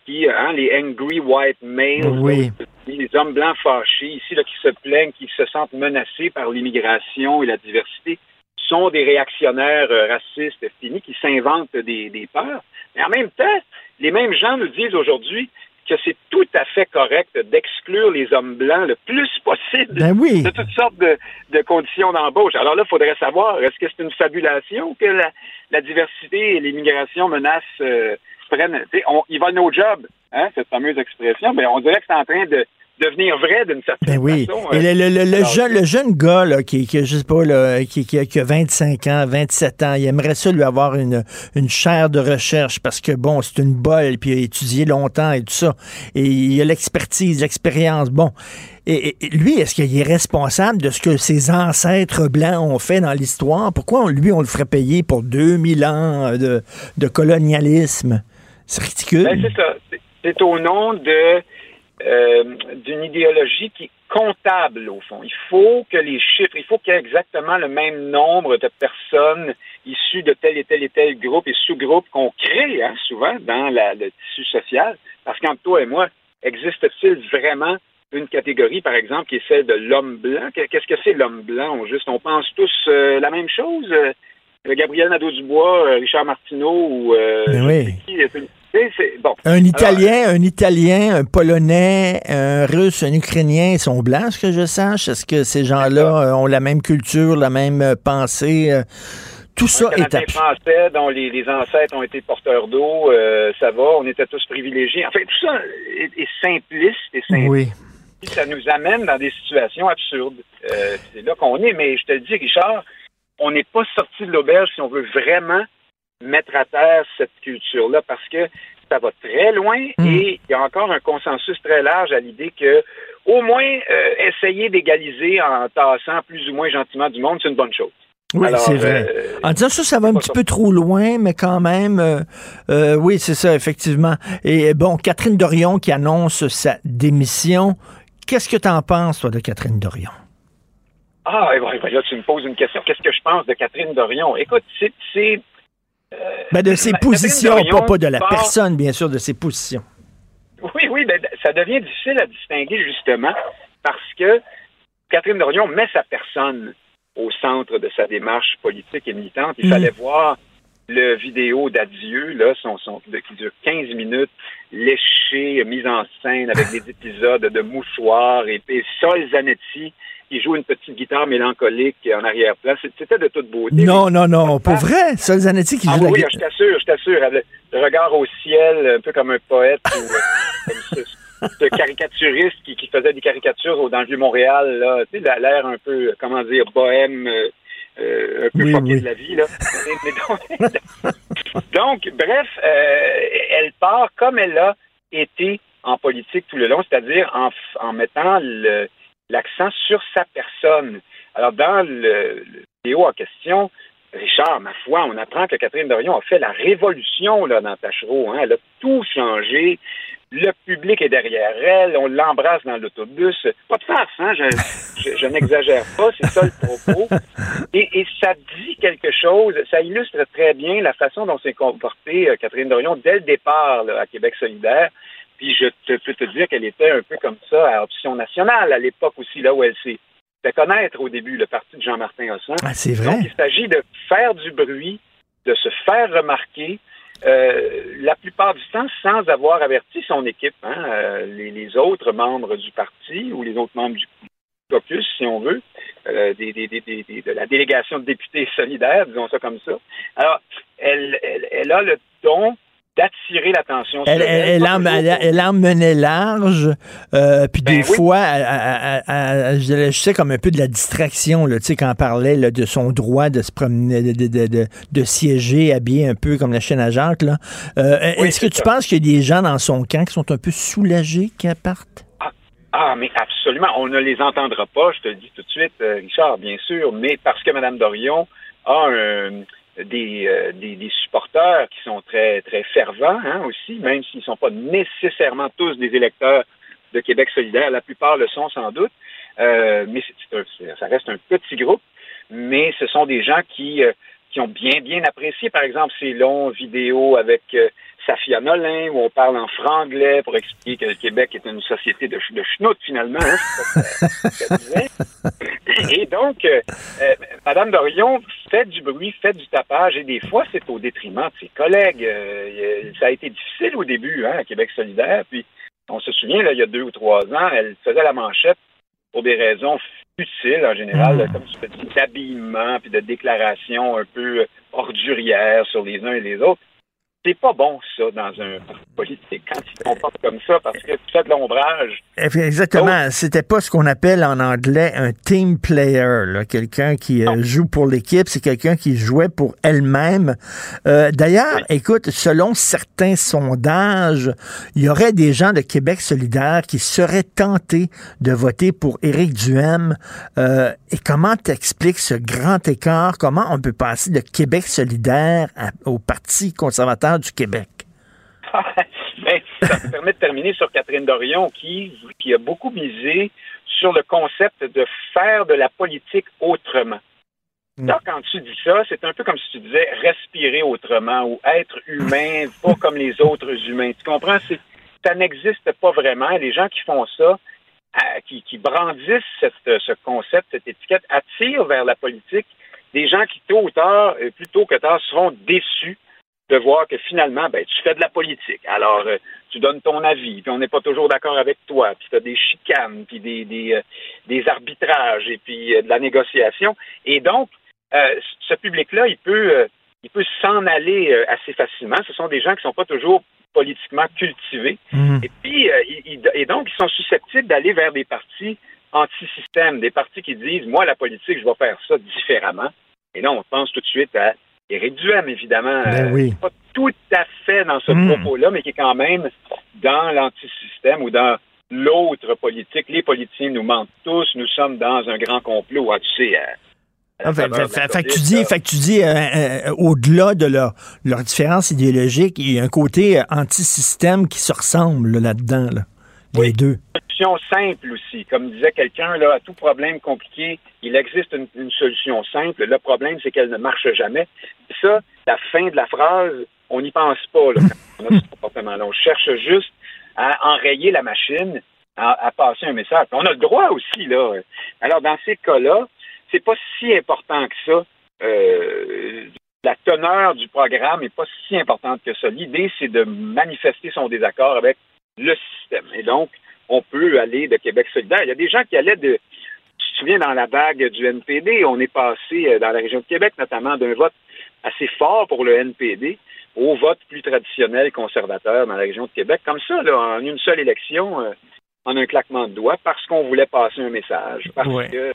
qui hein, les angry white males, Oui. les hommes blancs fâchés ici là, qui se plaignent, qui se sentent menacés par l'immigration et la diversité, sont des réactionnaires euh, racistes finis qui s'inventent des, des peurs. Mais en même temps, les mêmes gens nous disent aujourd'hui que c'est tout à fait correct d'exclure les hommes blancs le plus possible Ben oui. de toutes sortes de, de conditions d'embauche. Alors là, il faudrait savoir, est-ce que c'est une fabulation que la, la diversité et l'immigration menacent, euh, prennent, on, ils volent nos jobs, hein, cette fameuse expression, mais on dirait que c'est en train de devenir vrai d'une certaine Ben oui. façon. Et euh. le, le- le- Alors, jeune, le jeune gars, là, qui, qui, je sais pas, là, qui, qui, a- qui a 25 ans, 27 ans, il aimerait ça lui avoir une, une chaire de recherche parce que, bon, c'est une bolle, puis il a étudié longtemps et tout ça. Et il a l'expertise, l'expérience. Bon. Et, et- lui, est-ce qu'il est responsable de ce que ses ancêtres blancs ont fait dans l'histoire? Pourquoi on- lui, on le ferait payer pour 2000 ans de, de colonialisme? C'est ridicule. Ben, c'est ça. C'est au nom de euh, d'une idéologie qui est comptable, au fond. Il faut que les chiffres, il faut qu'il y ait exactement le même nombre de personnes issues de tel et tel et tel groupe et sous-groupe qu'on crée hein, souvent dans la- le tissu social. Parce qu'entre toi et moi, existe-t-il vraiment une catégorie, par exemple, qui est celle de l'homme blanc? Qu'est-ce que c'est l'homme blanc? On, juste, on pense tous euh, la même chose? Euh, Gabriel Nadeau-Dubois, Richard Martineau ou... euh, oui. Sais qui, euh, bon. Un Italien, un Italien, un Polonais, un Russe, un Ukrainien, ils sont blancs, ce que je sache? Est-ce que ces gens-là euh, ont la même culture, la même euh, pensée? tout ça Un est à... français dont les, les ancêtres ont été porteurs d'eau, euh, ça va, on était tous privilégiés. En fait, tout ça est, est simpliste et simple. Oui. Ça nous amène dans des situations absurdes. Euh, c'est là qu'on est, mais je te le dis, Richard, on n'est pas sorti de l'auberge si on veut vraiment mettre à terre cette culture-là, parce que ça va très loin et il y a encore un consensus très large à l'idée que au moins euh, essayer d'égaliser en tassant plus ou moins gentiment du monde, c'est une bonne chose. Oui, c'est vrai. euh, en disant ça, ça va un petit peu trop loin, mais quand même, euh, oui, c'est ça, effectivement. Et bon, Catherine Dorion qui annonce sa démission. Qu'est-ce que tu en penses, toi, de Catherine Dorion? Ah, et voilà, là, tu me poses une question. Qu'est-ce que je pense de Catherine Dorion? Écoute, c'est. Euh, Ben, de ses positions, Dorion pas, pas de la part- personne, bien sûr, de ses positions. Oui, oui, ben, ça devient difficile à distinguer justement parce que Catherine Dorion met sa personne au centre de sa démarche politique et militante. Il Mhm. fallait voir le vidéo d'adieu, là, son, son, de- qui dure 15 minutes, léché, mise en scène avec des épisodes de mouchoirs et, et Sol Zanetti qui joue une petite guitare mélancolique en arrière-plan. C'était de toute beauté. Non, non, non, pour vrai. Sol Zanetti qui Ah joue oui, la oui, je t'assure, je t'assure. Le, regard au ciel, un peu comme un poète ou euh, comme ce, caricaturiste qui, qui faisait des caricatures au- dans le Vieux-Montréal, là. Tu sais, la- l'air un peu, comment dire, bohème, euh, euh, un peu Oui, de la vie, là. Donc, bref, euh, elle part comme elle a été en politique tout le long, c'est-à-dire en, en mettant le- l'accent sur sa personne. Alors, dans le, vidéo en question, Richard, ma foi, on apprend que Catherine Dorion a fait la révolution là, dans Tachereau. Hein. Elle a tout changé. Le public est derrière elle. On l'embrasse dans l'autobus. Pas de farce, hein? je, n'exagère pas. C'est ça le propos. Et, ça dit quelque chose. Ça illustre très bien la façon dont s'est comportée euh, Catherine Dorion dès le départ à Québec solidaire. Puis je te, peux te dire qu'elle était un peu comme ça à Option nationale à l'époque aussi, là où elle s'est fait connaître au début, le parti de Jean-Martin Hossan. Ah, c'est vrai? Donc, il s'agit de faire du bruit, de se faire remarquer, euh, la plupart du temps sans avoir averti son équipe, hein, euh, les, les autres membres du parti ou les autres membres du caucus, si on veut, euh, des, des- des- des- des- de la délégation de députés solidaires, disons ça comme ça. Alors, elle, elle, elle a le don d'attirer l'attention Elle, sur elle, elle, elle, elle en menait large, euh, puis des Ben oui. fois, je, sais comme un peu de la distraction, là, tu sais, quand elle parlait là, de son droit de se promener, de, de, de, de- de siéger habillé un peu comme la chaîne à Jacques. Là. Euh, Oui, Est-ce que tu penses qu'il y a des gens dans son camp qui sont un peu soulagés qu'elle parte? Ah, mais absolument. On ne les entendra pas, je te le dis tout de suite, euh, Richard, bien sûr, mais parce que Mme Dorion a un- des, euh, des, des supporters qui sont très, très fervents hein, aussi, même s'ils ne sont pas nécessairement tous des électeurs de Québec solidaire. La plupart le sont sans doute, Euh, mais c'est- un- ça reste un petit groupe. Mais ce sont des gens qui, euh, qui ont bien, bien apprécié, par exemple, ces longs vidéos avec euh, Safia Nolin, où on parle en franglais pour expliquer que le Québec est une société de, ch- de schnout, finalement. hein. Et donc, euh, euh, Madame Dorion fait du bruit, fait du tapage, et des fois, c'est au détriment de ses collègues. Euh, ça a été difficile au début, hein, à Québec solidaire, puis on se souvient, là, il y a deux ou trois ans, elle faisait la manchette pour des raisons futiles en général, Mm. comme tu dis, d'habillement puis de déclarations un peu ordurières sur les uns et les autres. C'est pas bon, ça, dans un parti politique, quand ils se comportent comme ça, parce que tu fais de l'ombrage. Exactement. C'était pas ce qu'on appelle en anglais un team player, là. quelqu'un qui euh, joue pour l'équipe, c'est quelqu'un qui jouait pour elle-même. Euh, D'ailleurs, écoute, selon certains sondages, il y aurait des gens de Québec solidaire qui seraient tentés de voter pour Éric Duhem. Euh, et comment t'expliques ce grand écart? Comment on peut passer de Québec solidaire à- au Parti conservateur du Québec? Ben, ça me permet de terminer sur Catherine Dorion qui, qui a beaucoup misé sur le concept de faire de la politique autrement. Là, quand tu dis ça, c'est un peu comme si tu disais respirer autrement ou être humain, pas comme les autres humains. Tu comprends? Ça n'existe pas vraiment. Les gens qui font ça, euh, qui, qui brandissent cette- ce concept, cette étiquette, attirent vers la politique des gens qui, tôt ou tard, euh, plus tôt que tard, seront déçus de voir que finalement, ben, tu fais de la politique. Alors, euh, tu donnes ton avis, puis on n'est pas toujours d'accord avec toi, puis tu as des chicanes, puis des, des, euh, des arbitrages, et puis euh, de la négociation. Et donc, ce public-là, il peut, il peut s'en aller assez facilement. Ce sont des gens qui ne sont pas toujours politiquement cultivés. Et puis, ils- ils- et donc, ils sont susceptibles d'aller vers des partis anti-système, des partis qui disent, moi, la politique, je vais faire ça différemment. Et là, on pense tout de suite à Éric Duhem, évidemment. Ben Euh, oui. Pas tout à fait dans ce Mm. propos-là, mais qui est quand même dans l'anti-système ou dans l'autre politique. Les politiciens nous mentent tous, nous sommes dans un grand complot. Ah, tu sais, la Ah, fait, que tu dis, là. fait que tu dis euh, euh, au-delà de leur, leur différence idéologique, il y a un côté euh, anti-système qui se ressemble là, là-dedans, là, les deux. solution simple aussi. Comme disait quelqu'un, là, à tout problème compliqué, il existe une, une solution simple. Le problème, c'est qu'elle ne marche jamais. Et ça, la fin de la phrase, on n'y pense pas là, quand on a ce comportement-là. On cherche juste à enrayer la machine, à, à passer un message. On a le droit aussi, là. Alors, dans ces cas-là, c'est pas si important que ça. Euh, la teneur du programme n'est pas si importante que ça. L'idée, c'est de manifester son désaccord avec le système. Et donc, on peut aller de Québec solidaire. Il y a des gens qui allaient de. Tu te souviens, dans la vague du NPD, on est passé euh, dans la région de Québec, notamment d'un vote assez fort pour le NPD au vote plus traditionnel conservateur dans la région de Québec. Comme ça, là, en une seule élection, euh, en un claquement de doigts, parce qu'on voulait passer un message, parce Ouais. que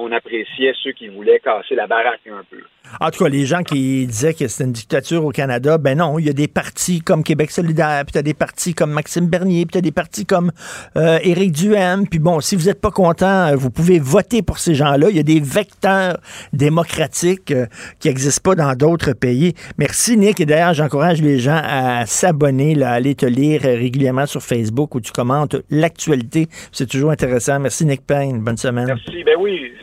on appréciait ceux qui voulaient casser la baraque un peu. En tout cas, les gens qui disaient que c'était une dictature au Canada, ben non, il y a des partis comme Québec solidaire, puis tu as des partis comme Maxime Bernier, puis tu as des partis comme euh, Éric Duhem. Puis bon, si vous n'êtes pas content, euh, vous pouvez voter pour ces gens-là. Il y a des vecteurs démocratiques euh, qui n'existent pas dans d'autres pays. Merci, Nick. Et d'ailleurs, j'encourage les gens à s'abonner, à aller te lire régulièrement sur Facebook où tu commentes l'actualité. C'est toujours intéressant. Merci, Nick Payne. Bonne semaine. Merci. Ben oui,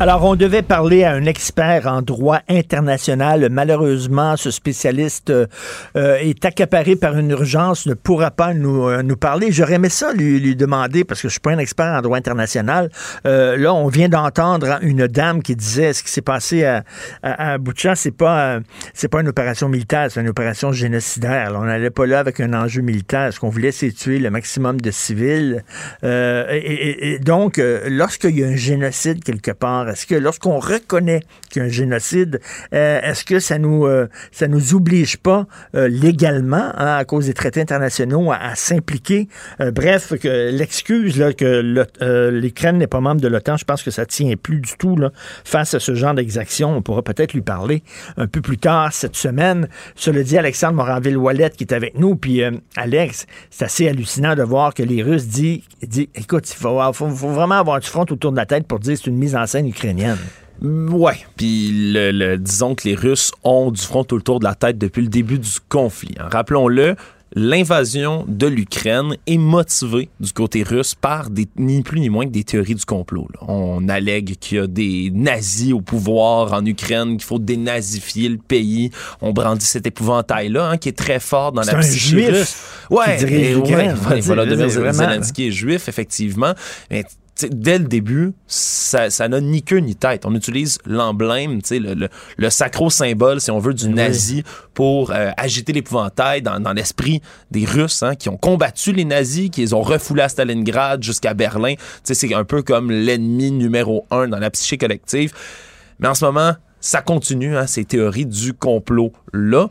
Alors, on devait parler à un expert en droit international. Malheureusement, ce spécialiste euh, euh, est accaparé par une urgence, ne pourra pas nous, euh, parler. J'aurais aimé ça lui, demander, parce que je suis pas un expert en droit international. Là, on vient d'entendre une dame qui disait ce qui s'est passé à, à, à Boucha, c'est pas, une opération militaire, c'est une opération génocidaire. On n'allait pas là avec un enjeu militaire. Ce qu'on voulait, c'est tuer le maximum de civils. Et, donc, lorsqu'il y a un génocide quelque part, est-ce que lorsqu'on reconnaît qu'il y a un génocide, euh, est-ce que ça nous euh, ça nous oblige pas euh, légalement, hein, à cause des traités internationaux, à, s'impliquer? Bref, l'excuse là, que l'Ukraine n'est pas membre de l'OTAN, je pense que ça tient plus du tout là, face à ce genre d'exaction. On pourra peut-être lui parler un peu plus tard cette semaine. Cela dit, Alexandre Moranville-Wallet qui est avec nous, puis Alex, c'est assez hallucinant de voir que les Russes disent, dit, écoute, il faut vraiment avoir du front autour de la tête pour dire que c'est une mise en scène ukrainienne. Ouais, puis le, le- disons que les Russes ont du front autour de la tête depuis le début du conflit. hein. Rappelons-le, l'invasion de l'Ukraine est motivée du côté russe par des, ni plus ni moins que des théories du complot. là. On allègue qu'il y a des nazis au pouvoir en Ukraine, qu'il faut dénazifier le pays. On brandit cet épouvantail-là, hein, qui est très fort dans la psyché juif russe. Ouais, qui dirige ouais, ouais, Tu sais, Volodymyr c'est vraiment- Zelensky est juif, effectivement. Mais t'sais, dès le début, ça ça n'a ni queue ni tête. On utilise l'emblème, le, le, le sacro-symbole, si on veut, du nazi pour euh, agiter l'épouvantail dans, dans l'esprit des Russes hein, qui ont combattu les nazis, qui les ont refoulés à Stalingrad jusqu'à Berlin. C'est un peu comme l'ennemi numéro un dans la psyché collective. Mais en ce moment, ça continue, hein, ces théories du complot-là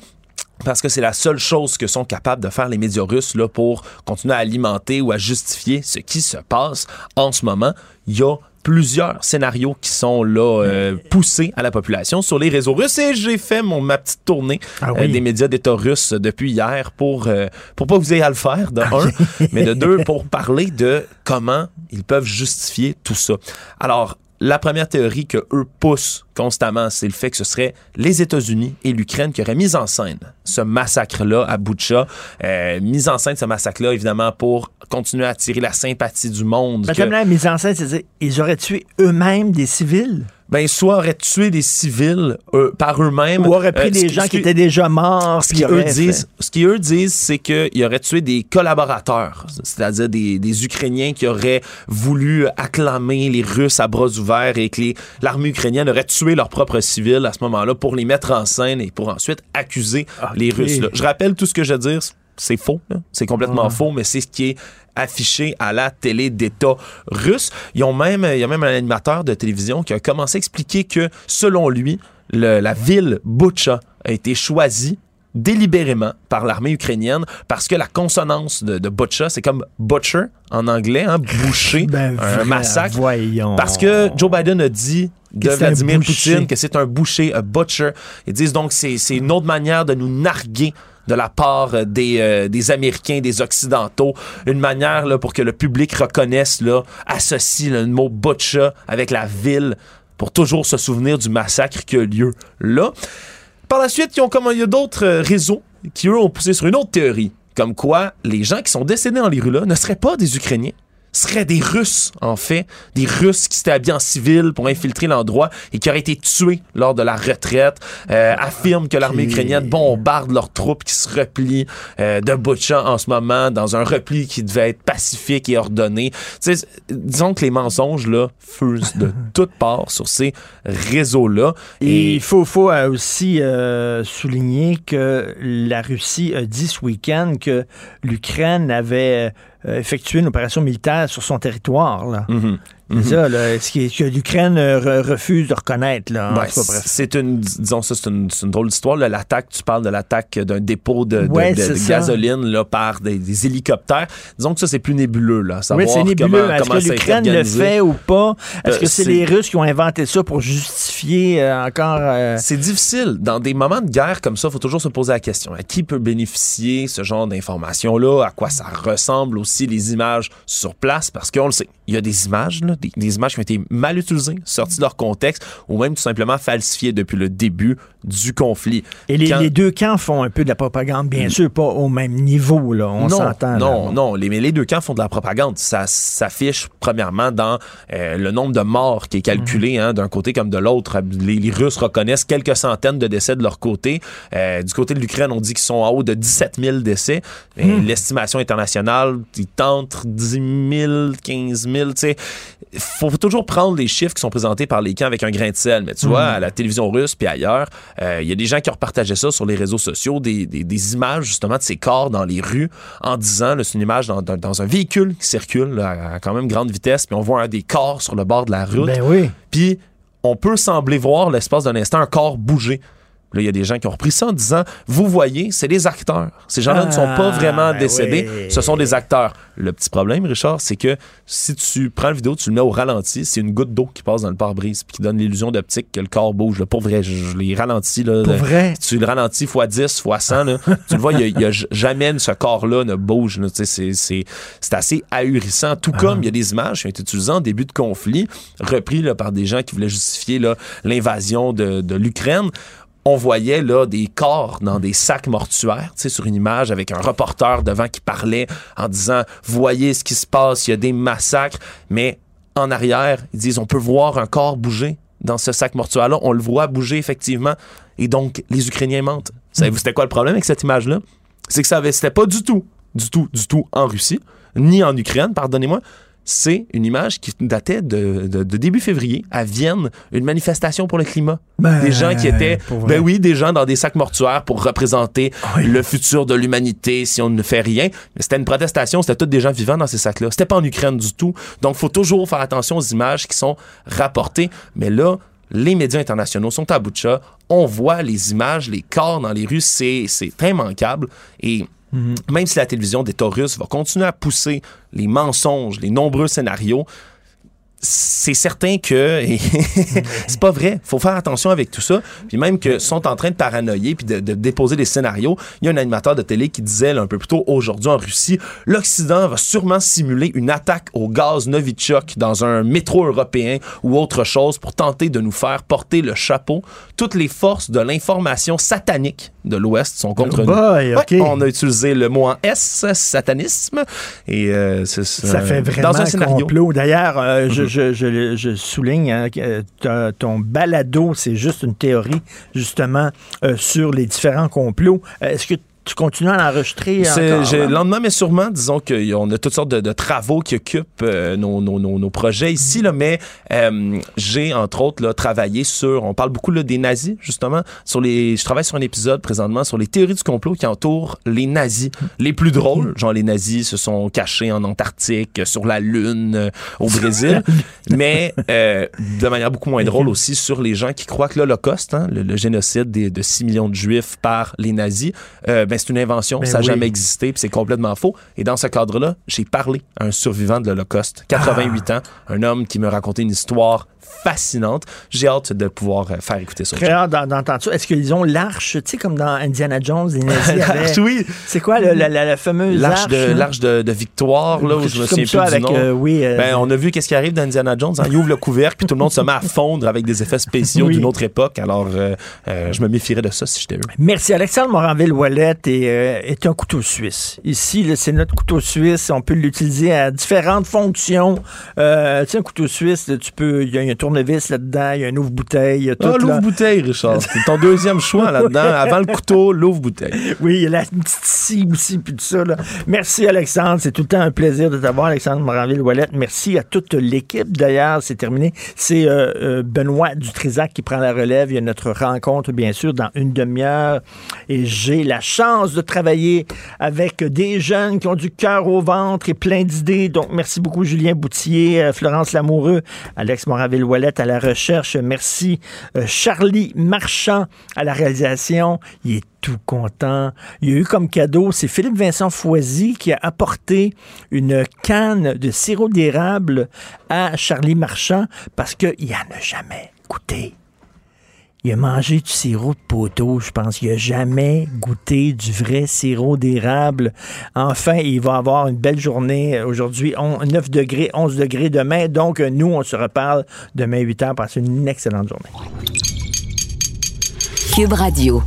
parce que c'est la seule chose que sont capables de faire les médias russes là, pour continuer à alimenter ou à justifier ce qui se passe en ce moment. Il y a plusieurs scénarios qui sont là euh, poussés à la population sur les réseaux russes et j'ai fait mon ma petite tournée Ah euh, des médias d'État russes depuis hier pour euh, pour pas que vous ayez à le faire de un mais de deux pour parler de comment ils peuvent justifier tout ça. Alors la première théorie que eux poussent constamment, c'est le fait que ce serait les États-Unis et l'Ukraine qui auraient mis en scène ce massacre-là à Butcha. Euh, mis en scène ce massacre-là, évidemment, pour continuer à attirer la sympathie du monde. Mais que- la mise en scène, c'est-à-dire, ils auraient tué eux-mêmes des civils? ben, soit auraient tué des civils euh, par eux-mêmes. Ou auraient pris Euh, des gens qui étaient déjà morts. Ce puis qu'ils eux auraient fait- disent, ce qu'ils eux disent, c'est qu'ils auraient tué des collaborateurs, c'est-à-dire des, des Ukrainiens qui auraient voulu acclamer les Russes à bras ouverts et que l'armée ukrainienne aurait tué leurs propres civils à ce moment-là pour les mettre en scène et pour ensuite accuser les Russes. là. Je rappelle tout ce que je veux dire, c'est faux, c'est complètement Ouais. faux, mais c'est ce qui est affiché à la télé d'État russe. Ils ont même, il y a même un animateur de télévision qui a commencé à expliquer que, selon lui, le- la ville Butcha a été choisie délibérément par l'armée ukrainienne parce que la consonance de, de Butcha, c'est comme butcher en anglais, hein, boucher, un Ben, vrai, massacre. voyons. Parce que Joe Biden a dit de un Vladimir. Poutine que c'est un boucher, un butcher. Ils disent donc que c'est une autre manière de nous narguer de la part euh, des, euh, des Américains, des Occidentaux, une manière là, pour que le public reconnaisse, là, associe là, le mot butcher avec la ville pour toujours se souvenir du massacre qui a lieu là. Par la suite, il y a d'autres euh, réseaux qui eux ont poussé sur une autre théorie, comme quoi les gens qui sont décédés dans les rues là ne seraient pas des Ukrainiens, seraient des Russes en fait, des Russes qui s'étaient habillés en civil pour infiltrer l'endroit et qui auraient été tués lors de la retraite. Euh, affirment que l'armée ukrainienne bombarde leurs troupes qui se replient euh, de Butcha en ce moment dans un repli qui devait être pacifique et ordonné. Disons que les mensonges là fusent de toutes parts sur ces réseaux là. Et il faut, faut euh, aussi euh, souligner que la Russie a dit ce week-end que l'Ukraine avait euh, effectué une opération militaire sur son territoire. Là. Mhm. C'est ça, là, ce qui que l'Ukraine euh, re- refuse de reconnaître. Là, c'est une, disons ça, c'est une, drôle d'histoire. L'attaque, tu parles de l'attaque d'un dépôt de, de- Ouais, de- c'est de ça. gasoline là, par des, des hélicoptères. Disons que ça, c'est plus nébuleux. Là, Oui, savoir c'est nébuleux. Est-ce que l'Ukraine le fait ou pas? Est-ce Euh, que c'est c'est- les Russes qui ont inventé ça pour justifier euh, encore... euh, C'est difficile. Dans des moments de guerre comme ça, il faut toujours se poser la question. À qui peut bénéficier ce genre d'informations-là? À quoi ça ressemble aussi les images sur place? Parce qu'on le sait, il y a des images, là, des, des images qui ont été mal utilisées, sorties de leur contexte, ou même tout simplement falsifiées depuis le début du conflit. Et les, Quand- les deux camps font un peu de la propagande, bien sûr, pas au même niveau, là, on non, s'entend. là. Non, non, les, les deux camps font de la propagande. Ça s'affiche premièrement dans euh, le nombre de morts qui est calculé Mhm. hein, d'un côté comme de l'autre. Les, les Russes reconnaissent quelques centaines de décès de leur côté. Euh, du côté de l'Ukraine, on dit qu'ils sont en haut de 17 000 décès. Mhm. L'estimation internationale, ils tentent 10 000, 15 000. Tu sais, faut toujours prendre les chiffres qui sont présentés par les camps avec un grain de sel. Mais tu vois, Mhm. à la télévision russe puis ailleurs, euh, il y a des gens qui ont repartagé ça sur les réseaux sociaux, des, des- des images justement de ces corps dans les rues en disant, c'est une image dans, dans- dans un véhicule qui circule là, à quand même grande vitesse, puis on voit un des corps sur le bord de la route. Ben oui. Puis on peut sembler voir l'espace d'un instant un corps bouger. Là, il y a des gens qui ont repris ça en disant Vous voyez, c'est des acteurs. Ces gens-là ne sont pas Ah, vraiment ben décédés, oui. ce sont des acteurs. Le petit problème, Richard, c'est que si tu prends la vidéo, tu le mets au ralenti, c'est une goutte d'eau qui passe dans le pare-brise puis qui donne l'illusion d'optique que le corps bouge. Là, pour vrai, je, les ralentis. Là, Pour vrai? Tu le ralentis x 10, x 100. Là, tu le vois, il y a- y jamais ce corps-là ne bouge. C'est assez ahurissant. Tout comme il y a des images qui ont été utilisées en début de conflit, repris là, par des gens qui voulaient justifier l'invasion de, de l'Ukraine on voyait là des corps dans des sacs mortuaires, tu sur une image avec un reporter devant qui parlait en disant voyez ce qui se passe, il y a des massacres, mais en arrière, ils disent on peut voir un corps bouger dans ce sac mortuaire-là, on le voit bouger effectivement, et donc les Ukrainiens mentent. Savez-vous c'était quoi le problème avec cette image-là? C'est que ça avait, c'était pas du tout, du tout, du tout en Russie, ni en Ukraine, pardonnez-moi. C'est une image qui datait de, de- de début février à Vienne, une manifestation pour le climat. Ben, des gens qui étaient, ben oui, des gens dans des sacs mortuaires pour représenter le futur de l'humanité si on ne fait rien. C'était une protestation, c'était tous des gens vivants dans ces sacs-là. C'était pas en Ukraine du tout. Donc, faut toujours faire attention aux images qui sont rapportées. Mais là, les médias internationaux sont à bout de chat. On voit les images, les corps dans les rues, c'est c'est immanquable. Et même si la télévision d'État russe va continuer à pousser les mensonges, les nombreux scénarios, c'est certain que c'est pas vrai. Faut faire attention avec tout ça. Puis même que sont en train de paranoïer puis de, de déposer des scénarios. Il y a un animateur de télé qui disait là, un peu plus tôt aujourd'hui en Russie, l'Occident va sûrement simuler une attaque au gaz Novichok dans un métro européen ou autre chose pour tenter de nous faire porter le chapeau. Toutes les forces de l'information satanique de l'Ouest sont contre Oh nous. Ouais, on a utilisé le mot en S, satanisme, et euh, Ça fait vraiment dans un scénario. complot. D'ailleurs, euh, je. Je- souligne hein, euh, ton balado, c'est juste une théorie, justement, euh, sur les différents complots. Euh, Est-ce que tu continues à l'enregistrer hein? lentement, mais sûrement, disons qu'on a toutes sortes de, de travaux qui occupent euh, nos, nos- nos- nos projets ici, là, mais euh, j'ai, entre autres, là, travaillé sur, on parle beaucoup là, des nazis, justement, sur les, je travaille sur un épisode présentement sur les théories du complot qui entourent les nazis. Les plus drôles, genre les nazis se sont cachés en Antarctique, sur la Lune, euh, au Brésil, mais euh, de manière beaucoup moins drôle aussi sur les gens qui croient que l'Holocauste, hein, le, le génocide des- de 6 millions de juifs par les nazis, euh, ben, c'est une invention, Ben ça n'a oui. jamais existé, puis c'est complètement faux. Et dans ce cadre-là, j'ai parlé à un survivant de l'Holocauste, 88 Ah. ans, un homme qui me racontait une histoire fascinante. J'ai hâte de pouvoir euh, faire écouter ça. Très hâte d'en- d'entendre ça. Est-ce qu'ils ont l'arche, tu sais, comme dans Indiana Jones, les nazis L'arche, oui. C'est quoi le- la, la- la fameuse L'arche arche? de, l'arche de, de victoire, là, où je me souviens plus avec, du nom. euh, oui, euh, ben, on a vu qu'est-ce qui arrive dans Indiana Jones. hein. Il ouvre le couvercle, puis tout le monde se met à fondre avec des effets spéciaux Oui. d'une autre époque. Alors, euh, je me méfierais de ça si j'étais eux. Merci. Alexandre Moranville-Wallet est, est un couteau suisse. Ici, c'est notre couteau suisse. On peut l'utiliser à différentes fonctions. Tu sais, un couteau suisse, tu peux, il y a un tournevis là-dedans, il y a un ouvre-bouteille. Ah, l'ouvre-bouteille, Richard. C'est ton deuxième choix là-dedans. Avant le couteau, l'ouvre-bouteille. Oui, il y a la petite scie aussi, puis tout ça. là. Merci, Alexandre. C'est tout le temps un plaisir de t'avoir, Alexandre Moranville-Wallet. Merci à toute l'équipe. D'ailleurs, c'est terminé. C'est euh, euh, Benoît Dutrisac qui prend la relève. Il y a notre rencontre, bien sûr, dans une demi-heure. Et j'ai la chance de travailler avec des jeunes qui ont du cœur au ventre et plein d'idées. Donc, merci beaucoup, Julien Boutier, euh, Florence Lamoureux, Alex Moranville-Wallet à la recherche. Merci, euh, Charlie Marchand à la réalisation. Il est tout content. Il y a eu comme cadeau, c'est Philippe Vincent Foisy qui a apporté une canne de sirop d'érable à Charlie Marchand parce qu'il n'en a jamais goûté. Il a mangé du sirop de poteau, je pense. Il n'a jamais goûté du vrai sirop d'érable. Enfin, il va avoir une belle journée aujourd'hui. On- 9 degrés, 11 degrés demain. Donc, nous, on se reparle demain 8 heures. Passez une excellente journée. Cube Radio.